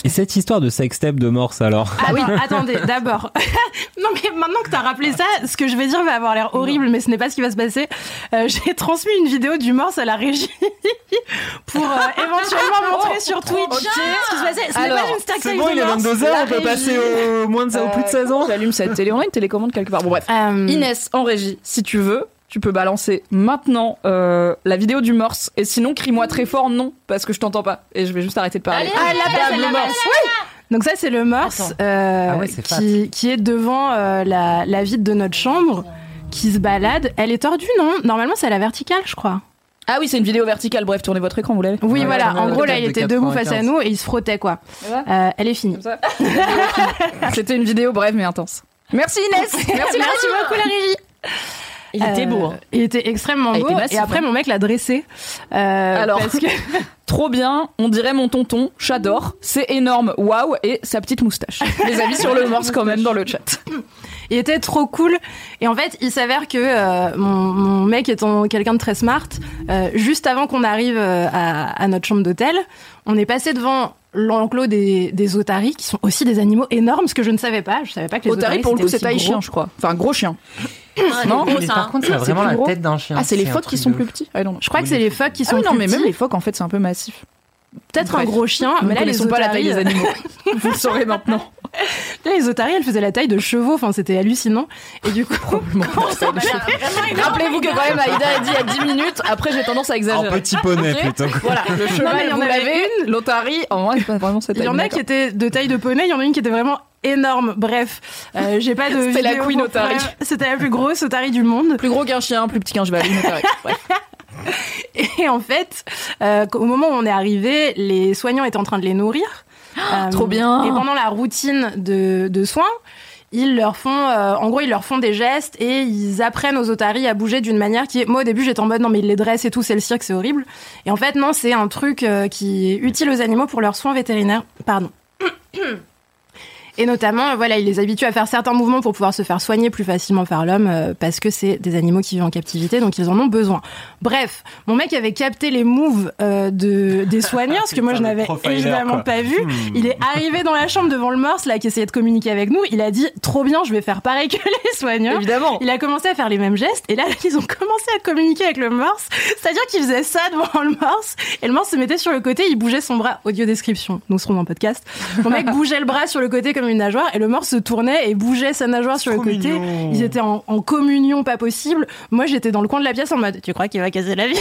Et cette histoire de sextape de morse alors Ah oui, attendez, d'abord. non mais maintenant que t'as rappelé ça, ce que je vais dire va avoir l'air horrible, mais ce n'est pas ce qui va se passer. Euh, J'ai transmis une vidéo du morse à la régie pour euh, éventuellement montrer sur Twitch ok. ce qui se passait. Ce n'est Alors, pas une stack C'est bon, il est morse. 22h, La on peut régie. passer au moins de, au plus de 16 ans J'allume cette télé. On a une télécommande quelque part. Bon, bref. Euh, Inès, en régie, si tu veux, tu peux balancer maintenant euh, la vidéo du morse. Et sinon, crie-moi très fort non, parce que je t'entends pas. Et je vais juste arrêter de parler. Allez, ah, la la le morse. Donc ça c'est le morse euh, Ah ouais, qui, qui est devant euh, la, la vitre de notre chambre, qui se balade. Elle est tordue, non? Normalement c'est à la verticale, je crois. Ah oui, c'est une vidéo verticale. Bref, tournez votre écran, vous l'avez. Oui, Ouais, voilà. En gros, là, il de était debout face à 95. nous et il se frottait, quoi. Ça Euh, elle est finie. C'était une vidéo brève mais intense. Merci Inès. Merci, Merci beaucoup, la régie. Il était beau. hein. Il était extrêmement beau. était et après, hein. mon mec l'a dressé. Euh, Alors. parce que Trop bien, on dirait mon tonton, j'adore, c'est énorme, waouh, et sa petite moustache. Les avis sur le morse quand même dans le chat. il était trop cool. Et en fait, il s'avère que euh, mon, mon mec étant quelqu'un de très smart, euh, juste avant qu'on arrive euh, à, à notre chambre d'hôtel, on est passé devant l'enclos des, des otaries, qui sont aussi des animaux énormes, ce que je ne savais pas. Je savais pas que les Otari otaries, pour le coup c'est taille chien je crois. Enfin gros chien. Non gros, Mais ça, par hein. contre, C'est vraiment plus la gros. tête d'un chien. Ah c'est les phoques qui sont plus petits. Know. Je crois que c'est les phoques qui Ah sont oui, non plus mais même les phoques en fait c'est un peu massif. Peut-être un gros chien, mais là, ne les connaissons pas la taille des animaux. Vous le saurez maintenant. Là, les otaries, elles faisaient la taille de chevaux. Enfin, c'était hallucinant. Et du coup, Rappelez-vous que quand même Aïda a dit il y a 10 minutes, après j'ai tendance à Un exagérer. petit poney plutôt. Voilà, le mais cheval, il y en avait l'avez, l'otari, en vrai, c'est pas vraiment cette il y taille. en a qui étaient de taille de poney, il y en a une qui était vraiment énorme. Bref, euh, j'ai pas de. C'était la queen otari. C'était la plus grosse otari du monde. Plus gros qu'un chien, plus petit qu'un cheval. Et en fait, euh, au moment où on est arrivé, les soignants étaient en train de les nourrir. Euh, trop bien. Et pendant la routine de, de soins, ils leur font, euh, en gros, ils leur font des gestes et ils apprennent aux otaries à bouger d'une manière qui est. Moi, au début, j'étais en mode non, mais ils les dressent et tout, c'est le cirque, c'est horrible. Et en fait, non, c'est un truc euh, qui est utile aux animaux pour leurs soins vétérinaires. Pardon. Et notamment, voilà, il les habitue à faire certains mouvements pour pouvoir se faire soigner plus facilement par l'homme, euh, parce que c'est des animaux qui vivent en captivité, donc ils en ont besoin. Bref, mon mec avait capté les moves euh, de, des soigneurs, parce que moi je le n'avais évidemment quoi. pas vu. Hmm. Il est arrivé dans la chambre devant le morse, là, qui essayait de communiquer avec nous. Il a dit, trop bien, je vais faire pareil que les soigneurs. Évidemment. Il a commencé à faire les mêmes gestes, et là, ils ont commencé à communiquer avec le morse. C'est-à-dire qu'il faisait ça devant le morse, et le morse se mettait sur le côté, il bougeait son bras. Audio description, nous serons dans le podcast. Mon mec bougeait le bras sur le côté comme une nageoire, et le morse se tournait et bougeait sa nageoire sur le côté. mignon. Ils étaient en, en communion pas possible. Moi, j'étais dans le coin de la pièce en mode, tu crois qu'il va casser la vie?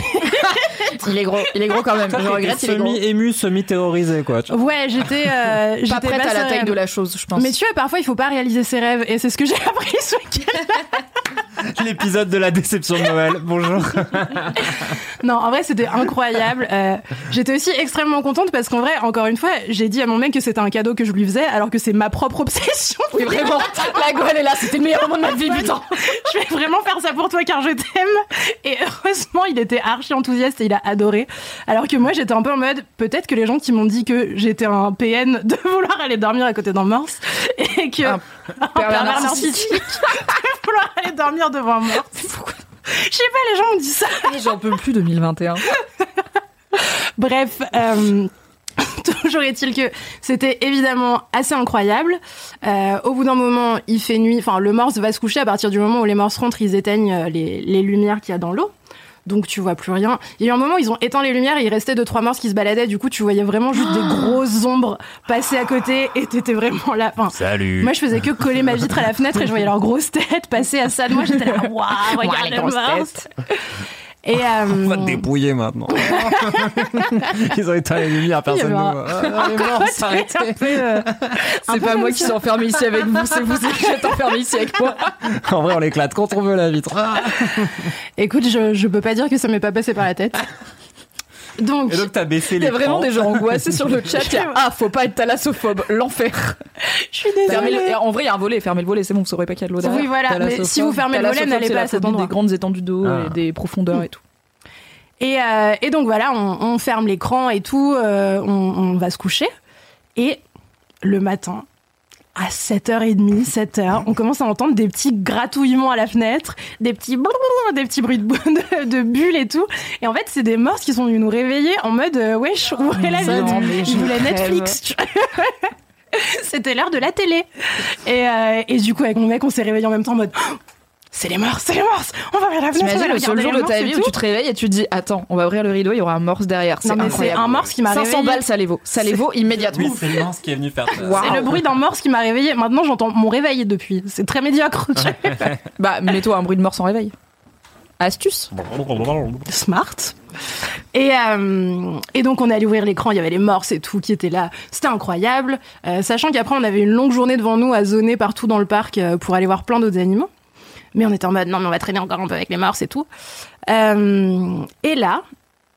Il est gros, il est gros quand même. Je regrette. Semi ému, semi terrorisé quoi. Ouais, j'étais euh, Pas j'étais prête à la taille de la chose, je pense. Mais tu vois, parfois, il faut pas réaliser ses rêves, et c'est ce que j'ai appris ce week-end. L'épisode de la déception de Noël. Bonjour. Non, en vrai, c'était incroyable. Euh, J'étais aussi extrêmement contente parce qu'en vrai, encore une fois, j'ai dit à mon mec que c'était un cadeau que je lui faisais, alors que c'est ma propre obsession. Oui, vraiment. La gueule est là, c'était le meilleur moment de ma vie, putain. je vais vraiment faire ça pour toi car je t'aime. Et heureusement, il était archi enthousiaste et il a adoré. Alors que moi, j'étais un peu en mode, peut-être que les gens qui m'ont dit que j'étais un PN de vouloir aller dormir à côté d'un morse et que Un un pervers narcissique. Vouloir aller dormir devant un morse. Je sais pas, les gens ont dit ça. J'en peux plus 2021. Bref, euh, toujours est-il que c'était évidemment assez incroyable. Euh, au bout d'un moment, il fait nuit. Enfin, le morse va se coucher à partir du moment où les morses rentrent, ils éteignent euh, les, les lumières qu'il y a dans l'eau. Donc tu vois plus rien. Il y a eu un moment où ils ont éteint les lumières et il restait deux trois morses qui se baladaient. Du coup, tu voyais vraiment juste des grosses ombres passer à côté et t'étais vraiment là. Enfin, Salut. moi, je faisais que coller ma vitre à la fenêtre et je voyais leurs grosses têtes passer à ça de moi. J'étais là, waouh, regarde les grosses. Et euh, On va te dépouiller maintenant. Ils ont éteint les lumières, personne ne voit. Ah, euh, C'est pas moi qui suis enfermé ici avec vous, c'est vous qui êtes enfermé ici avec moi. En vrai, on l'éclate quand on veut la vitre. Écoute, je, je peux pas dire que ça m'est pas passé par la tête. Donc, Et donc t'as baissé Il y les a vraiment des gens angoissés sur le chat. A, ah, faut pas être thalassophobe, l'enfer. je suis désolée. le- En vrai, il y a un volet, fermez le volet, c'est bon, vous saurez pas qu'il y a de l'eau derrière. Oui, voilà, mais si vous fermez le volet, n'allez pas à cet endroit. des grandes étendues d'eau Ah. et des profondeurs et tout. Et, euh, et donc voilà, on, on ferme l'écran et tout, euh, on, on va se coucher. Et le matin, à 7h30, 7h, on commence à entendre des petits gratouillements à la fenêtre, des petits des petits bruits de, de, de bulles et tout. Et en fait, c'est des morses qui sont venus nous réveiller en mode wesh, ouvrez la mais je rêve. Netflix. C'était l'heure de la télé. Et, euh, et du coup, avec mon mec, on s'est réveillés en même temps en mode c'est les morses, c'est les morses, on va ouvrir la fenêtre. T'imagines le seul jour de ta vie où tu te réveilles et tu te dis Attends, on va ouvrir le rideau, il y aura un morse derrière. C'est incroyable. un morse qui m'a 500 réveillée. balles, ça les vaut. Ça les vaut immédiatement. Oui, c'est Lance qui est venu faire ça. Waouh. C'est le bruit d'un morse qui m'a réveillé. Maintenant, j'entends mon réveil depuis. C'est très médiocre. Bah, mets-toi un bruit de morse en réveil. Astuce. Smart. Et, euh, et donc, on est allé ouvrir l'écran. Il y avait les morses et tout qui étaient là. C'était incroyable. Euh, sachant qu'après, on avait une longue journée devant nous à zoner partout dans le parc euh, pour aller voir plein d'autres animaux. Mais on était en mode non, mais on va traîner encore un peu avec les morses et tout. Euh, et là,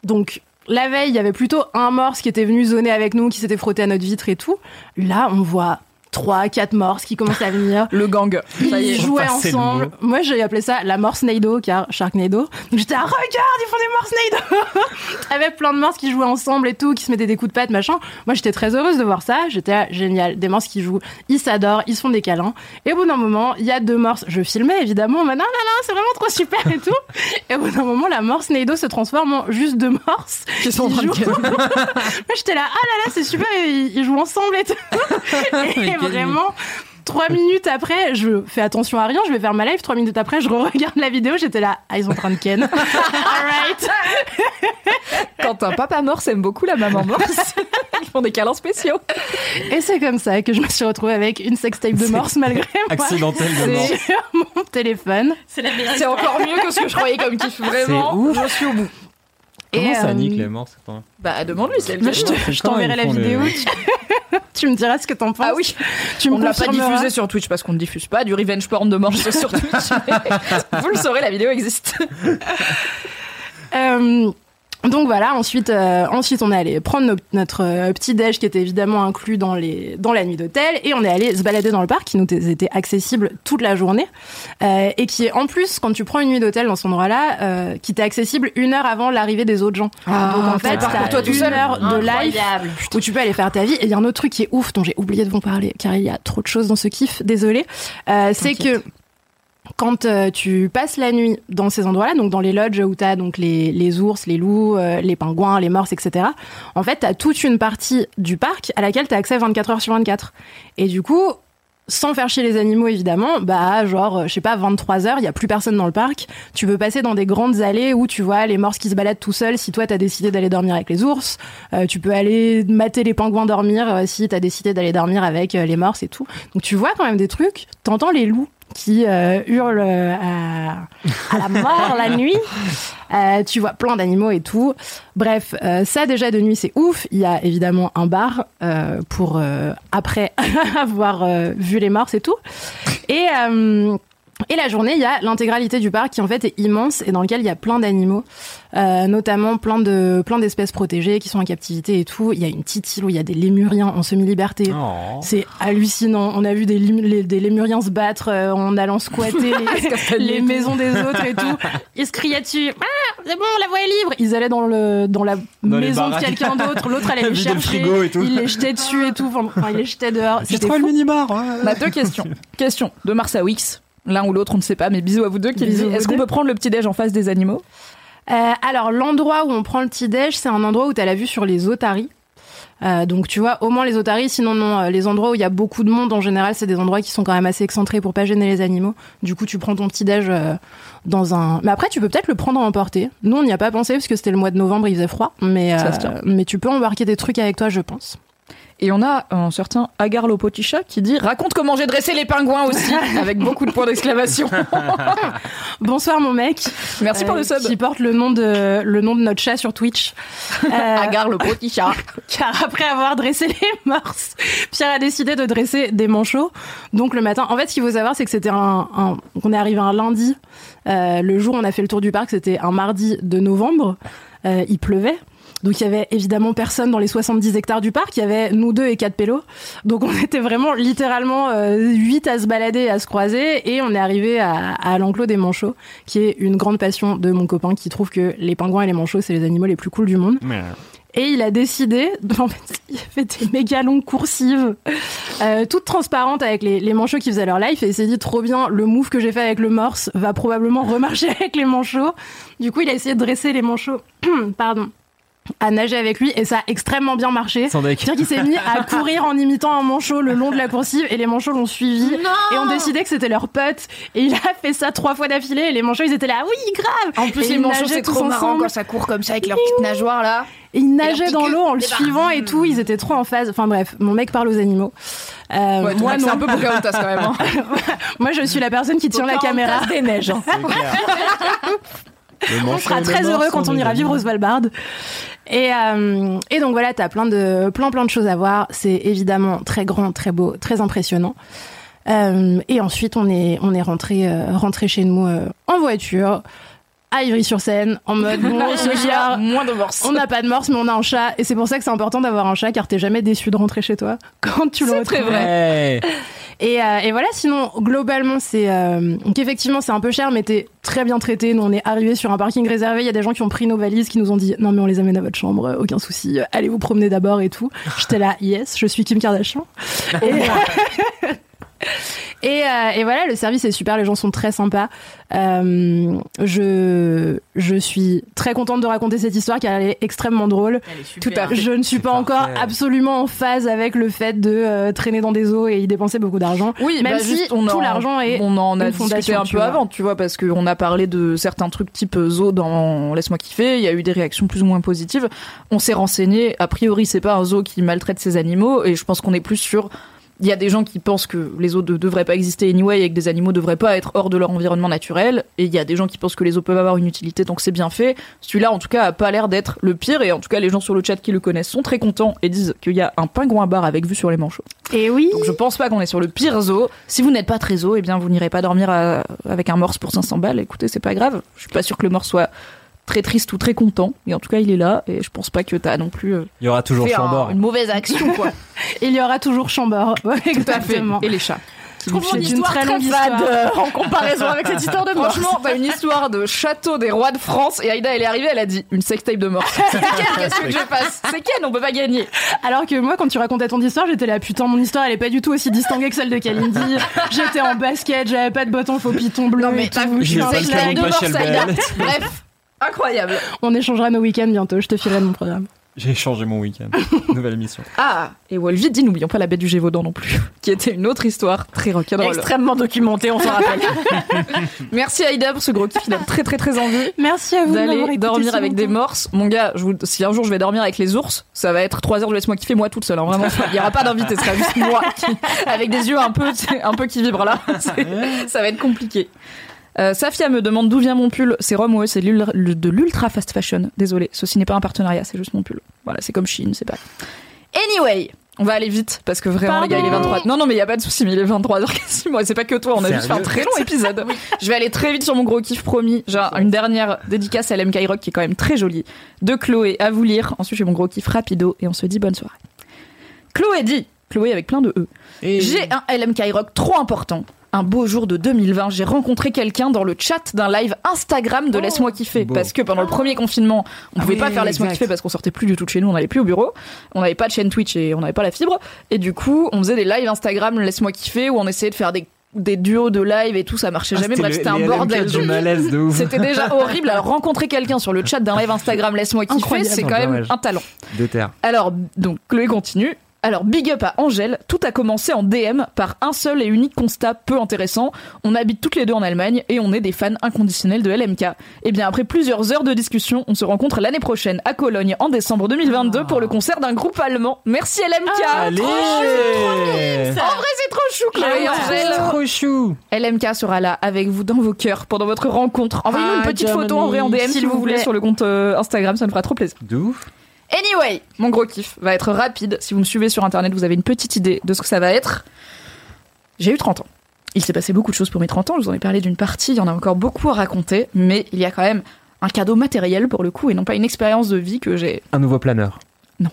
donc. La veille, il y avait plutôt un morse qui était venu zoner avec nous, qui s'était frotté à notre vitre et tout. Là, on voit trois, quatre morses qui commencent à venir. Le gang. Ça y est. Ils jouaient ensemble. Moi, j'ai appelé ça la Morsenado, car Sharknado. Donc j'étais là, regarde, ils font des Morsenado Avec plein de morses qui jouaient ensemble et tout, qui se mettaient des coups de patte, machin. Moi, j'étais très heureuse de voir ça. J'étais là, génial. Des morses qui jouent, ils s'adorent, ils se font des câlins. Et au bout d'un moment, il y a deux morses. Je filmais, évidemment. On m'a dit, non, non, non, c'est vraiment trop super et tout. Et au bout d'un moment, la Morsenado se transforme en juste deux morses. Qui sont en train de jouent. Moi, j'étais là, ah là là, c'est super, ils, ils jouent ensemble et tout. et vraiment, trois minutes après, je fais attention à rien, je vais faire ma live. Trois minutes après, je regarde la vidéo, j'étais là, ah, ils sont en train de ken. Alright. Quand un papa morse aime beaucoup la maman morse, ils font des câlins spéciaux. Et c'est comme ça que je me suis retrouvée avec une sextape de morse malgré moi. Accidentel de mort. Sur mon téléphone. C'est la meilleure C'est encore mieux que ce que je croyais comme kiff. Vraiment, ouf. je suis au bout. Comment Et, ça euh, nique les morts c'est pas... Bah, demande-lui, c'est le je t'enverrai la vidéo. Tu, me diras ce que t'en penses. Ah oui, tu me on ne l'a pas diffusé sur Twitch parce qu'on ne diffuse pas du revenge porn de morse sur Twitch. vous le saurez, la vidéo existe. Euh, Donc voilà, ensuite, euh, ensuite on est allé prendre no- notre euh, petit déj qui était évidemment inclus dans les dans la nuit d'hôtel et on est allé se balader dans le parc qui nous était accessible toute la journée euh, et qui est en plus quand tu prends une nuit d'hôtel dans cet endroit-là, euh, qui t'est accessible une heure avant l'arrivée des autres gens. Ah, Donc en fait, t'as- toi tout une seul. heure de live où tu peux aller faire ta vie. Et il y a un autre truc qui est ouf dont j'ai oublié de vous parler car il y a trop de choses dans ce kiff. Désolée. Euh, c'est que quand euh, tu passes la nuit dans ces endroits-là, donc dans les lodges où t'as donc les, les ours, les loups, euh, les pingouins, les morses, etc. En fait, t'as toute une partie du parc à laquelle t'as accès 24 heures sur 24. Et du coup, sans faire chier les animaux évidemment, bah genre euh, je sais pas 23 heures, il y a plus personne dans le parc. Tu peux passer dans des grandes allées où tu vois les morses qui se baladent tout seuls si toi t'as décidé d'aller dormir avec les ours. Tu peux aller mater les pingouins dormir euh, si t'as décidé d'aller dormir avec les morses et tout. Donc tu vois quand même des trucs. T'entends les loups qui euh, hurlent euh, à, à la mort la nuit. Euh, tu vois plein d'animaux et tout. Bref, euh, ça déjà de nuit c'est ouf. Il y a évidemment un bar pour après avoir vu les morses et tout. Et et la journée, il y a l'intégralité du parc qui en fait est immense et dans lequel il y a plein d'animaux, euh, notamment plein de plein d'espèces protégées qui sont en captivité et tout. Il y a une petite île où il y a des lémuriens en semi-liberté. Oh. C'est hallucinant. On a vu des, lim- les- des lémuriens se battre euh, en allant squatter les, les maisons des autres et tout. Ils se criaient dessus. Ah, c'est bon, la voie est libre. Ils allaient dans le dans la Dans maison de quelqu'un d'autre. L'autre allait les le chercher. frigo et tout. Ils les jetaient dessus et tout. Enfin, ils les jetaient dehors. Trouvé fou. le minibar. ouais. On a deux questions. Question de Mars à Wix. L'un ou l'autre, on ne sait pas, mais bisous à vous deux qui dit Est-ce qu'on peut prendre le petit-déj en face des animaux? Euh, alors l'endroit où on prend le petit déj, c'est un endroit où tu as la vue sur les otaries. Euh, donc tu vois au moins les otaries, sinon non, euh, les endroits où il y a beaucoup de monde en général, c'est des endroits qui sont quand même assez excentrés pour pas gêner les animaux. Du coup, tu prends ton petit déj euh, dans un. Mais après, tu peux peut-être le prendre à emporter. Nous, on n'y a pas pensé parce que c'était le mois de novembre, il faisait froid, mais euh, mais tu peux embarquer des trucs avec toi, je pense. Et on a un certain Agar Lopotisha qui dit Raconte comment j'ai dressé les pingouins aussi, avec beaucoup de points d'exclamation. Bonsoir mon mec. Merci pour Euh, le sub. Qui porte le nom de le nom de notre chat sur Twitch. Euh, Agar Lopotisha. car après avoir dressé les morses, Pierre a décidé de dresser des manchots. Donc le matin, en fait, ce qu'il faut savoir, c'est que c'était un, un- qu'on est arrivé un lundi. Euh, le jour où on a fait le tour du parc, c'était un mardi de novembre. Euh, il pleuvait. Donc il y avait évidemment personne dans les 70 hectares du parc. Il y avait nous deux et quatre pélos. Donc on était vraiment littéralement euh, huit à se balader, à se croiser, et on est arrivé à, à l'enclos des manchots, qui est une grande passion de mon copain, qui trouve que les pingouins et les manchots c'est les animaux les plus cool du monde. Et il a décidé, en fait, il a fait des méga longues coursives, euh, toutes transparentes avec les, les manchots qui faisaient leur life, et il s'est dit trop bien, le move que j'ai fait avec le morse va probablement remarcher avec les manchots. Du coup, il a essayé de dresser les manchots, pardon, à nager avec lui, et ça a extrêmement bien marché. C'est-à-dire qu'il s'est mis à courir en imitant un manchot le long de la coursive, et les manchots l'ont suivi, et ont décidé que c'était leur pote, et il a fait ça trois fois d'affilée, et les manchots, ils étaient là, oui, grave! En plus, Et les manchots, c'est trop marrant ensemble. quand ça court comme ça avec leurs petites nageoires là. Et ils nageaient dans l'eau en le suivant et tout. Ils étaient trop en phase. Enfin bref, mon mec parle aux animaux. Euh, Ouais, moi c'est non. un peu Pocahontas quand même. hein. moi je suis la personne qui tient la caméra. des neiges. hein. On sera très heureux quand on ira vivre au Svalbard. Et, euh, et donc voilà, t'as plein de plein plein de choses à voir. C'est évidemment très grand, très beau, très impressionnant. Euh, et ensuite, on est on est rentré euh, rentré chez nous euh, en voiture à Ivry-sur-Seine en mode bon ce soir, moins de morse. on n'a pas de morse, mais on a un chat. Et c'est pour ça que c'est important d'avoir un chat, car t'es jamais déçu de rentrer chez toi quand tu le C'est retrouves. très vrai. Et, euh, et voilà, sinon, globalement, c'est. Euh, donc, effectivement, c'est un peu cher, mais t'es très bien traité. Nous, on est arrivé sur un parking réservé. Il y a des gens qui ont pris nos valises, qui nous ont dit Non, mais on les amène à votre chambre, euh, aucun souci. Allez vous promener d'abord et tout. J'étais là, yes, je suis Kim Kardashian. Et, et, euh, et voilà, le service est super, les gens sont très sympas. Euh, je, je suis très contente de raconter cette histoire car elle est extrêmement drôle. Tout à. Je ne suis pas encore parfait. absolument en phase avec le fait de euh, traîner dans des eaux et y dépenser beaucoup d'argent. Oui, Même bah, si juste, on tout en- l'argent est On en a discuté un peu vois. avant, tu vois, parce qu'on a parlé de certains trucs type zoo dans Laisse-moi kiffer. Il y a eu des réactions plus ou moins positives. On s'est renseigné. A priori, c'est pas un zoo qui maltraite ses animaux, et je pense qu'on est plus sur. Il y a des gens qui pensent que les zoos ne devraient pas exister anyway et que des animaux devraient pas être hors de leur environnement naturel. Et il y a des gens qui pensent que les zoos peuvent avoir une utilité, donc c'est bien fait. Celui-là, en tout cas, a pas l'air d'être le pire. Et en tout cas, les gens sur le chat qui le connaissent sont très contents et disent qu'il y a un pingouin bar avec vue sur les manchots. Et oui. Donc je pense pas qu'on est sur le pire zoo. Si vous n'êtes pas très zoo, eh bien vous n'irez pas dormir à- avec un morse pour 500 balles. Écoutez, c'est pas grave. Je suis pas sûr que le morse soit très triste ou très content. Et en tout cas, il est là. Et je pense pas que t'as non plus euh, Il y aura toujours un- Chambord. une mauvaise action, quoi. Il y aura toujours Chambord. Ouais, Tout à fait. exactement. Et les chats. C'est une très longue fade histoire. euh, en comparaison avec cette histoire de mort. Franchement, t'as une histoire de château des rois de France et Aïda, elle est arrivée, elle a dit une sextape de mort. C'est quelle Qu'est-ce que je fasse C'est quelle On peut pas gagner. Alors que moi, quand tu racontais ton histoire, j'étais là, putain, mon histoire, elle est pas du tout aussi distinguée que celle de Kalindi. J'étais en basket, j'avais pas de bottes en faux piton bleu. Non, mais t'as Je suis J'ai un pas le flag. talent de mort. BL. Bref, incroyable. On échangera nos week-ends bientôt, je te filerai de mon programme. J'ai changé mon week-end. Nouvelle mission. Ah, et Wolvie dit, n'oublions pas la bête du Gévaudan non plus, qui était une autre histoire très rock'n'roll. Extrêmement documenté, on s'en rappelle. Merci Aïda pour ce gros kiff, il donne très très très envie. Merci à vous d'aller dormir avec des morses. Mon gars, je vous, si un jour je vais dormir avec les ours, ça va être 3 heures de laisse-moi kiffer moi toute seule. hein, vraiment, il y aura pas d'invité, ce sera juste moi qui- avec des yeux un peu, un peu qui vibrent là. Ça va être compliqué. Euh, Safia me demande d'où vient mon pull. C'est Rome, ouais, c'est de l'ultra fast fashion. Désolé, ceci n'est pas un partenariat, c'est juste mon pull. Voilà, c'est comme Chine, c'est pas. Anyway, on va aller vite parce que vraiment les gars, il est 23. Non, non, mais il y a pas de souci, mais il est 23h quasiment. Et c'est pas que toi, on a juste fait un très long épisode. Je vais aller très vite sur mon gros kiff promis. Un- une dernière dédicace à LMK Rock qui est quand même très jolie. De Chloé à vous lire. Ensuite, j'ai mon gros kiff rapido et on se dit bonne soirée. Chloé dit, Chloé avec plein de E. J'ai un LMK Rock trop important. Un beau jour de 2020, j'ai rencontré quelqu'un dans le chat d'un live Instagram de Laisse-moi kiffer. beau. Parce que pendant le premier confinement, on pouvait oui, pas faire Laisse-moi kiffer parce qu'on sortait plus du tout de chez nous, on n'allait plus au bureau. On n'avait pas de chaîne Twitch et on n'avait pas la fibre. Et du coup, on faisait des lives Instagram Laisse-moi kiffer où on essayait de faire des, des duos de live et tout, ça marchait jamais. Bref, c'était un bordel. du malaise de ouf. C'était déjà horrible. Alors, rencontrer quelqu'un sur le chat d'un live Instagram Laisse-moi kiffer, Incroyable. c'est quand même Dommage. un talent. De terre. Alors, donc, Chloé continue. Alors, big up à Angèle. Tout a commencé en DM par un seul et unique constat peu intéressant. On habite toutes les deux en Allemagne et on est des fans inconditionnels de LMK. Et bien, après plusieurs heures de discussion, on se rencontre l'année prochaine à Cologne en décembre 2022 pour le concert d'un groupe allemand. Merci LMK! Allez En vrai, c'est trop chou, Chloé et Angèle. Trop chou LMK sera là avec vous dans vos cœurs pendant votre rencontre. Envoyez-nous une Ah, petite photo en vrai en DM si vous vous voulez sur le compte euh, Instagram, ça nous fera trop plaisir. De ouf. Anyway, mon gros kiff va être rapide. Si vous me suivez sur internet, vous avez une petite idée de ce que ça va être. J'ai eu 30 ans. Il s'est passé beaucoup de choses pour mes 30 ans. Je vous en ai parlé d'une partie. Il y en a encore beaucoup à raconter. Mais il y a quand même un cadeau matériel pour le coup et non pas une expérience de vie que j'ai Un nouveau planeur. non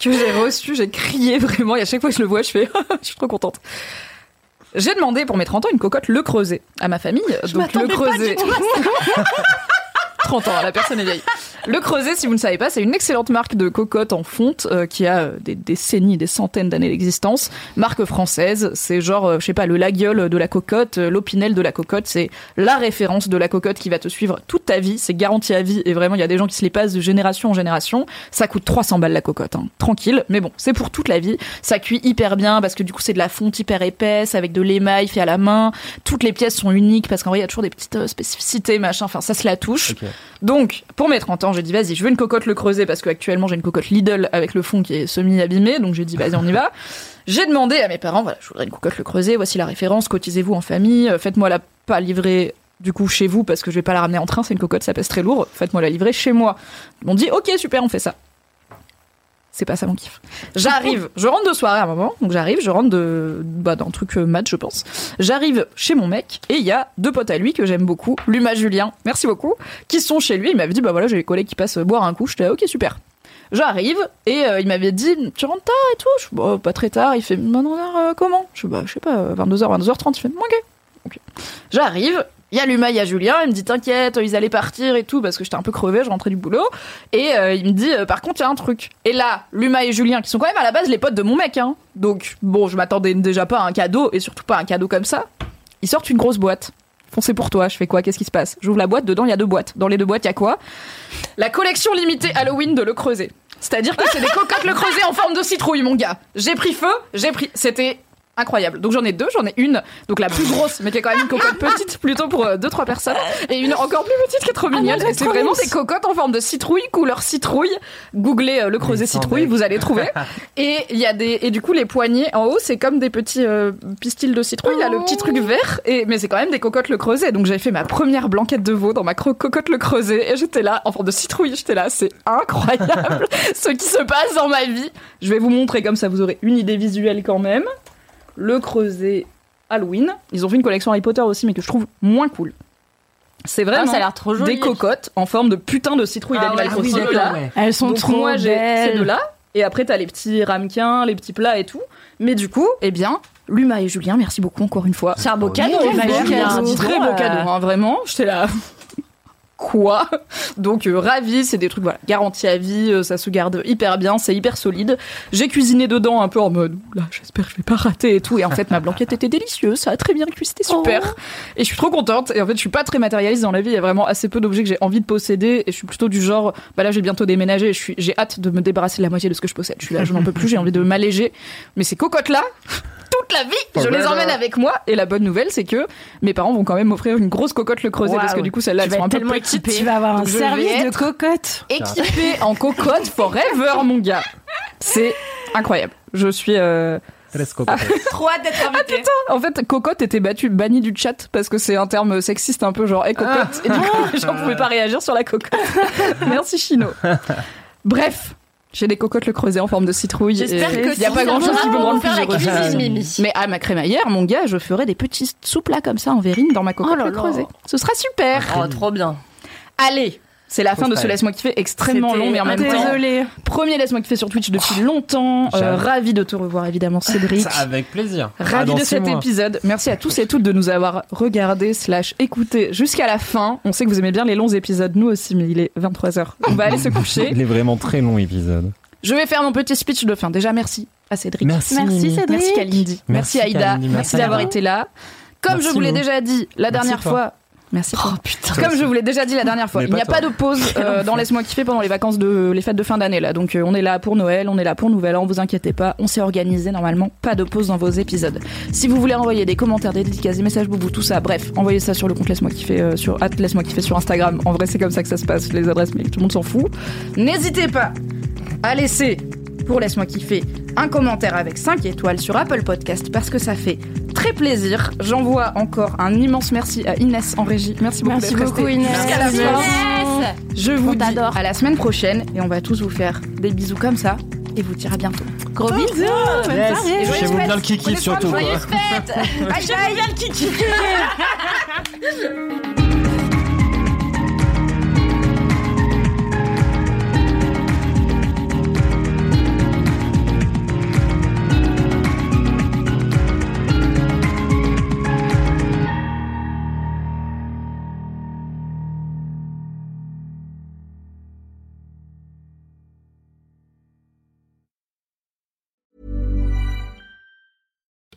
que j'ai reçu. J'ai crié vraiment. Et à chaque fois que je le vois, je fais je suis trop contente. J'ai demandé pour mes 30 ans une cocotte Le Creuset à ma famille. Donc Le Creuset. 30 ans, la personne est vieille. Le Creuset, si vous ne savez pas, c'est une excellente marque de cocotte en fonte euh, qui a euh, des décennies, des centaines d'années d'existence. Marque française, c'est genre, euh, je sais pas, le laguiole de la cocotte, euh, l'opinel de la cocotte, c'est la référence de la cocotte qui va te suivre toute ta vie. C'est garanti à vie et vraiment, il y a des gens qui se les passent de génération en génération. Ça coûte 300 balles la cocotte, hein. tranquille, mais bon, c'est pour toute la vie. Ça cuit hyper bien parce que du coup, c'est de la fonte hyper épaisse avec de l'émail fait à la main. Toutes les pièces sont uniques parce qu'en vrai, il y a toujours des petites euh, spécificités, machin. Enfin, ça se la touche. Donc, pour mes 30 ans, j'ai dit, vas-y, je veux une cocotte le creuset parce qu'actuellement, j'ai une cocotte Lidl avec le fond qui est semi-abîmé. Donc, j'ai dit, vas-y, on y va. J'ai demandé à mes parents, voilà, je voudrais une cocotte le creuset, voici la référence, cotisez-vous en famille, euh, faites-moi la pas livrer du coup chez vous parce que je vais pas la ramener en train, c'est une cocotte, ça pèse très lourd, faites-moi la livrer chez moi. Ils m'ont dit, ok, super, on fait ça. C'est pas ça mon kiff. J'arrive, je rentre de soirée à un moment, donc j'arrive, je rentre de, bah, d'un truc euh, mat, je pense. J'arrive chez mon mec et il y a deux potes à lui que j'aime beaucoup, Luma Julien, merci beaucoup, qui sont chez lui. Il m'avait dit, bah voilà, j'ai des collègues qui passent boire un coup. J'étais, ok, super. J'arrive et euh, il m'avait dit, tu rentres tard et tout? Je suis, bah, pas très tard. Il fait, maintenant, euh, comment? Je suis, bah, je sais pas, 22h, 22h30. Il fait, ok. ok. J'arrive, il y a Luma, il y a Julien. Il me dit, t'inquiète, ils allaient partir et tout parce que j'étais un peu crevé, je rentrais du boulot. Et euh, il me dit, euh, par contre, il y a un truc. Et là, Luma et Julien, qui sont quand même à la base les potes de mon mec, hein. Donc, bon, je m'attendais déjà pas à un cadeau et surtout pas à un cadeau comme ça. Ils sortent une grosse boîte. Foncez pour toi, je fais quoi Qu'est-ce qui se passe? J'ouvre la boîte, dedans il y a deux boîtes. Dans les deux boîtes, il y a quoi? La collection limitée Halloween de Le Creuset. C'est-à-dire que c'est des cocottes Le Creuset en forme de citrouille, mon gars. J'ai pris feu, j'ai pris. C'était incroyable. Donc j'en ai deux, j'en ai une, donc la plus grosse, mais qui est quand même une cocotte petite, plutôt pour euh, deux trois personnes, et une encore plus petite qui est trop mignonne. Et c'est vraiment des cocottes en forme de citrouille, couleur citrouille. Googlez euh, le creuset citrouille, vous allez trouver. Et il y a des et du coup les poignées en haut, c'est comme des petits euh, pistils de citrouille, là le petit truc vert. Et mais c'est quand même des cocottes le creuset. Donc j'ai fait ma première blanquette de veau dans ma cro- cocotte le creuset, et j'étais là en forme de citrouille. J'étais là, c'est incroyable ce qui se passe dans ma vie. Je vais vous montrer comme ça, vous aurez une idée visuelle quand même le creuset Halloween. Ils ont fait une collection Harry Potter aussi, mais que je trouve moins cool. C'est vraiment Ah, ça a l'air trop joli. des cocottes en forme de putain de citrouille Ah d'animal ouais, oui, crossing. oui, là. ouais. Elles sont Donc trop moi j'ai ces belles. deux-là. Et après t'as les petits ramequins, les petits plats et tout. Mais du coup, eh bien, Luma et Julien, merci beaucoup encore une fois. C'est un beau cadeau, Très Luma et beau cadeau, hein, vraiment. J'étais là. Quoi Donc euh, ravi, c'est des trucs voilà, garantis à vie, euh, ça se garde hyper bien, c'est hyper solide. J'ai cuisiné dedans un peu en mode là, j'espère que je vais pas rater et tout et en fait ma blanquette était délicieuse, ça a très bien cuit, c'était super. Et je suis trop contente et en fait je suis pas très matérialiste dans la vie, il y a vraiment assez peu d'objets que j'ai envie de posséder et je suis plutôt du genre bah là j'ai bientôt déménagé, je suis j'ai hâte de me débarrasser de la moitié de ce que je possède. Je suis là, je n'en peux plus, j'ai envie de m'alléger. Mais ces cocottes là toute la vie, je les emmène avec moi. Et la bonne nouvelle, c'est que mes parents vont quand même m'offrir une grosse cocotte le creuset parce que du coup, celles-là, Tu elles sont un peu petites. équipée. Tu vas avoir un je service de cocotte. Équipée en cocotte forever, mon gars. C'est incroyable. Je suis. euh. Trop hâte d'être invitée. En fait, cocotte était battue, bannie du chat parce que c'est un terme sexiste un peu genre, hey, cocotte. Et du coup, les gens pouvaient pas réagir sur la cocotte. Merci, Chino. Bref. J'ai des cocottes le creuset en forme de citrouille. J'espère que Il y a pas grand chose qui peut me rendre plus Mimi. Mais à ma crémaillère, mon gars, je ferai des petits soupes là comme ça en verrine dans ma cocotte Oh le creuset. Ce sera super. Oh, trop bien. Allez, c'est la fin de ce laisse-moi kiffer extrêmement long, mais en même temps. Désolée. Premier laisse-moi kiffer sur Twitch depuis longtemps. Euh, ravi de te revoir évidemment, Cédric. Ça, avec plaisir. Ah, Ravi dans de cet mois. épisode. Merci à tous et toutes de nous avoir regardés slash écoutés jusqu'à la fin. On sait que vous aimez bien les longs épisodes, nous aussi, mais il est 23h. On va aller se coucher. Il est vraiment très long épisode. Je vais faire mon petit speech de fin. Déjà, merci à Cédric. Merci. Merci. Cédric. Merci Kalindi. Merci, Merci, Aïda. Kalindi. Merci, Merci d'avoir à été là. Comme Merci, je vous l'ai déjà dit la dernière toi. fois. Merci. Oh putain. Comme je vous l'ai déjà dit la dernière fois, Mais il n'y a pas de pause euh, dans Laisse-moi kiffer pendant les vacances de les fêtes de fin d'année là. Donc euh, on est là pour Noël, on est là pour Nouvel An, vous inquiétez pas, on s'est organisé normalement, pas de pause dans vos épisodes. Si vous voulez envoyer des commentaires, des dédicaces, des messages boubou, tout ça, bref, envoyez ça sur le compte Laisse-moi kiffer euh, sur at Laisse-moi kiffer sur Instagram. En vrai, c'est comme ça que ça se passe, les adresses mail, tout le monde s'en fout. N'hésitez pas à laisser pour Laisse-moi kiffer un commentaire avec 5 étoiles sur Apple Podcast parce que ça fait très plaisir. J'envoie encore un immense merci à Inès en régie. Merci beaucoup Merci beaucoup, Inès. jusqu'à la fin. Je vous On dis à la semaine prochaine et on va tous vous faire des bisous comme ça et vous dire à bientôt. Gros bisous. Yes. soirée. Touchez-vous bien le kiki surtout. Bye bye.